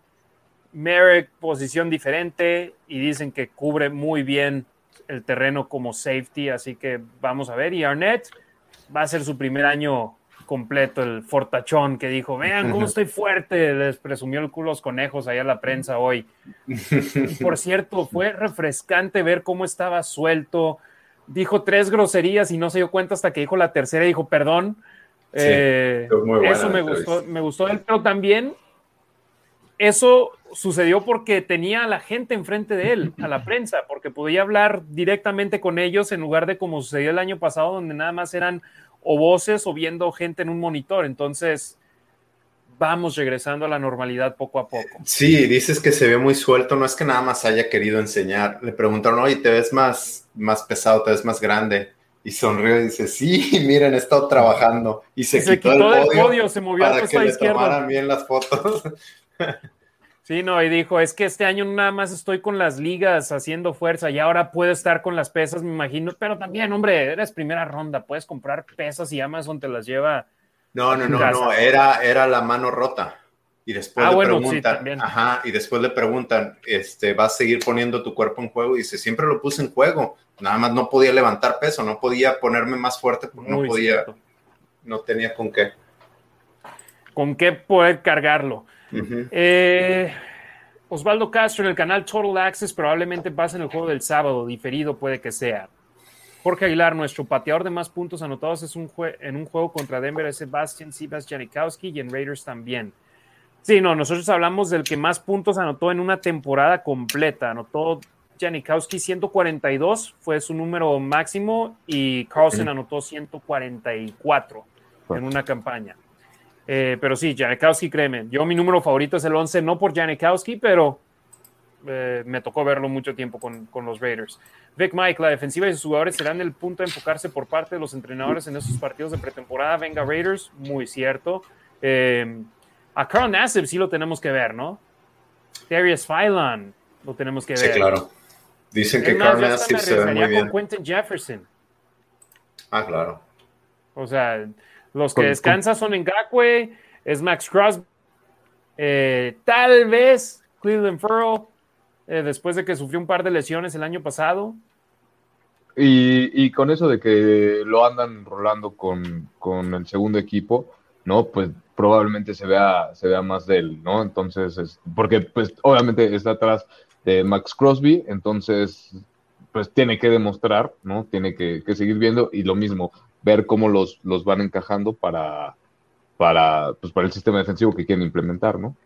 Merrick, posición diferente y dicen que cubre muy bien el terreno como safety, así que vamos a ver. Y Arnett va a ser su primer año completo, el fortachón que dijo, vean cómo estoy fuerte, les presumió el culo los conejos ahí a la prensa hoy. por cierto, fue refrescante ver cómo estaba suelto, dijo tres groserías y no se dio cuenta hasta que dijo la tercera y dijo, perdón. Eh, eso me gustó, me gustó él, pero también eso sucedió porque tenía a la gente enfrente de él, a la prensa, porque podía hablar directamente con ellos en lugar de como sucedió el año pasado, donde nada más eran o voces o viendo gente en un monitor. Entonces, vamos regresando a la normalidad poco a poco. Sí, dices que se ve muy suelto, no es que nada más haya querido enseñar. Le preguntaron, oye, ¿te ves más, más pesado, te ves más grande? Y sonrió y dice, sí, miren, he estado trabajando. Y se, quitó, el podio, se movió para que le tomaran bien las fotos. Sí, no, y dijo, es que este año nada más estoy con las ligas haciendo fuerza y ahora puedo estar con las pesas, me imagino, pero también, hombre, eres primera ronda, puedes comprar pesas y Amazon te las lleva. No, no, no, no, era, era la mano rota. Y después ah, le preguntan, ajá, y después le preguntan, este, ¿vas a seguir poniendo tu cuerpo en juego? Y dice, siempre lo puse en juego, nada más no podía levantar peso, no podía ponerme más fuerte porque no podía, no tenía con qué. Con qué poder cargarlo. Eh, Osvaldo Castro en el canal Total Access probablemente pasa en el juego del sábado, diferido puede que sea. Jorge Aguilar, nuestro pateador de más puntos anotados es un en un juego contra Denver es Sebastian Sibas Janikowski y en Raiders también. Sí, no, nosotros hablamos del que más puntos anotó en una temporada completa. Anotó Janikowski 142, fue su número máximo, y Carlson anotó 144 en una campaña. Eh, pero sí, Janikowski, créeme, yo mi número favorito es el 11, no por Janikowski, pero eh, me tocó verlo mucho tiempo con, con, los Raiders. Vic Mike, la defensiva y sus jugadores serán el punto de enfocarse por parte de los entrenadores en esos partidos de pretemporada. Venga Raiders, muy cierto. Eh, a Carl Nassib sí lo tenemos que ver, ¿no? Darius Phylon lo tenemos que ver. Sí, claro. Dicen que Carl Nassib se ve muy bien. con Quentin Jefferson. Ah, claro. O sea, los que descansan son en Gakwe, es Max Crosby, eh, tal vez Cleveland Furrow, eh, después de que sufrió un par de lesiones el año pasado. Y, con eso de que lo andan rolando con, el segundo equipo, ¿no? Pues probablemente se vea, se vea más de él, ¿no? Entonces, porque pues obviamente está atrás de Max Crosby, entonces pues tiene que demostrar, ¿no? Tiene que, que seguir viendo y lo mismo, ver cómo los, los van encajando para, para, pues, para el sistema defensivo que quieren implementar, ¿no?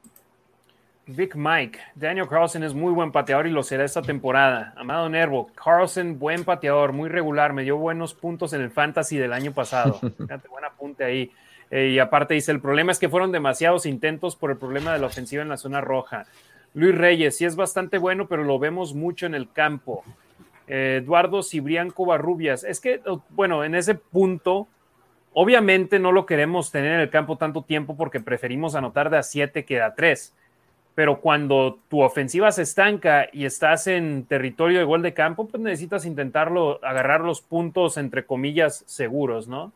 Vic Mike, Daniel Carlson es muy buen pateador y lo será esta temporada. Amado Nervo, Carlson, buen pateador, muy regular, me dio buenos puntos en el fantasy del año pasado. Fíjate, buen apunte ahí. Eh, y aparte dice, el problema es que fueron demasiados intentos por el problema de la ofensiva en la zona roja. Luis Reyes, sí es bastante bueno, pero lo vemos mucho en el campo. Eduardo Cibrián Covarrubias. Es que, bueno, en ese punto, obviamente no lo queremos tener en el campo tanto tiempo porque preferimos anotar de a 7 que de a 3. Pero cuando tu ofensiva se estanca y estás en territorio de gol de campo, pues necesitas intentarlo, agarrar los puntos, entre comillas, seguros, ¿no?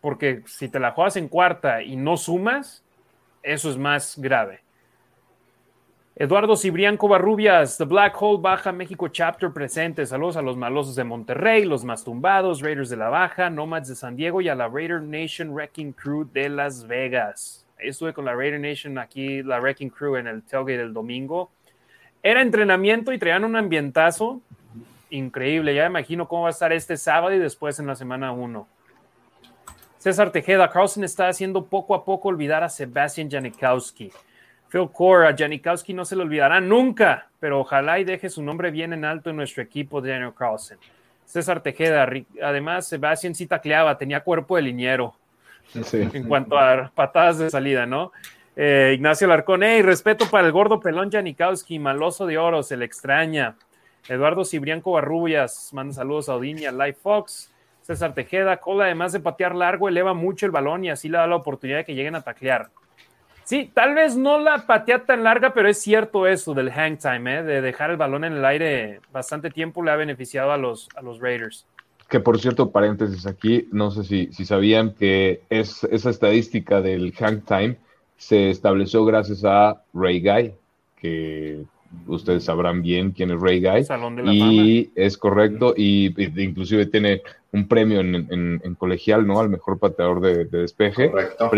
Porque si te la juegas en cuarta y no sumas, eso es más grave. Eduardo Cibrián Covarrubias, The Black Hole Baja México Chapter presente. Saludos a los malosos de Monterrey, los más tumbados, Raiders de la Baja, Nomads de San Diego y a la Raider Nation Wrecking Crew de Las Vegas. Estuve con la Raider Nation aquí, la Wrecking Crew en el tailgate del domingo. Era entrenamiento y traían un ambientazo increíble. Ya imagino cómo va a estar este sábado y después en la semana 1. César Tejeda, Carlson está haciendo poco a poco olvidar a Sebastian Janikowski. Phil Core, a Janikowski no se le olvidará nunca, pero ojalá y deje su nombre bien en alto en nuestro equipo de Daniel Carlson. César Tejeda, además Sebastián sí tacleaba, tenía cuerpo de liniero en cuanto a patadas de salida, ¿no? Eh, Ignacio Larcón, hey, respeto para el gordo pelón Janikowski, maloso de oro, se le extraña. Eduardo Cibrianco Barrubias, manda saludos a Odín y a Live Fox. César Tejeda, Cola, además de patear largo, eleva mucho el balón y así le da la oportunidad de que lleguen a taclear. Sí, tal vez no la patea tan larga, pero es cierto eso del hang time, ¿eh? de dejar el balón en el aire bastante tiempo le ha beneficiado a los, a los Raiders. Que por cierto, paréntesis aquí, no sé si, si sabían que es, esa estadística del hang time se estableció gracias a Ray Guy, que ustedes sabrán bien quién es Ray Guy. y es correcto, y, inclusive tiene un premio en, colegial, ¿no? Al mejor pateador de, despeje. Correcto.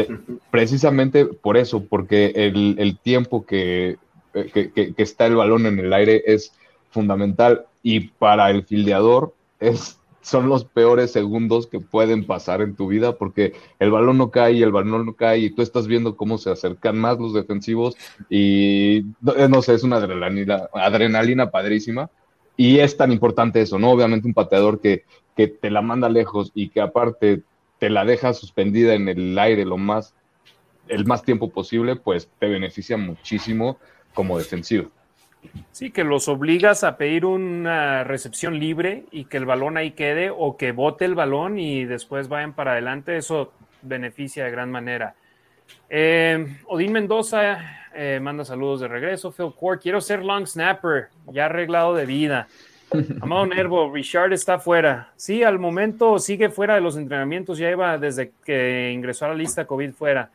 precisamente por eso, porque el, tiempo que, que, está el balón en el aire es fundamental y para el fildeador es son los peores segundos que pueden pasar en tu vida porque el balón no cae y el balón no cae y tú estás viendo cómo se acercan más los defensivos y no sé, es una adrenalina, adrenalina padrísima y es tan importante eso, ¿no? Obviamente un pateador que, que te la manda lejos y que aparte te la deja suspendida en el aire lo más, el más tiempo posible, pues te beneficia muchísimo como defensivo. Sí, que los obligas a pedir una recepción libre y que el balón ahí quede o que bote el balón y después vayan para adelante. Eso beneficia de gran manera. Eh, Odín Mendoza eh, manda saludos de regreso. Phil Core, quiero ser long snapper, ya arreglado de vida. Amado Nervo, Richard está fuera. Sí, al momento sigue fuera de los entrenamientos, ya iba desde que ingresó a la lista COVID fuera.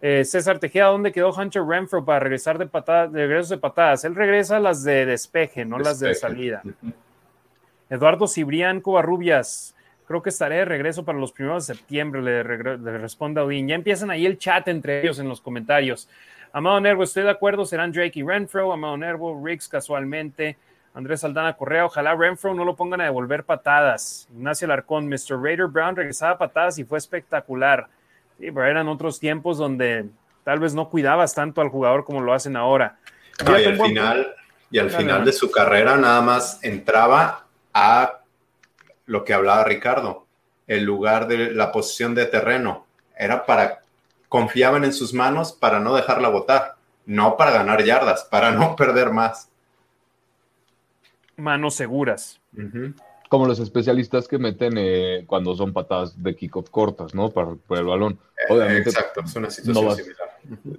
Eh, César Tejeda, ¿dónde quedó Hunter Renfro para regresar de patadas, de regresos de patadas? Él regresa a las de despeje, no las de salida. Eduardo Cibrián Covarrubias, creo que estaré de regreso para los primeros de septiembre, le, responde a Odín. Ya empiezan ahí el chat entre ellos en los comentarios. Amado Nervo, estoy de acuerdo, serán Drake y Renfro, Amado Nervo, Riggs casualmente, Andrés Aldana Correa, ojalá Renfro no lo pongan a devolver patadas. Ignacio Larcón, Mr. Raider Brown regresaba patadas y fue espectacular. Sí, pero eran otros tiempos donde tal vez no cuidabas tanto al jugador como lo hacen ahora. y al final, y al final de su carrera nada más entraba a lo que hablaba Ricardo, el lugar de la posición de terreno. Era para, confiaban en sus manos para no dejarla botar, no para ganar yardas, para no perder más. Manos seguras como los especialistas que meten eh, cuando son patadas de kickoff cortas, ¿no? Para, el balón. Eh, Obviamente, Exacto, es una situación no vas, similar.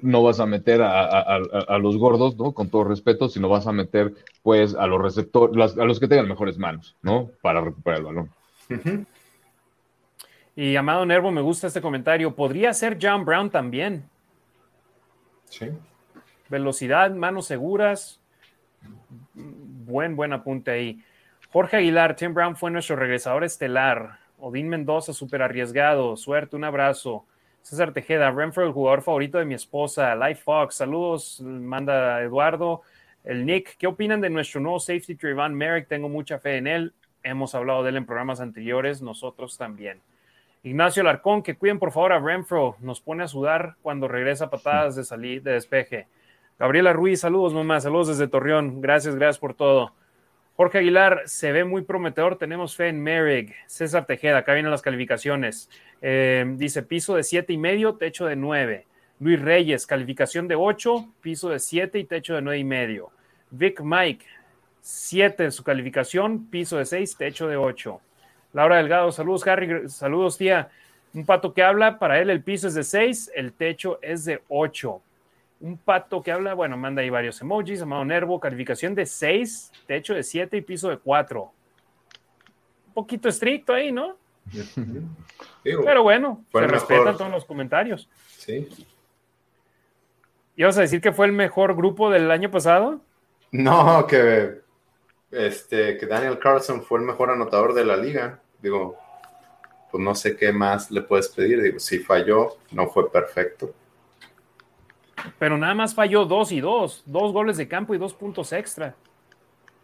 No vas a meter a, los gordos, ¿no? Con todo respeto, sino vas a meter, pues, a los receptores, a los que tengan mejores manos, ¿no? Para recuperar el balón. Y Amado Nervo, me gusta este comentario. ¿Podría ser John Brown también? Sí. Velocidad, manos seguras. Buen, buen apunte ahí. Jorge Aguilar, Tim Brown fue nuestro regresador estelar. Odín Mendoza, súper arriesgado. Suerte, un abrazo. César Tejeda, Renfro, el jugador favorito de mi esposa. Life Fox, saludos, manda Eduardo. El Nick, ¿qué opinan de nuestro nuevo safety Trayvon Merrick? Tengo mucha fe en él. Hemos hablado de él en programas anteriores, nosotros también. Ignacio Larcón, que cuiden por favor a Renfro, nos pone a sudar cuando regresa patadas de salir de despeje. Gabriela Ruiz, saludos mamá, saludos desde Torreón, gracias, gracias por todo. Jorge Aguilar, se ve muy prometedor. Tenemos fe en Merrick. César Tejeda, acá vienen las calificaciones. Eh, dice piso de siete y medio, techo de nueve. Luis Reyes, calificación de 8, piso de 7 y techo de nueve y medio. Vic Mike, 7 en su calificación, piso de 6, techo de 8. Laura Delgado, saludos Harry, saludos tía. Un pato que habla, para él el piso es de 6, el techo es de 8 un pato que habla, bueno, manda ahí varios emojis, Amado Nervo, calificación de 6, techo de 7 y piso de 4. Un poquito estricto ahí, ¿no? Pero bueno, se respetan todos los comentarios. Sí. ¿Ibas a decir que fue el mejor grupo del año pasado? No, que, este, que Daniel Carlson fue el mejor anotador de la liga. Digo, pues no sé qué más le puedes pedir. Digo, si falló, no fue perfecto pero nada más falló dos y dos, dos goles de campo y dos puntos extra.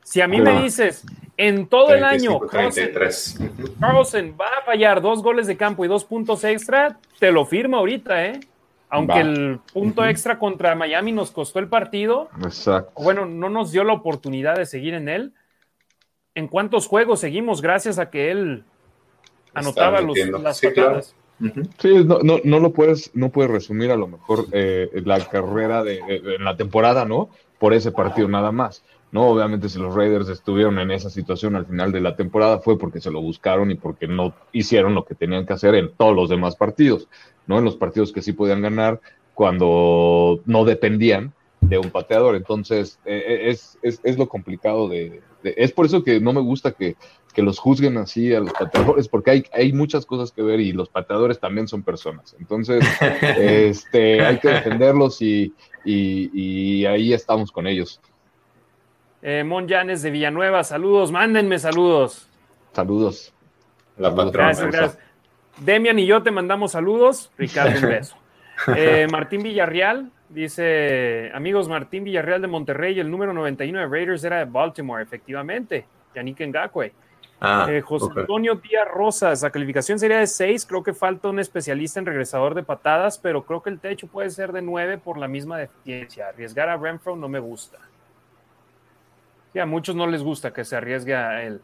Si a mí me dices, en todo el año, Carlson, va a fallar dos goles de campo y dos puntos extra, te lo firmo ahorita, ¿eh? Aunque el punto extra contra Miami nos costó el partido, Exacto. bueno, no nos dio la oportunidad de seguir en él. ¿En cuántos juegos seguimos gracias a que él anotaba los, las sí, Sí, no, no, no, lo puedes, no puedes resumir a lo mejor eh, la carrera de, en la temporada, ¿no? Por ese partido nada más. No, obviamente si los Raiders estuvieron en esa situación al final de la temporada fue porque se lo buscaron y porque no hicieron lo que tenían que hacer en todos los demás partidos, ¿no? En los partidos que sí podían ganar cuando no dependían de un pateador. Entonces, eh, eh, es, es, es, lo complicado de, Es por eso que no me gusta que, que, los juzguen así a los pateadores, porque hay, hay muchas cosas que ver y los pateadores también son personas. Entonces, este, hay que defenderlos y, y, y ahí estamos con ellos. Eh, Mon Llanes de Villanueva, saludos, mándenme saludos. Saludos. La patrona. Gracias, gracias. Demian y yo te mandamos saludos. Ricardo, un beso. Eh, Martín Villarreal dice: Amigos, Martín Villarreal de Monterrey, el número 91 de Raiders era de Baltimore, efectivamente. Yannick Ngakwe. Ah, Eh, José. Antonio Díaz Rosas, la calificación sería de 6. Creo que falta un especialista en regresador de patadas, pero creo que el techo puede ser de 9 por la misma deficiencia. Arriesgar a Renfro no me gusta. Sí, a muchos no les gusta que se arriesgue a él.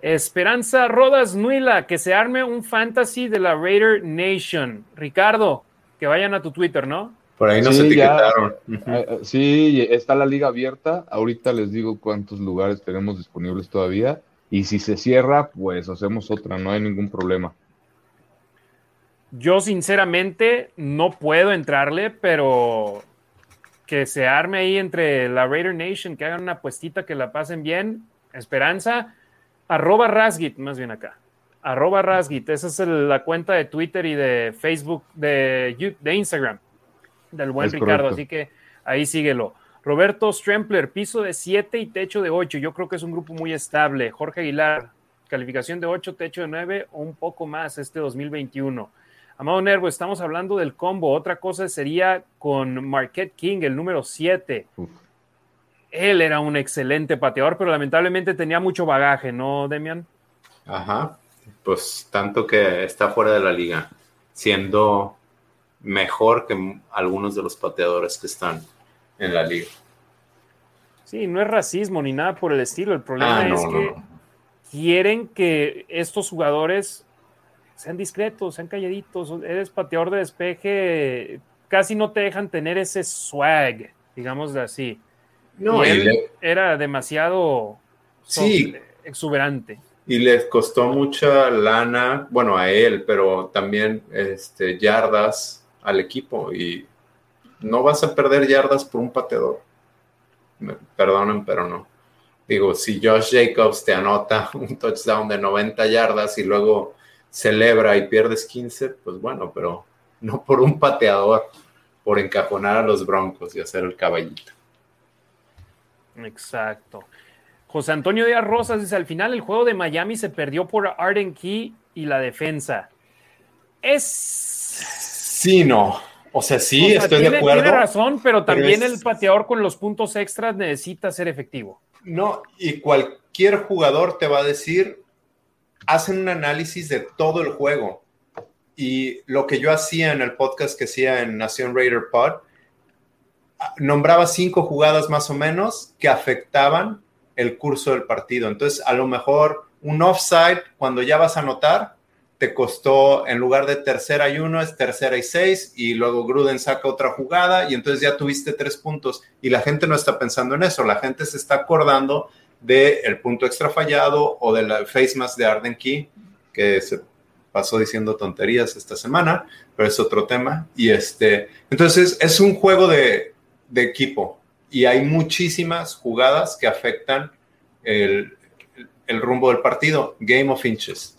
Esperanza Rodas Nuila, que se arme un fantasy de la Raider Nation. Ricardo, que vayan a tu Twitter, ¿no? Por ahí nos Sí, etiquetaron. Eh, eh, Sí, está la liga abierta. Ahorita les digo cuántos lugares tenemos disponibles todavía. Y si se cierra, pues hacemos otra, no hay ningún problema. Yo sinceramente no puedo entrarle, pero que se arme ahí entre la Raider Nation, que hagan una apuestita, que la pasen bien. Esperanza, arroba Rasgit, más bien acá. Arroba Rasgit, esa es el- la cuenta de Twitter y de Facebook, de, de Instagram, del buen Es Ricardo, correcto. así que ahí síguelo. Roberto Strempler, piso de 7 y techo de 8. Yo creo que es un grupo muy estable. Jorge Aguilar, calificación de 8, techo de 9 o un poco más este 2021. Amado Nervo, estamos hablando del combo. Otra cosa sería con Marquette King, el número 7. Uf. Él era un excelente pateador, pero lamentablemente tenía mucho bagaje, ¿no, Demian? Ajá. Pues tanto que está fuera de la liga, siendo mejor que algunos de los pateadores que están en la liga. Sí, no es racismo ni nada por el estilo. El problema Ah, no, es no, que no. quieren que estos jugadores sean discretos, sean calladitos. Eres pateador de despeje, casi no te dejan tener ese swag, digamos así. No, Y y él le, era demasiado Sí. exuberante. y les costó mucha lana, bueno, a él, pero también este, yardas al equipo. Y no vas a perder yardas por un pateador. Me perdonen, pero no. Digo, si Josh Jacobs te anota un touchdown de 90 yardas y luego celebra y pierdes 15, pues bueno, pero no por un pateador, por encajonar a los broncos y hacer el caballito. Exacto. José Antonio Díaz Rosas dice, al final el juego de Miami se perdió por Arden Key y la defensa. Es... Sí, no. O sea, sí, o sea, estoy tiene, de acuerdo. tiene razón, pero también es- el pateador con los puntos extras necesita ser efectivo. No, y cualquier jugador te va a decir, hacen un análisis de todo el juego. Y lo que yo hacía en el podcast que hacía en Nación Raider Pod, nombraba cinco jugadas más o menos que afectaban el curso del partido. Entonces, a lo mejor un offside, cuando ya vas a anotar, te costó, en lugar de tercera y uno, es tercera y seis, y luego Gruden saca otra jugada, y entonces ya tuviste tres puntos. Y la gente no está pensando en eso, la gente se está acordando del punto extra fallado o del face mask de Arden Key, que se pasó diciendo tonterías esta semana, pero es otro tema. Y este, entonces es un juego de, de equipo y hay muchísimas jugadas que afectan el, el rumbo del partido. Game of inches.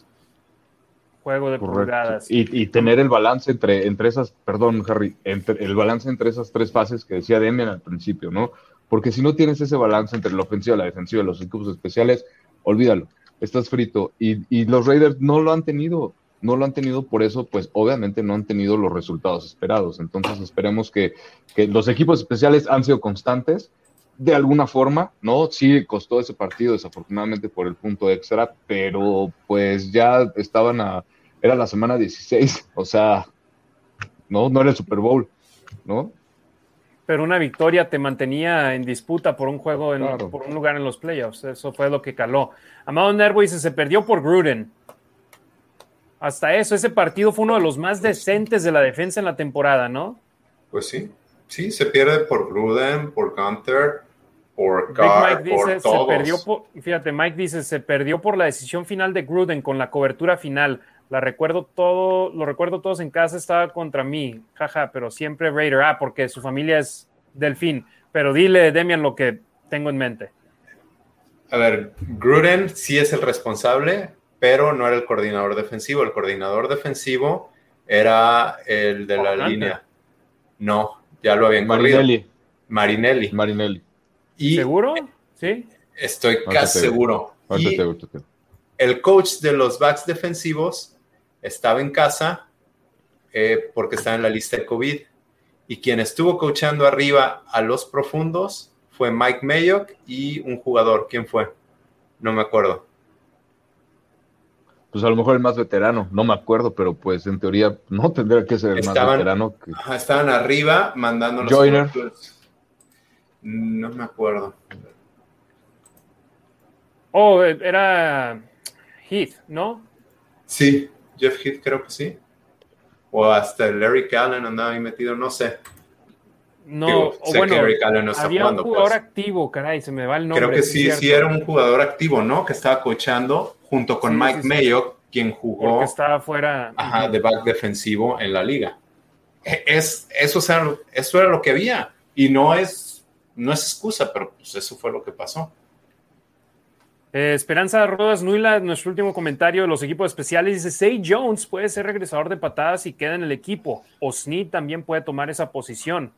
Juego de Correcto. pulgadas. Y, y tener el balance entre, entre esas, perdón, Harry, entre, el balance entre esas tres fases que decía Demian al principio, ¿no? Porque si no tienes ese balance entre la ofensiva, la defensiva, los equipos especiales, olvídalo, estás frito. Y, y los Raiders no lo han tenido, no lo han tenido, por eso, pues obviamente no han tenido los resultados esperados. Entonces esperemos que, que los equipos especiales han sido constantes de alguna forma, ¿no? Sí costó ese partido, desafortunadamente por el punto extra, pero pues ya estaban a, era la semana 16, o sea, no, no era el Super Bowl, ¿no? Pero una victoria te mantenía en disputa por un juego, en- Claro. por un lugar en los playoffs. Eso fue lo que caló. Amado Nervo dice, se perdió por Gruden. Hasta eso, ese partido fue uno de los más decentes de la defensa en la temporada, ¿no? Pues sí, sí, se pierde por Gruden, por Gunter, por Big Carr, Mike por dice, se todos. perdió por, fíjate, Mike dice, se perdió por la decisión final de Gruden con la cobertura final. La recuerdo todo, lo recuerdo todos en casa, estaba contra mí, jaja, pero siempre Raider, ah, porque su familia es Delfín. Pero dile, Demian, lo que tengo en mente. A ver, Gruden sí es el responsable, pero no era el coordinador defensivo. El coordinador defensivo era el de la línea. No, ya lo habían corrido. Marinelli, Marinelli. Marinelli. Y ¿Seguro? ¿Sí? Estoy casi seguro. Y el coach de los backs defensivos estaba en casa eh, porque estaba en la lista de COVID. Y quien estuvo coachando arriba a los profundos fue Mike Mayock y un jugador. ¿Quién fue? No me acuerdo. Pues a lo mejor el más veterano, no me acuerdo, pero pues en teoría no tendría que ser el más veterano. estaban arriba mandando los Joiner. No me acuerdo. Oh, era Heath, ¿no? Sí, Jeff Heath creo que sí. O hasta Larry Callen andaba ahí metido, no sé. No, o bueno, había un jugador pues. activo, caray, se me va el nombre. Creo que sí, sí era un jugador activo, ¿no? Que estaba coachando junto con Mike Mayo, quien jugó. estaba fuera. Ajá, de back defensivo en la liga. E, es, eso, eso era lo que había. Y no es, no es excusa, pero pues eso fue lo que pasó. Eh, Esperanza Rodas Nuila, nuestro último comentario de los equipos especiales, dice, Say Jones puede ser regresador de patadas y queda en el equipo. O Snead también puede tomar esa posición.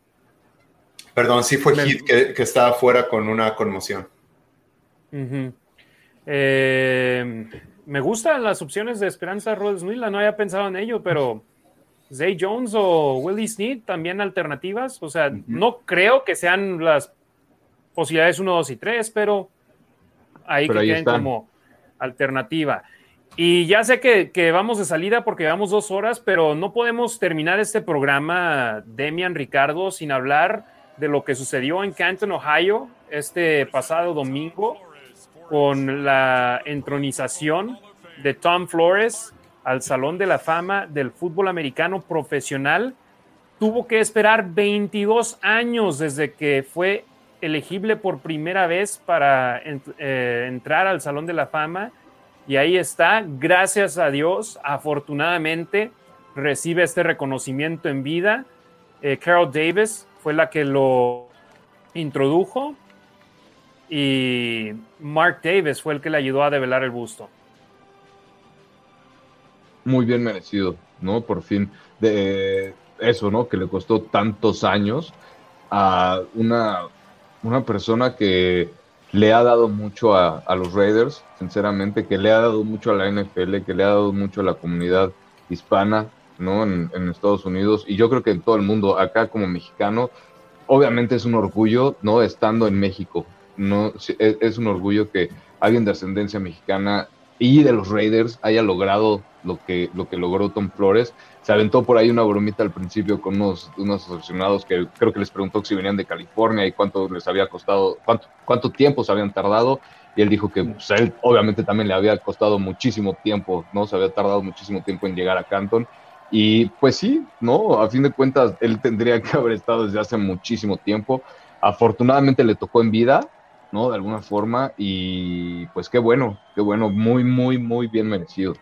Perdón, sí fue Heath que, estaba fuera con una conmoción. Eh, me gustan las opciones de Esperanza Rodas Nuila, no había pensado en ello, pero Zay Jones o Willie Snead también alternativas. O sea, no creo que sean las posibilidades 1, 2 y 3, pero ahí que queden como alternativa. Y ya sé que, vamos de salida porque llevamos dos horas, pero no podemos terminar este programa, Demian Ricardo, sin hablar de lo que sucedió en Canton, Ohio, este pasado domingo, con la entronización de Tom Flores al Salón de la Fama del Fútbol Americano Profesional. Tuvo que esperar 22 años desde que fue elegible por primera vez para eh, entrar al Salón de la Fama y ahí está, gracias a Dios, afortunadamente recibe este reconocimiento en vida. Eh, Carol Davis fue la que lo introdujo y Mark Davis fue el que le ayudó a develar el busto. Muy bien merecido, ¿no? Por fin, de eso, ¿no? Que le costó tantos años a una una persona que le ha dado mucho a, los Raiders, sinceramente, que le ha dado mucho a la NFL, que le ha dado mucho a la comunidad hispana, ¿no? En, Estados Unidos y yo creo que en todo el mundo, acá como mexicano, obviamente es un orgullo, ¿no? Estando en México, ¿no? Es, es un orgullo que alguien de ascendencia mexicana y de los Raiders haya logrado lo que, lo que logró Tom Flores se aventó por ahí una bromita al principio con unos, unos aficionados que creo que les preguntó si venían de California y cuánto les había costado, cuánto, cuánto tiempo se habían tardado. Y él dijo que pues, él obviamente también le había costado muchísimo tiempo, ¿no? Se había tardado muchísimo tiempo en llegar a Canton. Y pues sí, ¿no? A fin de cuentas, él tendría que haber estado desde hace muchísimo tiempo. Afortunadamente le tocó en vida, ¿no? De alguna forma. Y pues qué bueno, qué bueno, muy, muy, muy bien merecido.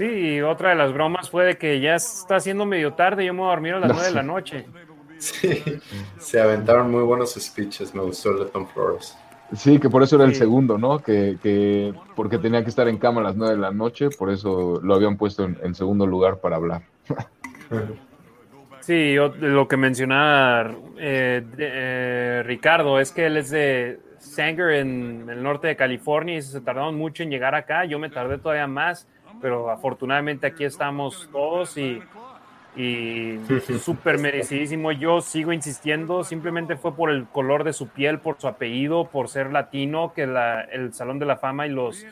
Sí, otra de las bromas fue de que ya está haciendo medio tarde y yo me voy a dormir a las nueve de la noche. Sí, se aventaron muy buenos speeches, me gustó el de Tom Flores. Sí, que por eso era el segundo, ¿no? Que, porque tenía que estar en cama a las nueve de la noche, por eso lo habían puesto en, segundo lugar para hablar. Sí, lo que mencionaba eh, eh, Ricardo es que él es de Sanger en el norte de California y se tardaron mucho en llegar acá. Yo me tardé todavía más pero afortunadamente aquí estamos todos y, y súper merecidísimo. Yo sigo insistiendo, simplemente fue por el color de su piel, por su apellido, por ser latino, que el Salón de la Fama y los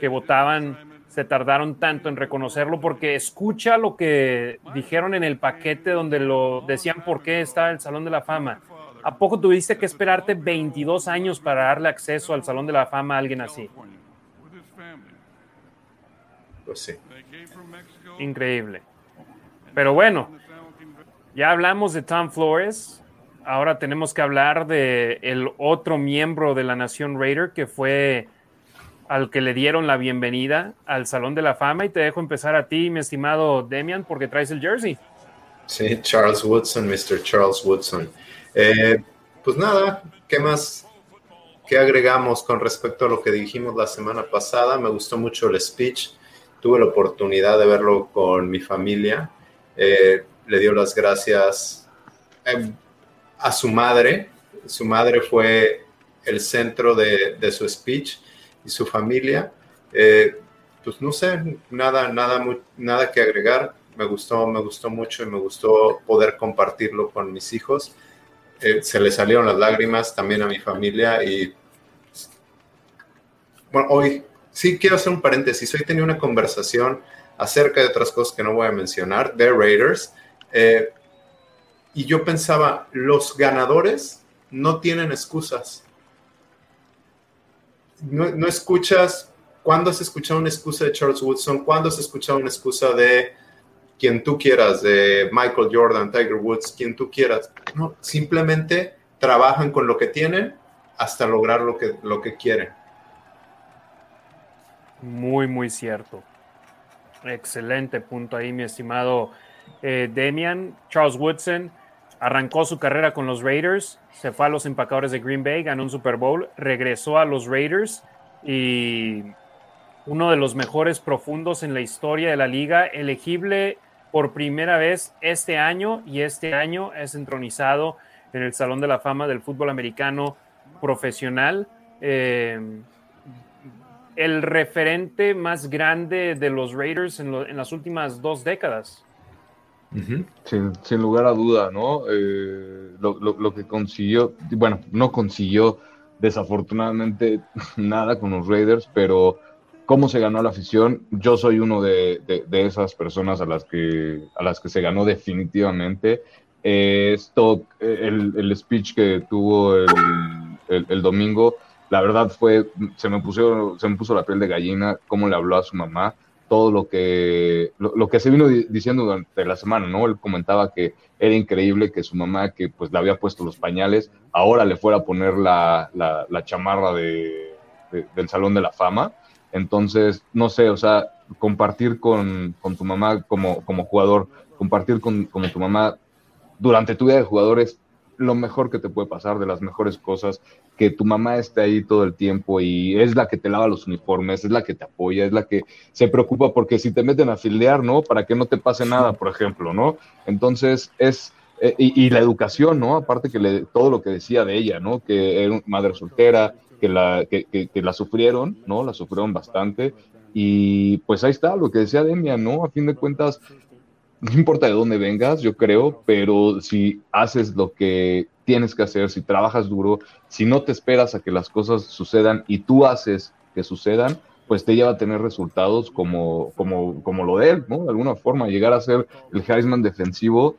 que votaban se tardaron tanto en reconocerlo, porque escucha lo que dijeron en el paquete donde lo decían por qué está el Salón de la Fama. ¿A poco tuviste que esperarte 22 años para darle acceso al Salón de la Fama a alguien así? Pues Increíble. Pero bueno, ya hablamos de Tom Flores. Ahora tenemos que hablar de el otro miembro de la Nación Raider que fue al que le dieron la bienvenida al Salón de la Fama y te dejo empezar a ti, mi estimado Demian, porque traes el jersey. Sí, Charles Woodson, Mr. Charles Woodson. Eh, pues nada, ¿qué más? ¿Qué agregamos con respecto a lo que dijimos la semana pasada? Me gustó mucho el speech tuve la oportunidad de verlo con mi familia. Eh, le dio las gracias eh, a su madre su madre fue el centro de, de su speech y su familia. Eh, pues no sé, nada, nada, nada que agregar. Me gustó, me gustó mucho y me gustó poder compartirlo con mis hijos. Eh, se le salieron las lágrimas también a mi familia y bueno, hoy sí quiero hacer un paréntesis. Hoy tenía una conversación acerca de otras cosas que no voy a mencionar, de Raiders. Eh, y yo pensaba, los ganadores no tienen excusas. No, escuchas ¿Cuándo has escuchado una excusa de Charles Woodson? ¿Cuándo has escuchado una excusa de quien tú quieras, de Michael Jordan, Tiger Woods, quien tú quieras? No, simplemente trabajan con lo que tienen hasta lograr lo que, lo que quieren. Muy, muy cierto. Excelente punto ahí, mi estimado eh, Demian. Charles Woodson arrancó su carrera con los Raiders, se fue a los empacadores de Green Bay, ganó un Super Bowl, regresó a los Raiders y uno de los mejores profundos en la historia de la liga, elegible por primera vez este año y este año es entronizado en el Salón de la Fama del Fútbol Americano Profesional. Eh, el referente más grande de los Raiders en, las últimas dos décadas. sin, lugar a duda, ¿no? Eh, lo, lo, que consiguió, bueno, no consiguió desafortunadamente nada con los Raiders, pero cómo se ganó la afición. Yo soy uno de, esas personas a las, que, a las que se ganó definitivamente. esto, el, speech que tuvo el, domingo, la verdad fue, se me, puso, se me puso la piel de gallina, cómo le habló a su mamá, todo lo que, lo, que se vino diciendo durante la semana, ¿no? Él comentaba que era increíble que su mamá, que pues le había puesto los pañales, ahora le fuera a poner la, chamarra de, del Salón de la Fama entonces, no sé, o sea, compartir con, tu mamá como, como jugador, compartir con, tu mamá durante tu vida de jugador es lo mejor que te puede pasar, de las mejores cosas, que tu mamá esté ahí todo el tiempo y es la que te lava los uniformes, es la que te apoya, es la que se preocupa porque si te meten a fildear, ¿no? Para que no te pase nada, por ejemplo, ¿no? Entonces es, eh, y, la educación, ¿no? Aparte que le, todo lo que decía de ella, ¿no? Que era madre soltera, que la, que, que, la sufrieron, ¿no? La sufrieron bastante. Y pues ahí está lo que decía Demian, ¿no? A fin de cuentas, no importa de dónde vengas, yo creo, pero si haces lo que tienes que hacer, si trabajas duro, si no te esperas a que las cosas sucedan y tú haces que sucedan, pues te lleva a tener resultados como, como, como lo de él, ¿no? De alguna forma, llegar a ser el Heisman defensivo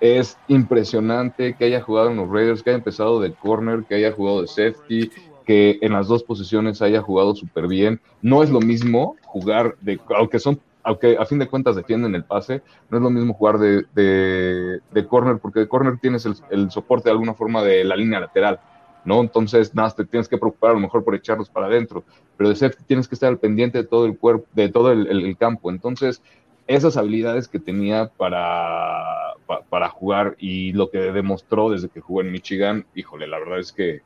es impresionante que haya jugado en los Raiders, que haya empezado de corner, que haya jugado de safety, que en las dos posiciones haya jugado súper bien. No es lo mismo jugar de, aunque son, aunque a fin de cuentas defienden el pase, no es lo mismo jugar de, de, corner, porque de corner tienes el, soporte de alguna forma de la línea lateral, ¿no? Entonces, nada, te tienes que preocupar a lo mejor por echarlos para adentro, pero de safety tienes que estar al pendiente de todo el cuerpo, de todo el, campo. Entonces, esas habilidades que tenía para, para, jugar y lo que demostró desde que jugó en Michigan, híjole, la verdad es que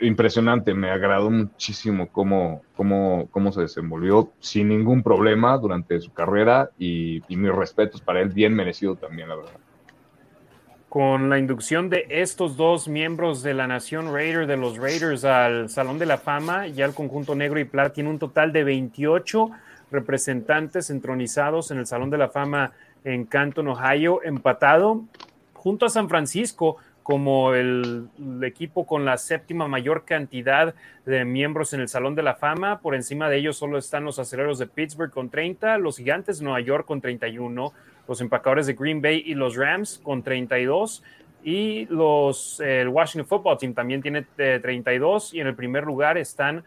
impresionante, me agradó muchísimo cómo, cómo, cómo se desenvolvió sin ningún problema durante su carrera y, mis respetos para él, bien merecido también, la verdad. Con la inducción de estos dos miembros de la Nación Raider, de los Raiders, al Salón de la Fama, ya el conjunto negro y plata tiene un total de 28 representantes entronizados en el Salón de la Fama en Canton, Ohio, empatado junto a San Francisco como el, equipo con la séptima mayor cantidad de miembros en el Salón de la Fama. Por encima de ellos solo están los aceleros de Pittsburgh con 30, los gigantes de Nueva York con 31, los empacadores de Green Bay y los Rams con 32. Y los, el Washington Football Team también tiene 32. Y en el primer lugar están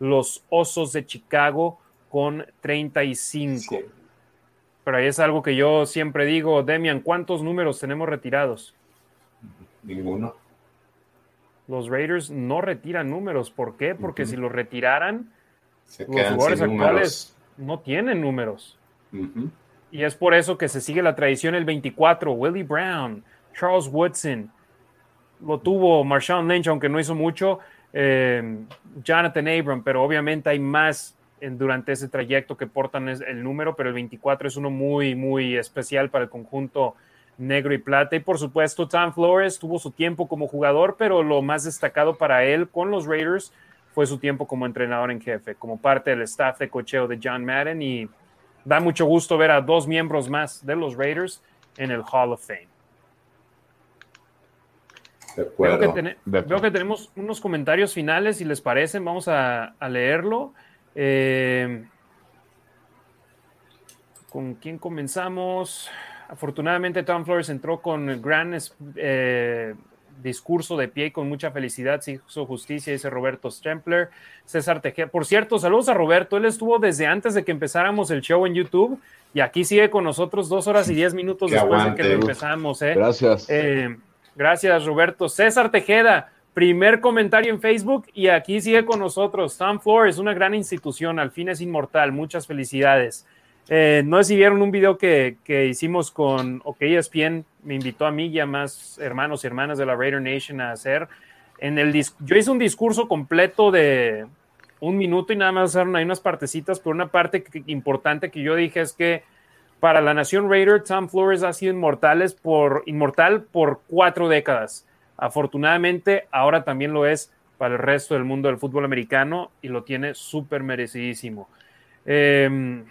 los Osos de Chicago con 35. Pero ahí es algo que yo siempre digo, Demian, ¿cuántos números tenemos retirados? Ninguno. Los Raiders no retiran números. ¿Por qué? Porque si los retiraran, los jugadores actuales no tienen números. Y es por eso que se sigue la tradición el 24. Willie Brown, Charles Woodson, lo tuvo Marshawn Lynch, aunque no hizo mucho, eh, Jonathan Abram, pero obviamente hay más durante ese trayecto que portan el número, pero el 24 es uno muy, muy especial para el conjunto negro y plata. Y por supuesto, Tom Flores tuvo su tiempo como jugador, pero lo más destacado para él con los Raiders fue su tiempo como entrenador en jefe, como parte del staff de cocheo de John Madden. Y da mucho gusto ver a dos miembros más de los Raiders en el Hall of Fame. Veo que, tenemos unos comentarios finales, si les parecen, vamos a, leerlo. Eh, ¿Con quién comenzamos? Afortunadamente Tom Flores entró con gran eh, discurso de pie y con mucha felicidad, se hizo justicia, dice Roberto Stempler. César Tejeda, por cierto, saludos a Roberto, él estuvo desde antes de que empezáramos el show en YouTube y aquí sigue con nosotros dos horas y diez minutos después de que lo empezamos. ¿eh? Gracias. Eh, Gracias, Roberto. César Tejeda, primer comentario en Facebook y aquí sigue con nosotros. Tom Flores, una gran institución, al fin es inmortal. Muchas felicidades. Eh, no sé si vieron un video que, hicimos con OK ESPN, me invitó a mí y a más hermanos y hermanas de la Raider Nation a hacer. En el yo hice un discurso completo de un minuto y nada más usaron ahí unas partecitas, pero una parte importante que yo dije es que para la nación Raider, Tom Flores ha sido inmortales por, inmortal por cuatro décadas. Afortunadamente, ahora también lo es para el resto del mundo del fútbol americano y lo tiene súper merecidísimo. Em,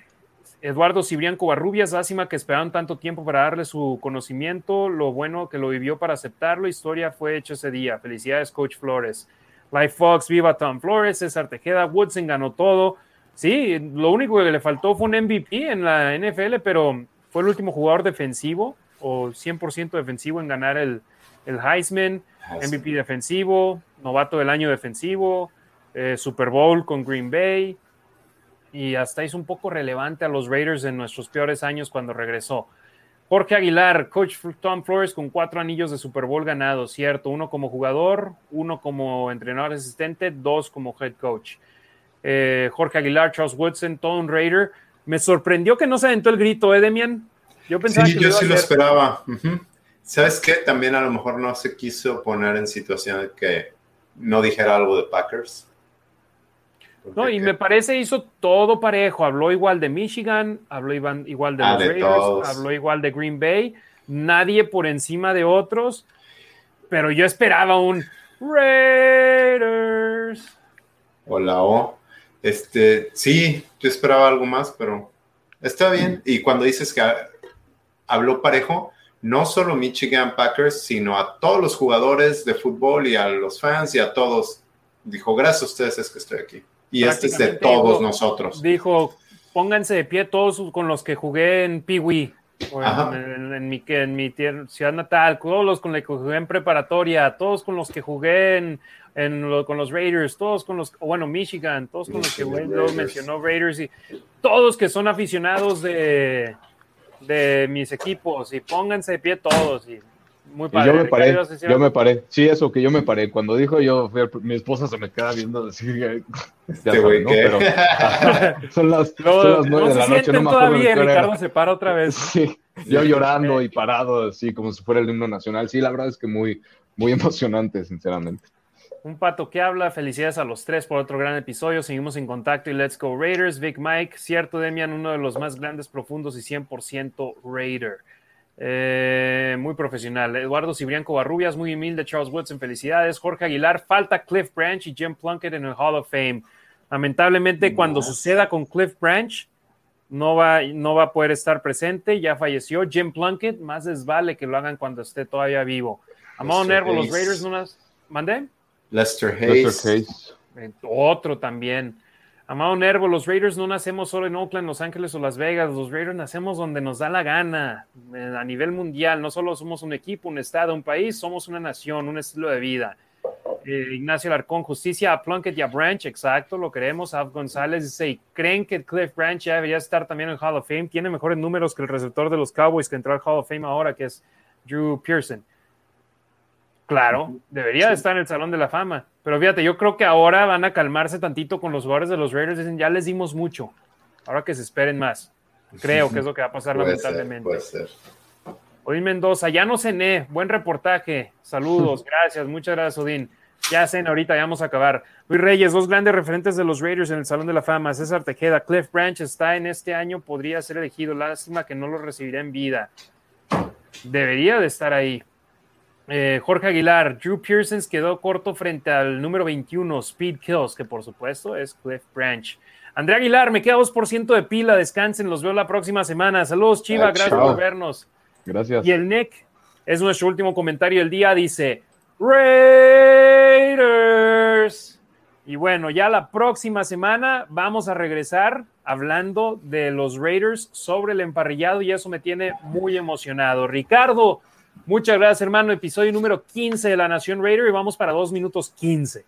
Eduardo Cibrián Covarrubias, lástima que esperaron tanto tiempo para darle su conocimiento, lo bueno que lo vivió para aceptarlo, historia fue hecha ese día. Felicidades, Coach Flores. Life Fox, viva Tom Flores, César Tejeda, Woodson ganó todo. Sí, lo único que le faltó fue un MVP en la NFL, pero fue el último jugador defensivo o 100% defensivo en ganar el, el Heisman, MVP defensivo, novato del año defensivo, eh, Super Bowl con Green Bay y hasta hizo un poco relevante a los Raiders en nuestros peores años cuando regresó. Jorge Aguilar, coach Tom Flores con cuatro anillos de Super Bowl ganados, cierto, uno como jugador, uno como entrenador asistente, dos como head coach. Eh, Jorge Aguilar, Charles Woodson, todo un Raider. Me sorprendió que no se aventó el grito, ¿eh, Demian? Yo pensaba sí, yo sí lo esperaba. ¿Sabes qué? También a lo mejor no se quiso poner en situación de que no dijera algo de Packers. No, y me parece hizo todo parejo. Habló igual de Michigan, habló igual de ah, los Raiders, habló igual de Green Bay. Nadie por encima de otros. Pero yo esperaba un Raiders. Hola, O. Este, sí, yo esperaba algo más, pero está bien. Y cuando dices que habló parejo, no solo Michigan Packers, sino a todos los jugadores de fútbol y a los fans y a todos. Dijo, gracias a ustedes es que estoy aquí. Y este es de todos nosotros. Dijo, pónganse de pie todos con los que jugué en Piwi, en, en, mi, en mi ciudad natal, todos los con los que jugué en preparatoria, todos con los que jugué en con los Raiders, todos con los, bueno, Michigan, todos con los que mencionó Raiders y todos que son aficionados de, de mis equipos y pónganse de pie todos y muy padre. yo me paré, yo me paré. Sí, eso que yo me paré. Cuando dijo yo, mi esposa se me queda viendo decir, este güey, Pero, son las, nueve de la noche, no me todavía, Ricardo se para otra vez. Sí, yo llorando y parado, así como si fuera el himno nacional. Sí, la verdad es que muy, muy emocionante, sinceramente. Un pato que habla. Felicidades a los tres por otro gran episodio. Seguimos en contacto y let's go Raiders. Big Mike, cierto, Demian, uno de los más grandes, profundos y 100% Raider. Eh, muy profesional. Eduardo Cibrianco Barrubias, muy humilde. Charles Woodson, felicidades. Jorge Aguilar, falta Cliff Branch y Jim Plunkett en el Hall of Fame. Lamentablemente, cuando suceda con Cliff Branch, no va, no va a poder estar presente. Ya falleció. Jim Plunkett, más les vale que lo hagan cuando esté todavía vivo. Amado Nervo, los Raiders no las. ¿Mandé? Lester Hayes. Otro también. Amado Nervo, los Raiders no nacemos solo en Oakland, Los Ángeles o Las Vegas. Los Raiders nacemos donde nos da la gana, a nivel mundial. No solo somos un equipo, un estado, un país, somos una nación, un estilo de vida. Eh, Ignacio Larcón, justicia a Plunkett y a Branch, exacto, lo queremos. Ab González dice, ¿creen que Cliff Branch ya debería estar también en Hall of Fame? Tiene mejores números que el receptor de los Cowboys que entró al Hall of Fame ahora, que es Drew Pearson. Claro, debería estar en el Salón de la Fama. Pero fíjate, yo creo que ahora van a calmarse tantito con los jugadores de los Raiders. Dicen, ya les dimos mucho. Ahora que se esperen más. Creo que es lo que va a pasar lamentablemente. puede ser. Odín Mendoza, ya no cené. Buen reportaje. Saludos, gracias. Muchas gracias, Odín. Ya cené ahorita, ya vamos a acabar. Luis Reyes, dos grandes referentes de los Raiders en el Salón de la Fama. César Tejeda, Cliff Branch está en este año, podría ser elegido. Lástima que no lo recibirá en vida. Debería de estar ahí. Eh, Jorge Aguilar, Drew Pearson quedó corto frente al número 21, Speed Kills, que por supuesto es Cliff Branch. Andrea Aguilar, me queda 2% de pila, descansen, los veo la próxima semana. Saludos, Chiva, gracias por vernos. Gracias. Y el Nick es nuestro último comentario del día, dice Raiders. Y bueno, ya la próxima semana vamos a regresar hablando de los Raiders sobre el emparrillado y eso me tiene muy emocionado. Ricardo, muchas gracias hermano, episodio número 15 de La Nación Raider y vamos para dos minutos 15.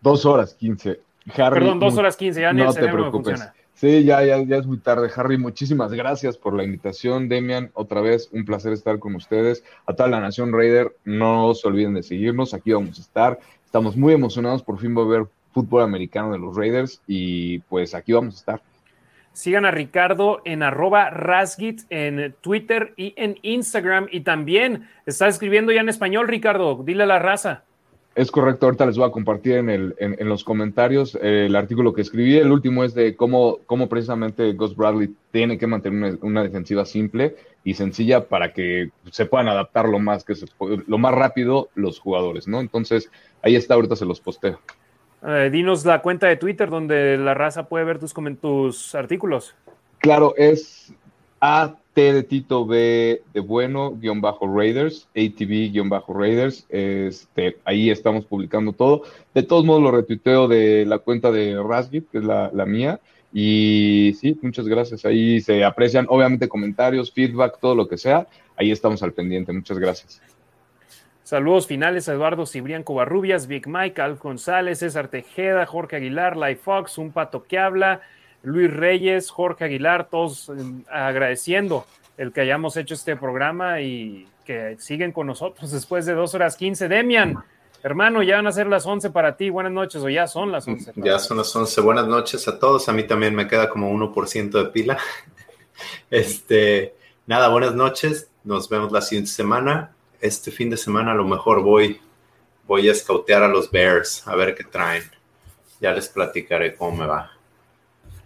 Dos horas 15. Perdón, dos horas 15, ya no te preocupes. Sí, ya, ya, ya es muy tarde, Harry. Muchísimas gracias por la invitación, Demian. Otra vez, un placer estar con ustedes. A toda la Nación Raider, no se olviden de seguirnos. Aquí vamos a estar. Estamos muy emocionados por fin a ver fútbol americano de los Raiders y pues aquí vamos a estar. Sigan a Ricardo en arroba rasgit en Twitter y en Instagram. Y también está escribiendo ya en español, Ricardo. Dile a la raza. Es correcto, ahorita les voy a compartir en, el, en, los comentarios eh, el artículo que escribí. El último es de cómo, cómo precisamente Gus Bradley tiene que mantener una, defensiva simple y sencilla para que se puedan adaptar lo más, que lo más rápido los jugadores, ¿no? Entonces, ahí está, ahorita se los posteo. Eh, dinos la cuenta de Twitter donde la raza puede ver tus, artículos. Claro, es AT de Tito B de bueno, guion bajo Raiders, ATV guion bajo Raiders. Este, ahí estamos publicando todo. De todos modos, lo retuiteo de la cuenta de Rasgit, que es la, la mía. Y sí, muchas gracias. Ahí se aprecian, obviamente, comentarios, feedback, todo lo que sea. Ahí estamos al pendiente. Muchas gracias. Saludos finales a Eduardo Cibrián Covarrubias, Big Mike, Al González, César Tejeda, Jorge Aguilar, Life Fox, Un Pato que habla, Luis Reyes, Jorge Aguilar, todos em, agradeciendo el que hayamos hecho este programa y que siguen con nosotros después de dos horas quince. Demian, hermano, ya van a ser las once para ti. Buenas noches, o ya son las once. Ya son las once. Buenas noches a todos. A mí también me queda como 1% de pila. Este, nada, buenas noches. Nos vemos la siguiente semana este fin de semana a lo mejor voy, voy a escautear a los Bears, a ver qué traen. Ya les platicaré cómo me va.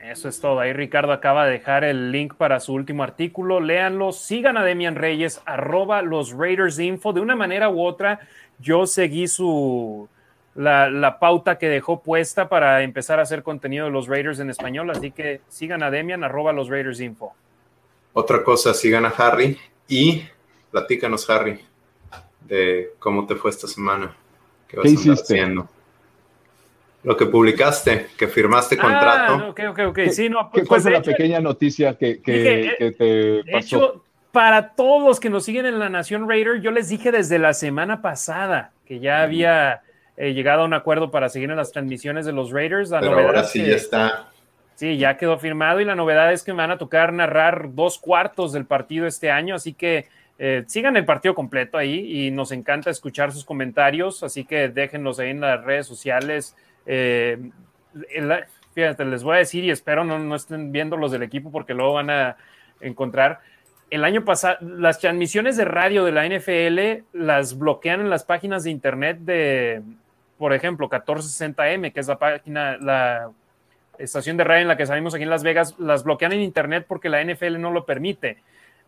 Eso es todo. Ahí Ricardo acaba de dejar el link para su último artículo. Léanlo. Sigan a Demian Reyes, arroba los Raiders Info. De una manera u otra, yo seguí su la, la, pauta que dejó puesta para empezar a hacer contenido de los Raiders en español. Así que sigan a Demian, arroba los Raiders Info. Otra cosa, sigan a Harry y platícanos, Harry de cómo te fue esta semana. ¿Qué, vas hiciste? haciendo? Lo que publicaste, que firmaste ah, contrato. ok, ok, ok. Sí, no, ¿Qué pues, fue la pequeña noticia que, que, que te pasó? hecho, para todos los que nos siguen en la Nación Raider, yo les dije desde la semana pasada que ya había eh, llegado a un acuerdo para seguir en las transmisiones de los Raiders. La Pero ahora sí ya está. Sí, ya quedó firmado y la novedad es que me van a tocar narrar dos cuartos del partido este año, así que eh, sigan el partido completo ahí y nos encanta escuchar sus comentarios, así que déjenlos ahí en las redes sociales. Eh, fíjate, les voy a decir y espero no, no estén viendo los del equipo porque luego van a encontrar. El año pasado, las transmisiones de radio de la NFL las bloquean en las páginas de internet de, por ejemplo, 1460M, que es la página, la estación de radio en la que salimos aquí en Las Vegas, las bloquean en internet porque la NFL no lo permite.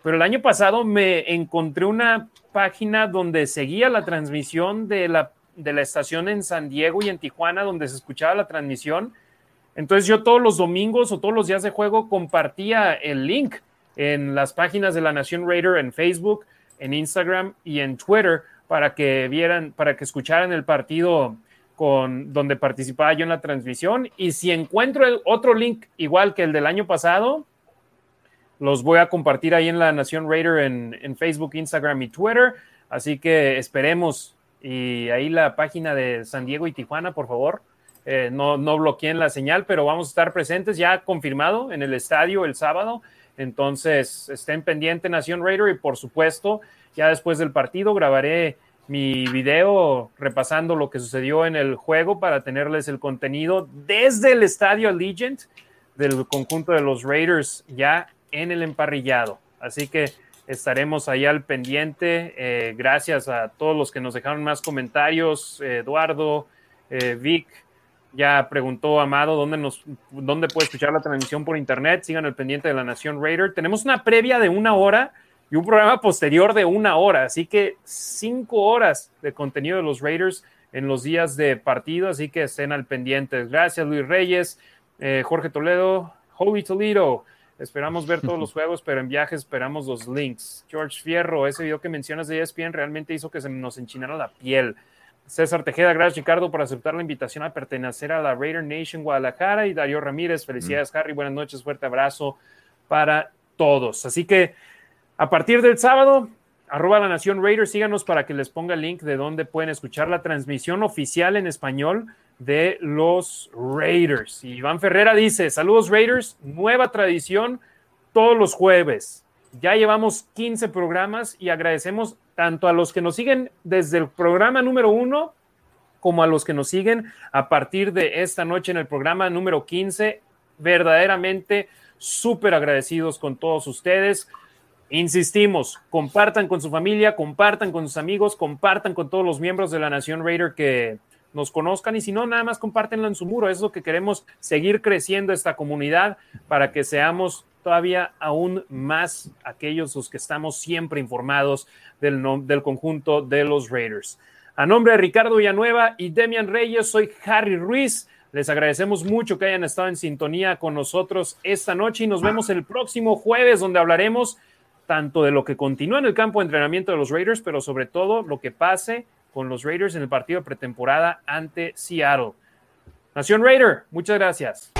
Pero el año pasado me encontré una página donde seguía la transmisión de la, de la estación en San Diego y en Tijuana, donde se escuchaba la transmisión. Entonces yo todos los domingos o todos los días de juego compartía el link en las páginas de la Nación Raider en Facebook, en Instagram y en Twitter para que vieran, para que escucharan el partido con donde participaba yo en la transmisión. Y si encuentro el otro link igual que el del año pasado, los voy a compartir ahí en la Nación Raider en, Facebook, Instagram y Twitter. Así que esperemos. Y ahí la página de San Diego y Tijuana, por favor. Eh, no, no bloqueen la señal, pero vamos a estar presentes ya confirmado en el estadio el sábado. Entonces, estén pendientes Nación Raider y por supuesto, ya después del partido grabaré mi video repasando lo que sucedió en el juego para tenerles el contenido desde el estadio Allegiant del conjunto de los Raiders ya en el emparrillado. Así que estaremos ahí al pendiente. Eh, gracias a todos los que nos dejaron más comentarios. Eduardo, eh, Vic, ya preguntó Amado dónde, nos, dónde puede escuchar la transmisión por internet. Sigan al pendiente de la Nación Raider. Tenemos una previa de una hora y un programa posterior de una hora. Así que cinco horas de contenido de los Raiders en los días de partido, así que estén al pendiente. Gracias, Luis Reyes, eh, Jorge Toledo, Holy Toledo. Esperamos ver todos los juegos, pero en viaje esperamos los links. George Fierro, ese video que mencionas de ESPN realmente hizo que se nos enchinara la piel. César Tejeda, gracias Ricardo por aceptar la invitación a pertenecer a la Raider Nation Guadalajara. Y Darío Ramírez, felicidades Harry, buenas noches, fuerte abrazo para todos. Así que a partir del sábado, arroba la Nación Raiders, síganos para que les ponga el link de donde pueden escuchar la transmisión oficial en español de los Raiders. Iván Ferrera dice, saludos Raiders, nueva tradición todos los jueves. Ya llevamos 15 programas y agradecemos tanto a los que nos siguen desde el programa número uno como a los que nos siguen a partir de esta noche en el programa número 15. Verdaderamente súper agradecidos con todos ustedes. Insistimos, compartan con su familia, compartan con sus amigos, compartan con todos los miembros de la Nación Raider que nos conozcan y si no, nada más compártenlo en su muro. Es lo que queremos seguir creciendo esta comunidad para que seamos todavía aún más aquellos los que estamos siempre informados del, del conjunto de los Raiders. A nombre de Ricardo Villanueva y Demian Reyes, soy Harry Ruiz. Les agradecemos mucho que hayan estado en sintonía con nosotros esta noche y nos vemos el próximo jueves donde hablaremos tanto de lo que continúa en el campo de entrenamiento de los Raiders, pero sobre todo lo que pase con los Raiders en el partido de pretemporada ante Seattle. Nación Raider, muchas gracias.